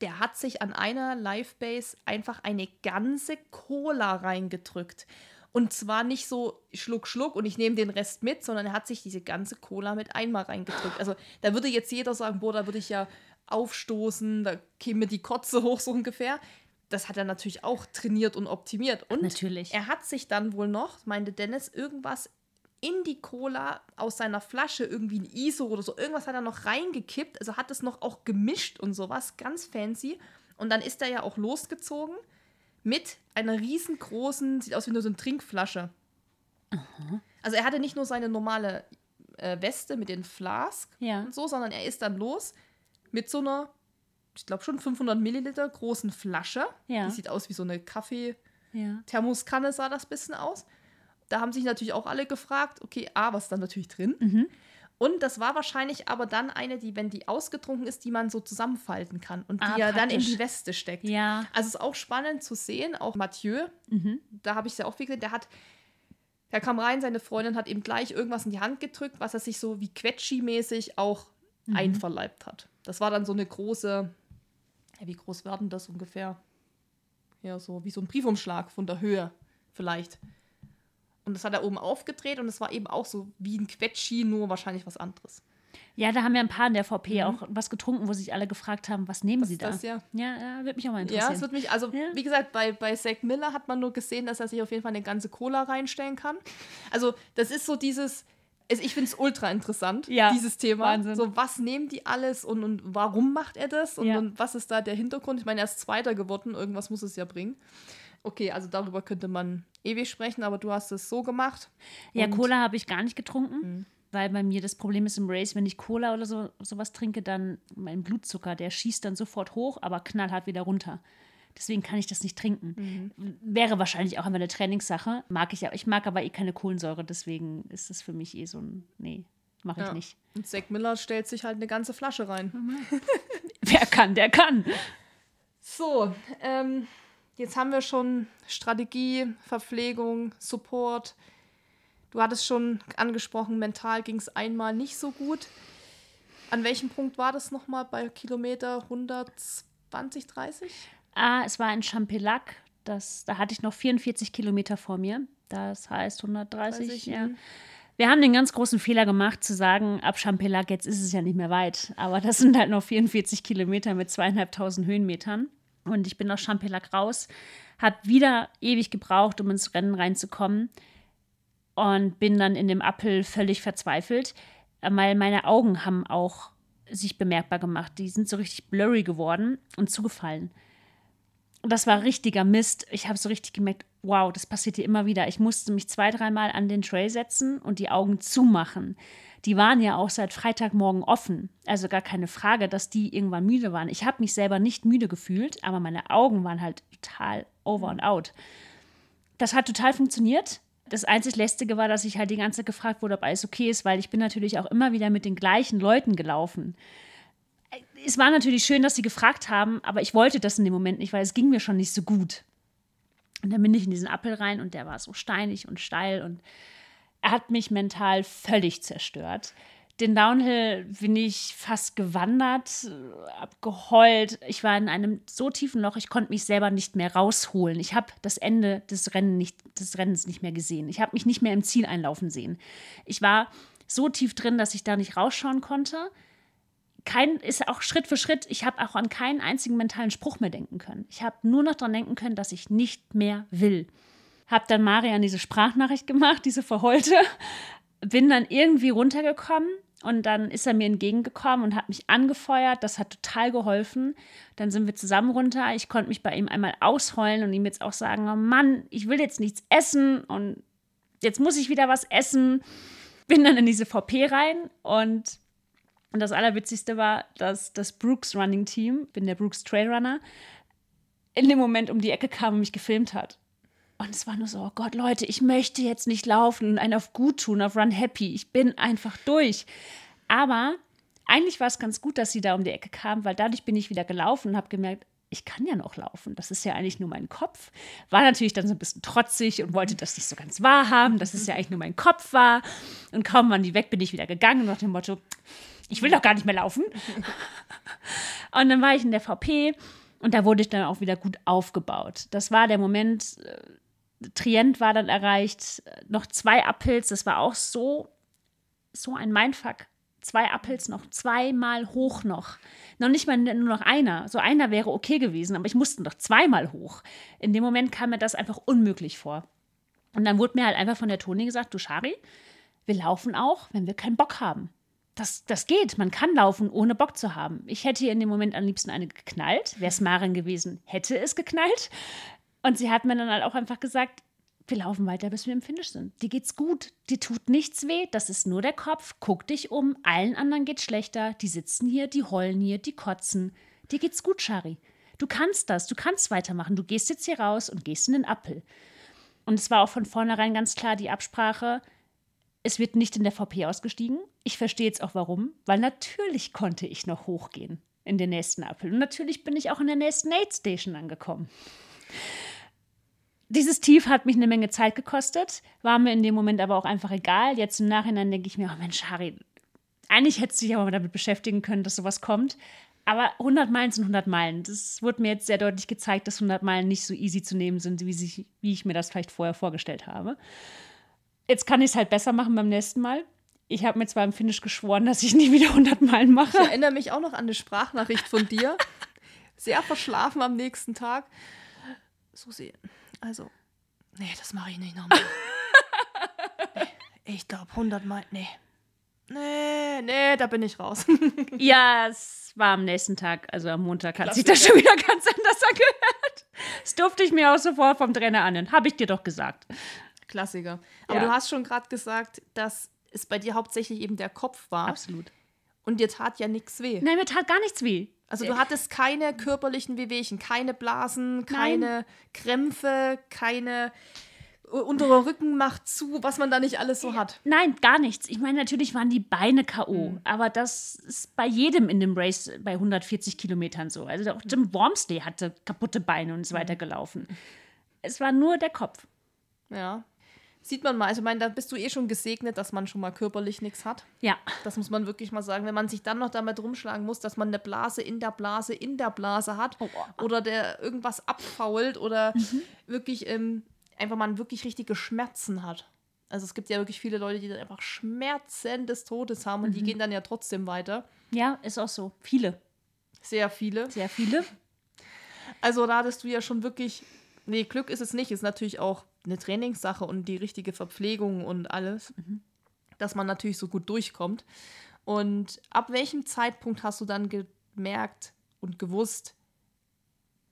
der hat sich an einer Live-Base einfach eine ganze Cola reingedrückt. Und zwar nicht so Schluck, Schluck und ich nehme den Rest mit, sondern er hat sich diese ganze Cola mit einmal reingedrückt. Also da würde jetzt jeder sagen, boah, da würde ich ja aufstoßen, da käme die Kotze hoch, so ungefähr. Das hat er natürlich auch trainiert und optimiert. Und Natürlich. er hat sich dann wohl noch, meinte Dennis, irgendwas in die Cola aus seiner Flasche, irgendwie ein ISO oder so, irgendwas hat er noch reingekippt, also hat es noch auch gemischt und sowas, ganz fancy. Und dann ist er ja auch losgezogen mit einer riesengroßen, sieht aus wie nur so eine Trinkflasche. Also er hatte nicht nur seine normale äh, Weste mit den Flask Ja. und so, sondern er ist dann los mit so einer, ich glaube schon 500 Milliliter großen Flasche. Ja. Die sieht aus wie so eine Kaffee- Ja. Thermoskanne sah das bisschen aus. Da haben sich natürlich auch alle gefragt, okay, A, was ist dann natürlich drin? Mhm. Und das war wahrscheinlich aber dann eine, die, wenn die ausgetrunken ist, die man so zusammenfalten kann und die Ah, ja dann in die Weste steckt. Ja. Also es ist auch spannend zu sehen, auch Mathieu, Mhm. da habe ich es ja auch viel gesehen, der hat, der kam rein, seine Freundin hat ihm gleich irgendwas in die Hand gedrückt, was er sich so wie Quetschi-mäßig auch Mhm. einverleibt hat. Das war dann so eine große, ja, wie groß war denn das ungefähr? Ja, so wie so ein Briefumschlag von der Höhe vielleicht. Und das hat er oben aufgedreht und es war eben auch so wie ein Quetschi, nur wahrscheinlich was anderes. Ja, da haben ja ein paar in der VP auch was getrunken, wo sich alle gefragt haben, was nehmen sie ist da? Mhm. das, ja? ja, ja würde mich auch mal Ja, interessieren. es wird mich, also Ja. wie gesagt, bei, bei Zach Miller hat man nur gesehen, dass er sich auf jeden Fall eine ganze Cola reinstellen kann. Also, das ist so dieses, es, ich finde es ultra interessant, Ja, dieses Thema. Wahnsinn. So, was nehmen die alles und, und warum macht er das? Und, Ja. und was ist da der Hintergrund? Ich meine, er ist Zweiter geworden, irgendwas muss es ja bringen. Okay, also darüber könnte man ewig sprechen, aber du hast es so gemacht. Ja, Mhm. Cola habe ich gar nicht getrunken, weil bei mir das Problem ist im Race, wenn ich Cola oder so sowas trinke, dann mein Blutzucker, der schießt dann sofort hoch, aber knallhart wieder runter. Deswegen kann ich das nicht trinken. Mhm. Wäre wahrscheinlich auch immer eine Trainingssache. Mag ich ja. Ich mag aber eh keine Kohlensäure, deswegen ist das für mich eh so ein. Nee, mache ich Ja. nicht. Und Zach Miller stellt sich halt eine ganze Flasche rein. Wer kann, der kann. So, ähm, jetzt haben wir schon Strategie, Verpflegung, Support. Du hattest schon angesprochen, mental ging es einmal nicht so gut. An welchem Punkt war das nochmal bei Kilometer 120, 30? Ah, es war in Champelac. Das, da hatte ich noch 44 Kilometer vor mir. Das heißt 130. 30, ja. mhm. Wir haben den ganz großen Fehler gemacht, zu sagen, ab Champelac, jetzt ist es ja nicht mehr weit. Aber das sind halt noch 44 Kilometer mit zweieinhalbtausend Höhenmetern. Und ich bin aus Champelac raus, habe wieder ewig gebraucht, um ins Rennen reinzukommen. Und bin dann in dem Appel völlig verzweifelt, weil meine Augen haben auch sich bemerkbar gemacht. Die sind so richtig blurry geworden und zugefallen. Und das war richtiger Mist. Ich habe so richtig gemerkt, wow, das passiert hier immer wieder. Ich musste mich zwei, dreimal an den Tray setzen und die Augen zumachen. Die waren ja auch seit Freitagmorgen offen. Also gar keine Frage, dass die irgendwann müde waren. Ich habe mich selber nicht müde gefühlt, aber meine Augen waren halt total over and out. Das hat total funktioniert. Das einzig Lästige war, dass ich halt die ganze Zeit gefragt wurde, ob alles okay ist, weil ich bin natürlich auch immer wieder mit den gleichen Leuten gelaufen es war natürlich schön, dass sie gefragt haben, aber ich wollte das in dem Moment nicht, weil es ging mir schon nicht so gut. Und dann bin ich in diesen Appel rein und der war so steinig und steil und er hat mich mental völlig zerstört. Den Downhill bin ich fast gewandert, hab geheult. Ich war in einem so tiefen Loch, ich konnte mich selber nicht mehr rausholen. Ich habe das Ende des, Rennen nicht, des Rennens nicht mehr gesehen. Ich habe mich nicht mehr im Ziel einlaufen sehen. Ich war so tief drin, dass ich da nicht rausschauen konnte kein, ist auch Schritt für Schritt, ich habe auch an keinen einzigen mentalen Spruch mehr denken können. Ich habe nur noch daran denken können, dass ich nicht mehr will. Habe dann Marian diese Sprachnachricht gemacht, diese verheulte, bin dann irgendwie runtergekommen und dann ist er mir entgegengekommen und hat mich angefeuert. Das hat total geholfen. Dann sind wir zusammen runter. Ich konnte mich bei ihm einmal ausheulen und ihm jetzt auch sagen: oh Mann, ich will jetzt nichts essen und jetzt muss ich wieder was essen. Bin dann in diese VP rein und und das Allerwitzigste war, dass das Brooks Running Team, bin der Brooks Trailrunner, in dem Moment um die Ecke kam und mich gefilmt hat. Und es war nur so, oh Gott, Leute, ich möchte jetzt nicht laufen und einen auf gut tun, auf Run Happy. Ich bin einfach durch. Aber eigentlich war es ganz gut, dass sie da um die Ecke kam, weil dadurch bin ich wieder gelaufen und habe gemerkt, ich kann ja noch laufen. Das ist ja eigentlich nur mein Kopf. War natürlich dann so ein bisschen trotzig und wollte das nicht so ganz wahrhaben, dass es ja eigentlich nur mein Kopf war. Und kaum waren die weg, bin ich wieder gegangen nach dem Motto, ich will doch gar nicht mehr laufen. und dann war ich in der VP und da wurde ich dann auch wieder gut aufgebaut. Das war der Moment, äh, Trient war dann erreicht, noch zwei Uphills, das war auch so, so ein Mindfuck zwei Uphills noch zweimal hoch noch. Noch nicht mal nur noch einer. So einer wäre okay gewesen, aber ich musste noch zweimal hoch. In dem Moment kam mir das einfach unmöglich vor. Und dann wurde mir halt einfach von der Toni gesagt, du Shari, wir laufen auch, wenn wir keinen Bock haben. Das, das geht. Man kann laufen, ohne Bock zu haben. Ich hätte ihr in dem Moment am liebsten eine geknallt. Wäre es Maren gewesen, hätte es geknallt. Und sie hat mir dann halt auch einfach gesagt, wir laufen weiter, bis wir im Finish sind. Dir geht's gut, dir tut nichts weh, das ist nur der Kopf. Guck dich um, allen anderen geht's schlechter. Die sitzen hier, die heulen hier, die kotzen. Dir geht's gut, Shari. Du kannst das, du kannst weitermachen. Du gehst jetzt hier raus und gehst in den Appel. Und es war auch von vornherein ganz klar die Absprache, es wird nicht in der VP ausgestiegen. Ich verstehe jetzt auch warum, weil natürlich konnte ich noch hochgehen in den nächsten Appel. Und natürlich bin ich auch in der nächsten Aid Station angekommen dieses Tief hat mich eine Menge Zeit gekostet, war mir in dem Moment aber auch einfach egal. Jetzt im Nachhinein denke ich mir, oh Mensch, Harry, eigentlich hättest du dich aber damit beschäftigen können, dass sowas kommt. Aber 100 Meilen sind 100 Meilen. Das wurde mir jetzt sehr deutlich gezeigt, dass 100 Meilen nicht so easy zu nehmen sind, wie, sich, wie ich mir das vielleicht vorher vorgestellt habe. Jetzt kann ich es halt besser machen beim nächsten Mal. Ich habe mir zwar im Finish geschworen, dass ich nie wieder 100 Meilen mache. Ich erinnere mich auch noch an eine Sprachnachricht von dir. Sehr verschlafen am nächsten Tag. So sehen. Also, nee, das mache ich nicht nochmal. nee, ich glaube 100 Mal, nee. Nee, nee, da bin ich raus. ja, es war am nächsten Tag, also am Montag, hat sich das schon wieder ganz anders angehört. Das durfte ich mir auch sofort vom Trainer anhören. Habe ich dir doch gesagt. Klassiker. Aber ja. du hast schon gerade gesagt, dass es bei dir hauptsächlich eben der Kopf war. Absolut. Und dir tat ja nichts weh. Nein, mir tat gar nichts weh. Also du hattest keine körperlichen Wehwehchen, keine Blasen, keine Nein. Krämpfe, keine äh, unterer Rücken macht zu, was man da nicht alles so hat. Nein, gar nichts. Ich meine, natürlich waren die Beine K.O., mhm. aber das ist bei jedem in dem Race bei 140 Kilometern so. Also auch Jim Wormsley hatte kaputte Beine und ist mhm. weitergelaufen. Es war nur der Kopf. Ja sieht man mal, also ich meine, da bist du eh schon gesegnet, dass man schon mal körperlich nichts hat. Ja. Das muss man wirklich mal sagen. Wenn man sich dann noch damit rumschlagen muss, dass man eine Blase in der Blase in der Blase hat oh, oh. oder der irgendwas abfault oder mhm. wirklich ähm, einfach man wirklich richtige Schmerzen hat. Also es gibt ja wirklich viele Leute, die dann einfach Schmerzen des Todes haben und mhm. die gehen dann ja trotzdem weiter. Ja, ist auch so. Viele. Sehr viele. Sehr viele. Also da hattest du ja schon wirklich, nee, Glück ist es nicht, ist natürlich auch eine Trainingssache und die richtige Verpflegung und alles, mhm. dass man natürlich so gut durchkommt. Und ab welchem Zeitpunkt hast du dann gemerkt und gewusst,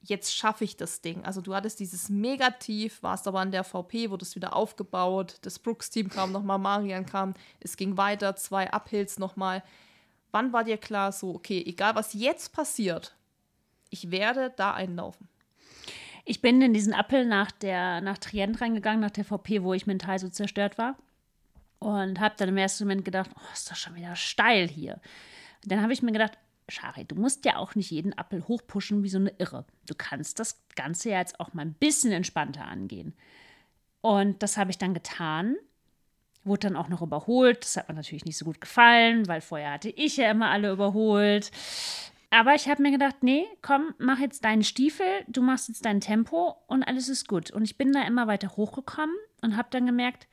jetzt schaffe ich das Ding? Also du hattest dieses Negativ, warst aber an der VP, wurdest wieder aufgebaut, das Brooks-Team kam nochmal, Marian kam, es ging weiter, zwei Uphills nochmal. Wann war dir klar so, okay, egal was jetzt passiert, ich werde da einlaufen? Ich bin in diesen Appel nach, der, nach Trient reingegangen, nach der VP, wo ich mental so zerstört war. Und habe dann im ersten Moment gedacht, oh, ist das schon wieder steil hier. Und dann habe ich mir gedacht, Shari, du musst ja auch nicht jeden Appel hochpushen wie so eine Irre. Du kannst das Ganze ja jetzt auch mal ein bisschen entspannter angehen. Und das habe ich dann getan. Wurde dann auch noch überholt. Das hat mir natürlich nicht so gut gefallen, weil vorher hatte ich ja immer alle überholt. Aber ich habe mir gedacht, nee, komm, mach jetzt deinen Stiefel, du machst jetzt dein Tempo und alles ist gut. Und ich bin da immer weiter hochgekommen und habe dann gemerkt,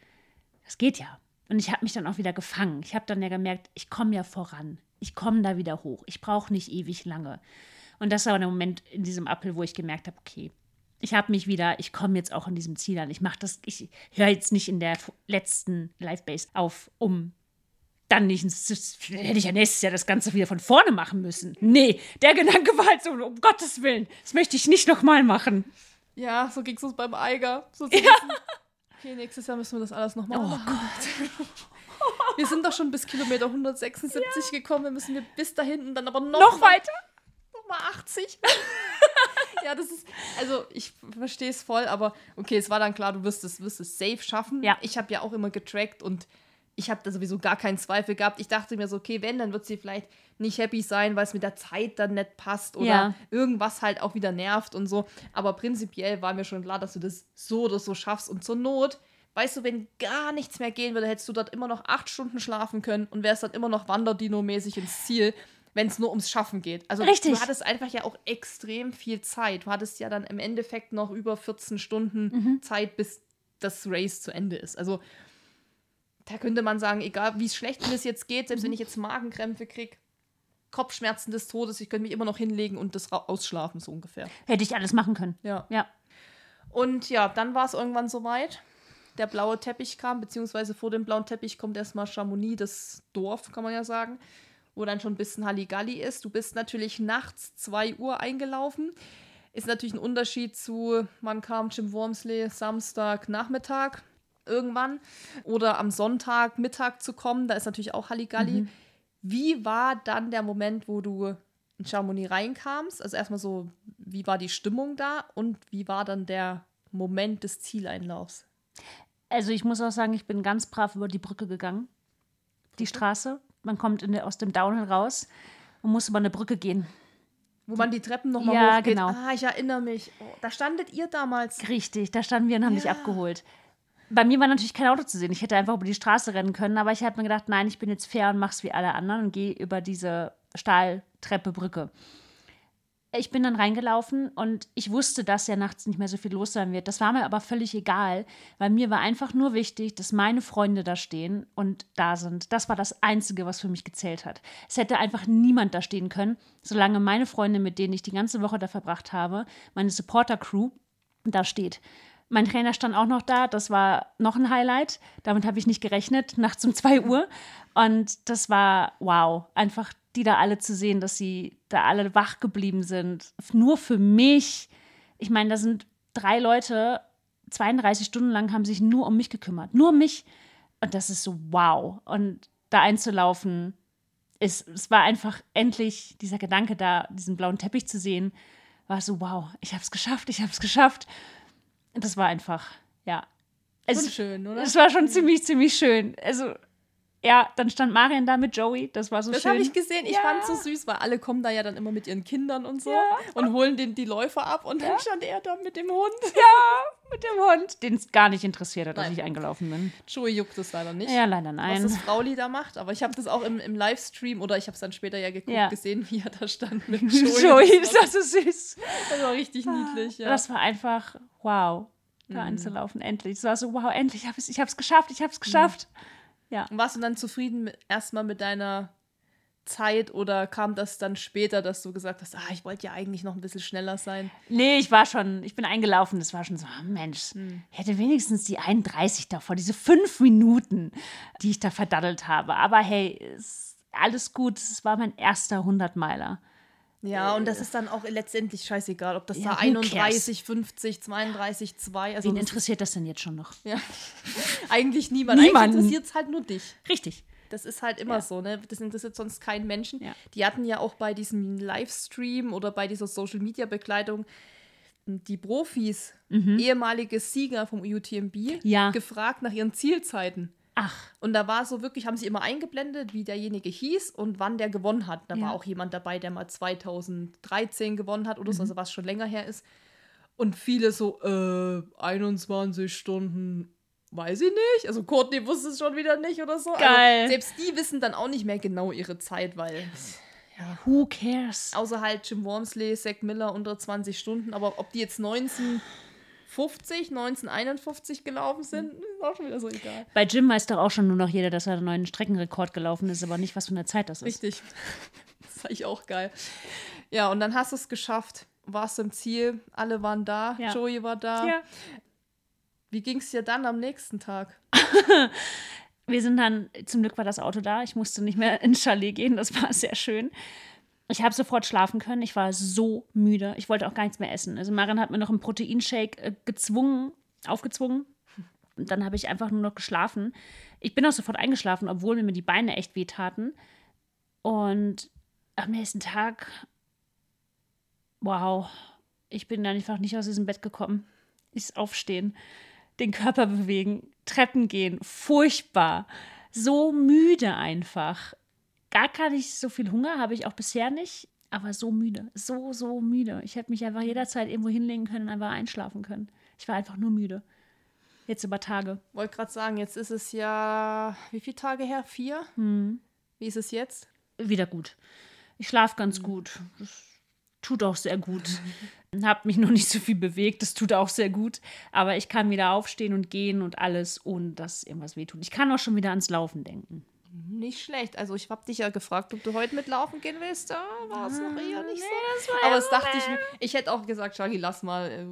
das geht ja. Und ich habe mich dann auch wieder gefangen. Ich habe dann ja gemerkt, ich komme ja voran. Ich komme da wieder hoch. Ich brauche nicht ewig lange. Und das war der Moment in diesem Appel, wo ich gemerkt habe, okay, ich habe mich wieder, ich komme jetzt auch in diesem Ziel an. Ich mache das, ich höre jetzt nicht in der letzten Live-Base auf, um dann nicht, hätte ich ja nächstes Jahr das Ganze wieder von vorne machen müssen. Nee, der Gedanke war halt so, um Gottes Willen, das möchte ich nicht nochmal machen. Ja, so ging es uns beim Eiger. So ja. Okay, nächstes Jahr müssen wir das alles nochmal oh machen. Gott. Wir sind doch schon bis Kilometer 176 ja. gekommen, wir müssen wir bis da hinten dann aber noch, noch weiter. Nochmal 80. ja, das ist, also ich verstehe es voll, aber okay, es war dann klar, du wirst es, wirst es safe schaffen. Ja. Ich habe ja auch immer getrackt und ich habe da sowieso gar keinen Zweifel gehabt. Ich dachte mir so, okay, wenn, dann wird sie vielleicht nicht happy sein, weil es mit der Zeit dann nicht passt oder Ja. irgendwas halt auch wieder nervt und so. Aber prinzipiell war mir schon klar, dass du das so oder so schaffst und zur Not. Weißt du, wenn gar nichts mehr gehen würde, hättest du dort immer noch acht Stunden schlafen können und wärst dann immer noch Wanderdino-mäßig ins Ziel, wenn es nur ums Schaffen geht. Also Richtig. du hattest einfach ja auch extrem viel Zeit. Du hattest ja dann im Endeffekt noch über 14 Stunden Mhm. Zeit, bis das Race zu Ende ist. Also da könnte man sagen, egal wie schlecht mir es jetzt geht, selbst Mhm. wenn ich jetzt Magenkrämpfe kriege, Kopfschmerzen des Todes, ich könnte mich immer noch hinlegen und das ausschlafen, so ungefähr. Hätte ich alles machen können. Ja. Ja. Und ja, dann war es irgendwann soweit. Der blaue Teppich kam, beziehungsweise vor dem blauen Teppich kommt erstmal Chamonix, das Dorf, kann man ja sagen, wo dann schon ein bisschen Halligalli ist. Du bist natürlich nachts 2 Uhr eingelaufen. Ist natürlich ein Unterschied zu, man kam Jim Wormsley Samstag Nachmittag irgendwann oder am Sonntag Mittag zu kommen. Da ist natürlich auch Halligalli. Wie war dann der Moment, wo du in Chamonix reinkamst? Also erstmal so, wie war die Stimmung da und wie war dann der Moment des Zieleinlaufs? Also ich muss auch sagen, ich bin ganz brav über die Brücke gegangen. Die Straße. Man kommt in der, aus dem Downhill raus und muss über eine Brücke gehen. Wo man die Treppen nochmal Ja, hochgeht. genau. Ah, ich erinnere mich. Oh, da standet ihr damals. Richtig, da standen wir und haben dich Ja. abgeholt. Bei mir war natürlich kein Auto zu sehen. Ich hätte einfach über die Straße rennen können, aber ich habe mir gedacht, nein, ich bin jetzt fair und mach's wie alle anderen und gehe über diese Stahltreppe Brücke. Ich bin dann reingelaufen und ich wusste, dass ja nachts nicht mehr so viel los sein wird. Das war mir aber völlig egal, weil mir war einfach nur wichtig, dass meine Freunde da stehen und da sind. Das war das Einzige, was für mich gezählt hat. Es hätte einfach niemand da stehen können, solange meine Freunde, mit denen ich die ganze Woche da verbracht habe, meine Supporter-Crew, da steht. Mein Trainer stand auch noch da, das war noch ein Highlight. Damit habe ich nicht gerechnet, nachts um 2 Uhr. Und das war wow, einfach die da alle zu sehen, dass sie da alle wach geblieben sind. Nur für mich. Ich meine, da sind drei Leute, 32 Stunden lang haben sich nur um mich gekümmert. Nur um mich. Und das ist so wow. Und da einzulaufen, ist, es war einfach endlich dieser Gedanke da, diesen blauen Teppich zu sehen, war so wow, ich habe es geschafft, ich habe es geschafft. Und das war einfach, ja. Es, schön, oder? es war schon ziemlich, ziemlich schön. Also, ja, dann stand Marian da mit Joey, das war so Das schön. habe ich gesehen. Ich Ja. fand es so süß, weil alle kommen da ja dann immer mit ihren Kindern und so Ja. und holen den, die Läufer ab und dann stand er da mit dem Hund. Ja, mit dem Hund, den es gar nicht interessiert hat, dass Nein. ich eingelaufen bin. Joey juckt es leider nicht. Ja, leider was nein. das Frauli da macht, aber ich habe das auch im, im Livestream oder ich habe es dann später ja geguckt, Ja. gesehen, wie er da stand mit Joey. Joey, das, das war, war so süß. das war richtig niedlich, ja. Das war einfach wow, Mhm. da einzulaufen, endlich. Es war so, wow, endlich, ich habe es geschafft, ich habe es geschafft. Ja. Und warst du dann zufrieden mit, erstmal mit deiner Zeit oder kam das dann später, dass du gesagt hast, ah, ich wollte ja eigentlich noch ein bisschen schneller sein? Nee, ich war schon, ich bin eingelaufen, das war schon so, ah, Mensch, Hm. ich hätte wenigstens die 31 davor, diese fünf Minuten, die ich da verdaddelt habe. Aber hey, ist alles gut, es war mein erster 100-Meiler. Ja, und das ist dann auch letztendlich scheißegal, ob das Ja, da who 31, 50, 32, 2, also Wen interessiert das denn jetzt schon noch? Ja. Eigentlich niemand. Eigentlich interessiert es halt nur dich. Richtig. Das ist halt immer Ja. so, ne? Das interessiert sonst keinen Menschen. Ja. Die hatten ja auch bei diesem Livestream oder bei dieser Social Media Begleitung die Profis, ehemalige Sieger vom UTMB, Mhm. Gefragt nach ihren Zielzeiten. Ach, Und da war so wirklich, haben sie immer eingeblendet, wie derjenige hieß und wann der gewonnen hat. Da Ja. war auch jemand dabei, der mal 2013 gewonnen hat oder Mhm. so, also was schon länger her ist. Und viele so, äh, 21 Stunden, weiß ich nicht. Also Courtney wusste es schon wieder nicht oder so. Geil. Also selbst die wissen dann auch nicht mehr genau ihre Zeit, weil who cares? außer halt Jim Wormsley, Zach Miller unter 20 Stunden, aber ob die jetzt 1950, 1951 gelaufen sind, ist auch schon wieder so egal. Bei Jim weiß doch auch schon nur noch jeder, dass er einen neuen Streckenrekord gelaufen ist, aber nicht, was für eine Zeit das ist. Richtig. Das fand ich auch geil. Ja, und dann hast du es geschafft. Warst im Ziel, alle waren da, Ja. Joey war da. Ja. Wie ging es dir dann am nächsten Tag? Wir sind dann, zum Glück war das Auto da, ich musste nicht mehr ins Chalet gehen, das war sehr schön. Ich habe sofort schlafen können, ich war so müde, ich wollte auch gar nichts mehr essen. Also Marin hat mir noch einen Proteinshake äh, gezwungen, aufgezwungen. Und dann habe ich einfach nur noch geschlafen. Ich bin auch sofort eingeschlafen, obwohl mir die Beine echt wehtaten. Und am nächsten Tag, wow, Ich bin einfach nicht aus diesem Bett gekommen. Ich aufstehen, den Körper bewegen, Treppen gehen, furchtbar. So müde einfach. Gar gar nicht so viel Hunger habe ich auch bisher nicht, aber so müde, so, so müde. Ich hätte mich einfach jederzeit irgendwo hinlegen können und einfach einschlafen können. Ich war einfach nur müde. Jetzt über Tage. Wollte gerade sagen, jetzt ist es ja, wie viele Tage her? Vier? Hm. Wie ist es jetzt? Wieder gut. Ich schlafe ganz gut. Das tut auch sehr gut. Hab mich noch nicht so viel bewegt, das tut auch sehr gut. Aber ich kann wieder aufstehen und gehen und alles, ohne dass irgendwas wehtut. Ich kann auch schon wieder ans Laufen denken. Nicht schlecht. Also ich habe dich ja gefragt, ob du heute mit laufen gehen willst. Da war es noch eher nicht Nee, das so. war Aber das dachte ich mir. Ich hätte auch gesagt, Shagi, lass mal, äh,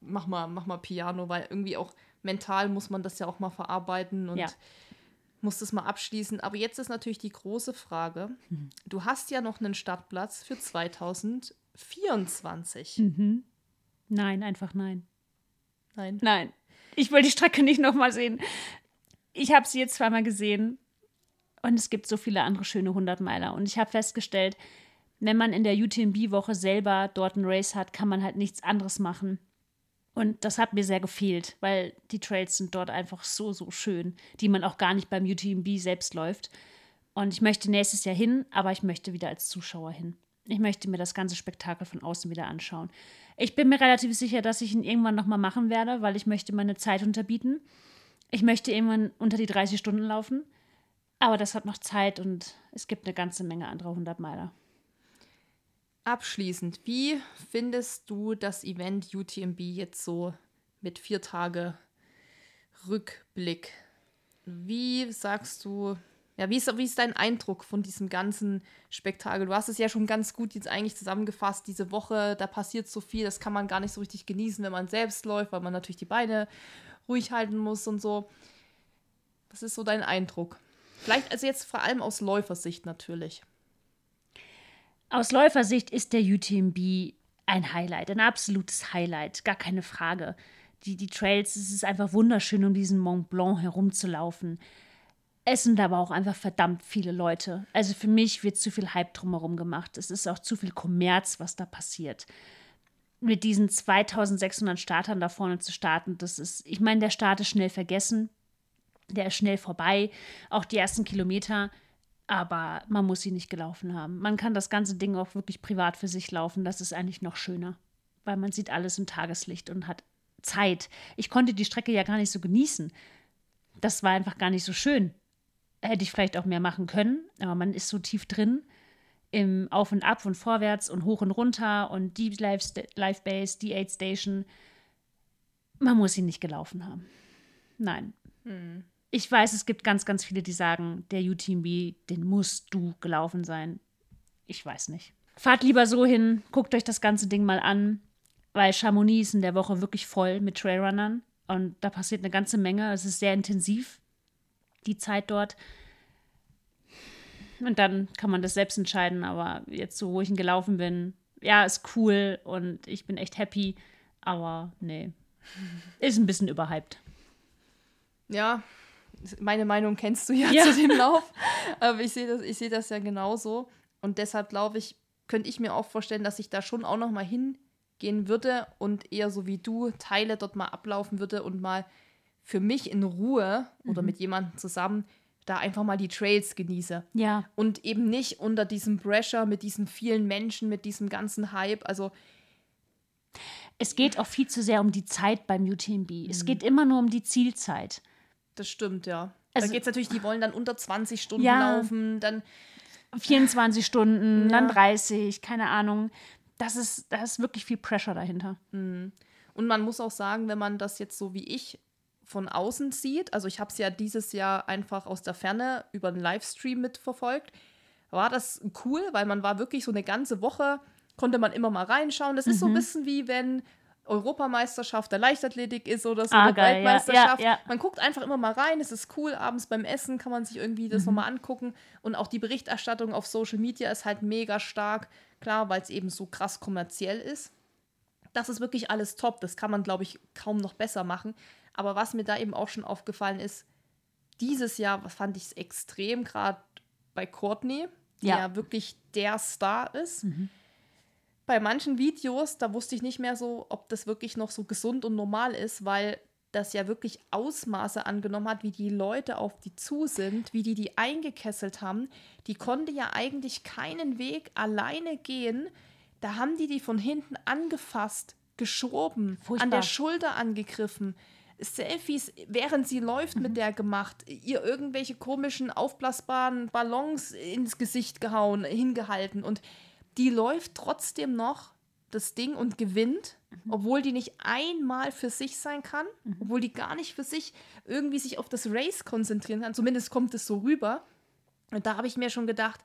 mach mal, mach mal Piano, weil irgendwie auch mental muss man das ja auch mal verarbeiten und Ja. muss das mal abschließen. Aber jetzt ist natürlich die große Frage. Mhm. Du hast ja noch einen Startplatz für 2024. Nein, einfach nein. Nein. Nein. Ich will die Strecke nicht nochmal sehen. Ich habe sie jetzt zweimal gesehen und es gibt so viele andere schöne 100-Meiler. Und ich habe festgestellt, wenn man in der UTMB-Woche selber dort ein Race hat, kann man halt nichts anderes machen. Und das hat mir sehr gefehlt, weil die Trails sind dort einfach so, so schön, die man auch gar nicht beim UTMB selbst läuft. Und ich möchte nächstes Jahr hin, aber ich möchte wieder als Zuschauer hin. Ich möchte mir das ganze Spektakel von außen wieder anschauen. Ich bin mir relativ sicher, dass ich ihn irgendwann nochmal machen werde, weil ich möchte meine Zeit unterbieten. Ich möchte irgendwann unter die 30 Stunden laufen. Aber das hat noch Zeit und es gibt eine ganze Menge anderer 100 Meiler. Abschließend, wie findest du das Event UTMB jetzt so mit vier Tage Rückblick? Wie sagst du, ja, wie ist, wie ist dein Eindruck von diesem ganzen Spektakel? Du hast es ja schon ganz gut jetzt eigentlich zusammengefasst. Diese Woche, da passiert so viel, das kann man gar nicht so richtig genießen, wenn man selbst läuft, weil man natürlich die Beine ruhig halten muss und so. Was ist so dein Eindruck? Vielleicht, also jetzt vor allem aus Läufersicht natürlich. Aus Läufersicht ist der UTMB ein Highlight, ein absolutes Highlight, gar keine Frage. Die, die Trails, es ist einfach wunderschön, um diesen Mont Blanc herumzulaufen. Es sind aber auch einfach verdammt viele Leute. Also für mich wird zu viel Hype drumherum gemacht. Es ist auch zu viel Kommerz, was da passiert. Mit diesen 2600 Startern da vorne zu starten, das ist, ich meine, der Start ist schnell vergessen. Der ist schnell vorbei. Auch die ersten Kilometer aber man muss sie nicht gelaufen haben. Man kann das ganze Ding auch wirklich privat für sich laufen. Das ist eigentlich noch schöner, weil man sieht alles im Tageslicht und hat Zeit. Ich konnte die Strecke ja gar nicht so genießen. Das war einfach gar nicht so schön. Hätte ich vielleicht auch mehr machen können, aber man ist so tief drin im Auf und Ab und vorwärts und hoch und runter und Deep Life, Life Base, die Aid Station. Man muss sie nicht gelaufen haben. Nein. Ich weiß, es gibt ganz, ganz viele, die sagen, der UTMB, den musst du gelaufen sein. Ich weiß nicht. Fahrt lieber so hin, guckt euch das ganze Ding mal an, weil Chamonix ist in der Woche wirklich voll mit Trailrunnern und da passiert eine ganze Menge. Es ist sehr intensiv, die Zeit dort. Und dann kann man das selbst entscheiden, aber jetzt so, wo ich ihn gelaufen bin, ja, ist cool und ich bin echt happy, aber nee, ist ein bisschen überhyped. Ja, meine Meinung kennst du ja, Ja. zu dem Lauf. Aber ich sehe das, ich sehe das ja genauso. Und deshalb glaube ich, könnte ich mir auch vorstellen, dass ich da schon auch noch mal hingehen würde und eher so wie du Teile dort mal ablaufen würde und mal für mich in Ruhe oder mit jemandem zusammen da einfach mal die Trails genieße. Ja, Und eben nicht unter diesem Pressure, mit diesen vielen Menschen, mit diesem ganzen Hype. Also es geht auch viel zu sehr um die Zeit beim UTMB. Es geht immer nur um die Zielzeit. Das stimmt, ja. Also- da geht es natürlich, die wollen dann unter 20 Stunden Ja. laufen, dann 24 Stunden, dann Ja. 30, keine Ahnung. Das ist, da ist wirklich viel Pressure dahinter. Und man muss auch sagen, wenn man das jetzt so wie ich von außen sieht, also ich habe es ja dieses Jahr einfach aus der Ferne über den Livestream mitverfolgt, war das cool, weil man war wirklich so eine ganze Woche, konnte man immer mal reinschauen. Das ist Mhm. so ein bisschen wie wenn Europameisterschaft der Leichtathletik ist oder so Ah, eine geil, ja, Weltmeisterschaft. ja, ja. Man guckt einfach immer mal rein, es ist cool, abends beim Essen kann man sich irgendwie Mhm. das nochmal angucken und auch die Berichterstattung auf Social Media ist halt mega stark, klar, weil es eben so krass kommerziell ist das ist wirklich alles top. Das kann man, glaube ich, kaum noch besser machen. Aber was mir da eben auch schon aufgefallen ist, dieses Jahr fand ich es extrem, gerade bei Courtney, die Ja. ja. wirklich der Star ist. Bei manchen Videos, da wusste ich nicht mehr so, ob das wirklich noch so gesund und normal ist, weil das ja wirklich Ausmaße angenommen hat, wie die Leute auf die zu sind, wie die die eingekesselt haben. Die konnte ja eigentlich keinen Weg alleine gehen. Da haben die die von hinten angefasst, geschoben, Furchtbar. an der Schulter angegriffen. Selfies, während sie läuft, mit der gemacht, ihr irgendwelche komischen aufblasbaren Ballons ins Gesicht gehauen, hingehalten und die läuft trotzdem noch das Ding und gewinnt, obwohl die nicht einmal für sich sein kann, obwohl die gar nicht für sich irgendwie sich auf das Race konzentrieren kann. Zumindest kommt es so rüber. Und da habe ich mir schon gedacht,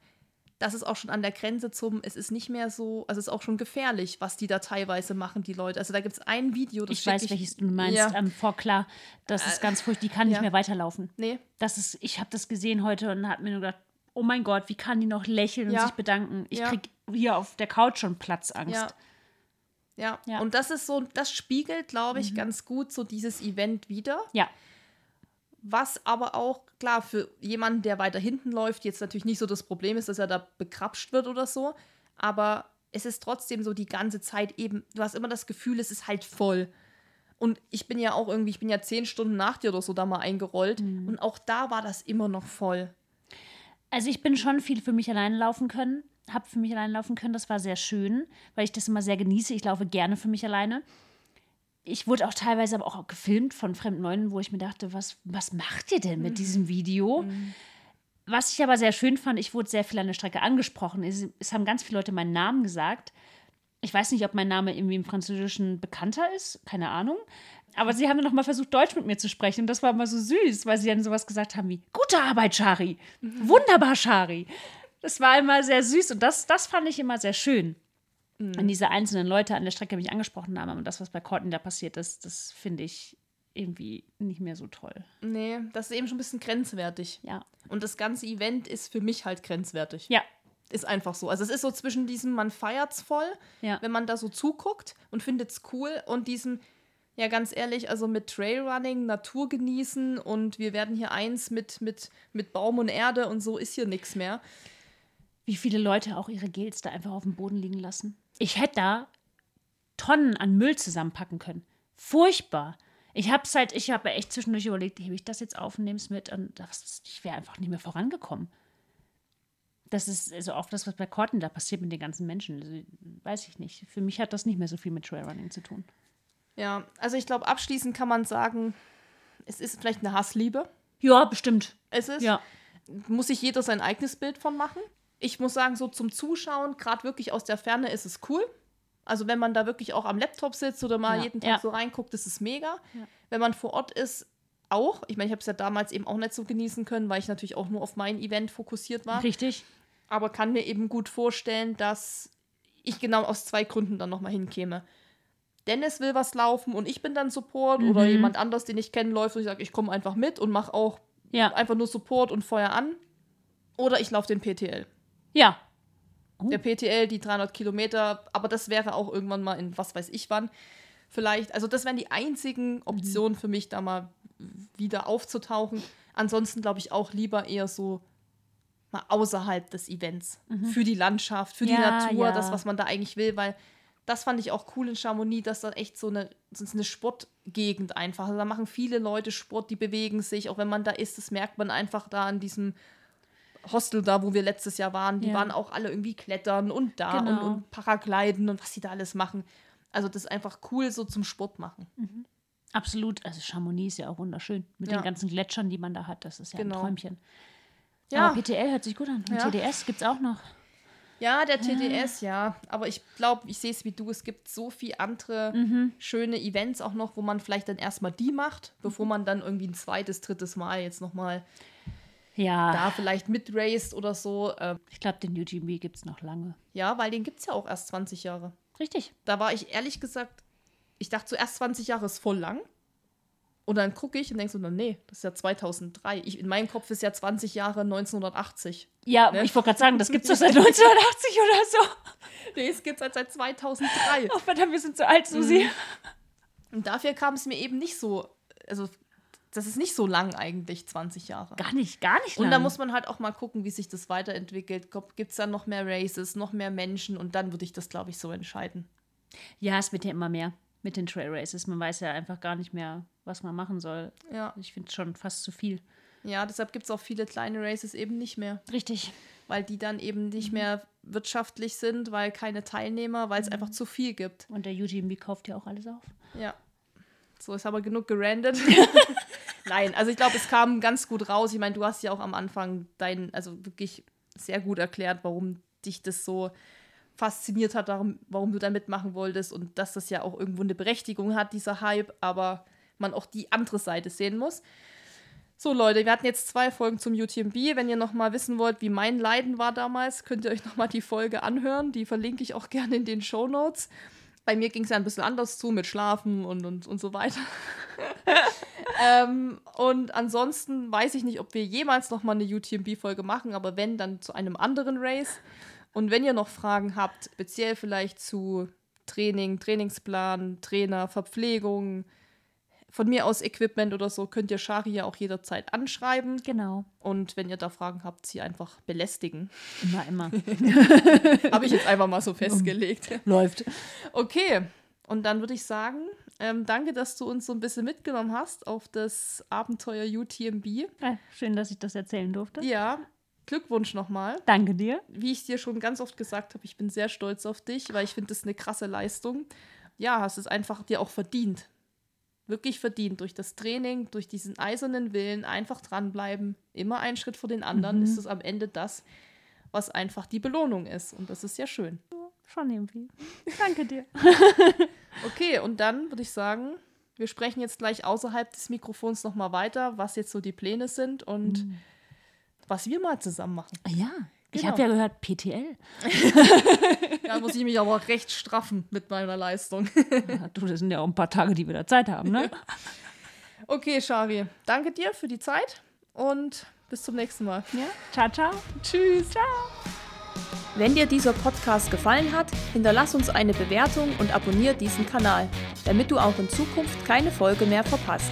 das ist auch schon an der Grenze zum, es ist nicht mehr so, also es ist auch schon gefährlich, was die da teilweise machen, die Leute. Also da gibt es ein Video, das Ich weiß, schick welches du meinst. Ja. Äh, Ähm, vor klar, das ist ganz furchtbar. Die kann nicht ja. mehr weiterlaufen. Nee, Das ist, ich habe das gesehen heute und habe mir nur gedacht, oh mein Gott, wie kann die noch lächeln und Ja. sich bedanken? Ich Ja. krieg hier auf der Couch schon Platzangst. Ja. Ja. Ja. Mhm. und das ist so, das spiegelt, glaube ich, ganz gut so dieses Event wieder. ja. Was aber auch, klar, für jemanden, der weiter hinten läuft, jetzt natürlich nicht so das Problem ist, dass er da bekrapscht wird oder so. Aber es ist trotzdem so die ganze Zeit eben, du hast immer das Gefühl, es ist halt voll. Und ich bin ja auch irgendwie, ich bin ja zehn Stunden nach dir oder so da mal eingerollt. Mhm. Und auch da war das immer noch voll. Also ich bin schon viel für mich allein laufen können, habe für mich allein laufen können. Das war sehr schön, weil ich das immer sehr genieße. Ich laufe gerne für mich alleine. Ich wurde auch teilweise aber auch gefilmt von fremden Leuten, wo ich mir dachte, was, was macht ihr denn mit diesem Video? Was ich aber sehr schön fand, ich wurde sehr viel an der Strecke angesprochen. Es, es haben ganz viele Leute meinen Namen gesagt. Ich weiß nicht, ob mein Name irgendwie im Französischen bekannter ist, keine Ahnung. Aber sie haben dann nochmal versucht, Deutsch mit mir zu sprechen. Und das war immer so süß, weil sie dann sowas gesagt haben wie: Gute Arbeit, Shari. Wunderbar, Shari. Das war immer sehr süß und das, das fand ich immer sehr schön. Wenn diese einzelnen Leute an der Strecke mich angesprochen haben und das, was bei Courtney da passiert ist, das finde ich irgendwie nicht mehr so toll. Nee, das ist eben schon ein bisschen grenzwertig. Ja. Und das ganze Event ist für mich halt grenzwertig. Ja. Ist einfach so. Also es ist so zwischen diesem, man feiert's voll, Ja. wenn man da so zuguckt und findet's cool und diesem, ja ganz ehrlich, also mit Trailrunning, Natur genießen und wir werden hier eins mit, mit, mit Baum und Erde und so ist hier nichts mehr. Wie viele Leute auch ihre Gels da einfach auf dem Boden liegen lassen. Ich hätte da Tonnen an Müll zusammenpacken können. Furchtbar. Ich habe es halt, ich habe echt zwischendurch überlegt, hebe ich das jetzt auf und nehme es mit und das, ich wäre einfach nicht mehr vorangekommen. Das ist also auch das, was bei Corten da passiert mit den ganzen Menschen. Also, weiß ich nicht. Für mich hat das nicht mehr so viel mit Trailrunning zu tun. Ja, also ich glaube, abschließend kann man sagen, es ist vielleicht eine Hassliebe. Ja, bestimmt. Es ist. Ja. muss sich jeder sein eigenes Bild von machen. Ich muss sagen, so zum Zuschauen, gerade wirklich aus der Ferne, ist es cool. Also wenn man da wirklich auch am Laptop sitzt oder mal Ja, jeden Tag ja. so reinguckt, ist es mega. Ja. Wenn man vor Ort ist, auch. Ich meine, ich habe es ja damals eben auch nicht so genießen können, weil ich natürlich auch nur auf mein Event fokussiert war. Richtig. Aber kann mir eben gut vorstellen, dass ich genau aus zwei Gründen dann nochmal hinkäme. Dennis will was laufen und ich bin dann Support oder Mhm. jemand anders, den ich kenne, läuft und ich sage, ich komme einfach mit und mache auch einfach nur Support und Feuer an. Oder ich laufe den PTL. Ja. Der PTL, die 300 Kilometer, aber das wäre auch irgendwann mal in was weiß ich wann. Vielleicht, also das wären die einzigen Optionen für mich, da mal wieder aufzutauchen. Ansonsten glaube ich auch lieber eher so mal außerhalb des Events. Für die Landschaft, für die Ja, Natur, ja. das, was man da eigentlich will, weil das fand ich auch cool in Chamonix, dass da echt so eine, so eine Sportgegend einfach. Also da machen viele Leute Sport, die bewegen sich, auch wenn man da ist, das merkt man einfach da an diesem Hostel da, wo wir letztes Jahr waren, die Ja. waren auch alle irgendwie klettern und da und, Genau. und Paragliden und was sie da alles machen. Also das ist einfach cool so zum Sport machen. Absolut. Also Chamonix ist ja auch wunderschön. Mit Ja. den ganzen Gletschern, die man da hat. Das ist ja Genau. ein Träumchen. Ja, Aber PTL hört sich gut an. Und Ja. TDS gibt es auch noch. ja der TDS, ja. Aber ich glaube, ich sehe es wie du, es gibt so viele andere Mhm. schöne Events auch noch, wo man vielleicht dann erstmal die macht, bevor man dann irgendwie ein zweites, drittes Mal jetzt nochmal Ja. da vielleicht mitraced oder so. Ähm, Ich glaube, den UGB gibt es noch lange. ja, weil den gibt es ja auch erst 20 Jahre. Richtig. Da war ich ehrlich gesagt, ich dachte zuerst 20 Jahre ist voll lang. Und dann gucke ich und denke so, nee, das ist ja 2003. Ich, in meinem Kopf ist ja 20 Jahre 1980. Ja, Ne? ich wollte gerade sagen, das gibt es doch seit 1980 oder so. Nee, es gibt halt seit 2003. Oh, verdammt, wir sind so alt, Susi. Und dafür kam es mir eben nicht so, also das ist nicht so lang eigentlich, 20 Jahre. Gar nicht, gar nicht lang. Und da muss man halt auch mal gucken, wie sich das weiterentwickelt. Gibt es dann noch mehr Races, noch mehr Menschen und dann würde ich das, glaube ich, so entscheiden. Ja, es wird ja immer mehr mit den Trail Races. Man weiß ja einfach gar nicht mehr, was man machen soll. Ja. Ich finde es schon fast zu viel. Ja, deshalb gibt es auch viele kleine Races eben nicht mehr. Richtig. Weil die dann eben nicht mehr wirtschaftlich sind, weil keine Teilnehmer, weil es einfach zu viel gibt. Und der UTMB kauft ja auch alles auf. Ja. So, ist aber genug gerandet. Nein, also ich glaube, es kam ganz gut raus. Ich meine, du hast ja auch am Anfang dein, also wirklich sehr gut erklärt, warum dich das so fasziniert hat, warum, warum du da mitmachen wolltest und dass das ja auch irgendwo eine Berechtigung hat, dieser Hype, aber man auch die andere Seite sehen muss. So Leute, wir hatten jetzt zwei Folgen zum UTMB. Wenn ihr noch mal wissen wollt, wie mein Leiden war damals, könnt ihr euch noch mal die Folge anhören. Die verlinke ich auch gerne in den Show Notes. Bei mir ging es ja ein bisschen anders zu mit Schlafen und, und, und so weiter. ähm, und ansonsten weiß ich nicht, ob wir jemals noch mal eine UTMB-Folge machen, aber wenn, dann zu einem anderen Race. Und wenn ihr noch Fragen habt, speziell vielleicht zu Training, Trainingsplan, Trainer, Verpflegung, von mir aus Equipment oder so, könnt ihr Shari ja auch jederzeit anschreiben. Genau. Und wenn ihr da Fragen habt, sie einfach belästigen. Immer, immer. Habe ich jetzt einfach mal so festgelegt. Läuft. Okay. Und dann würde ich sagen, ähm, danke, dass du uns so ein bisschen mitgenommen hast auf das Abenteuer UTMB. Ja, schön, dass ich das erzählen durfte. Ja, Glückwunsch nochmal. Danke dir. Wie ich dir schon ganz oft gesagt habe, ich bin sehr stolz auf dich, weil ich finde, das eine krasse Leistung. Ja, hast es einfach dir auch verdient. Wirklich verdient. Durch das Training, durch diesen eisernen Willen, einfach dranbleiben, immer einen Schritt vor den anderen, Mhm. ist es am Ende das, was einfach die Belohnung ist. Und das ist ja schön. Schon irgendwie. Danke dir. Okay, und dann würde ich sagen, wir sprechen jetzt gleich außerhalb des Mikrofons nochmal weiter, was jetzt so die Pläne sind und was wir mal zusammen machen. Ja. Ich Genau. habe ja gehört, PTL. Da muss ich mich aber recht straffen mit meiner Leistung. Ja, du, das sind ja auch ein paar Tage, die wir da Zeit haben, ne? Okay, Shari, danke dir für die Zeit und bis zum nächsten Mal. Ja. Ciao, ciao. Tschüss. Ciao. Wenn dir dieser Podcast gefallen hat, hinterlass uns eine Bewertung und abonniere diesen Kanal, damit du auch in Zukunft keine Folge mehr verpasst.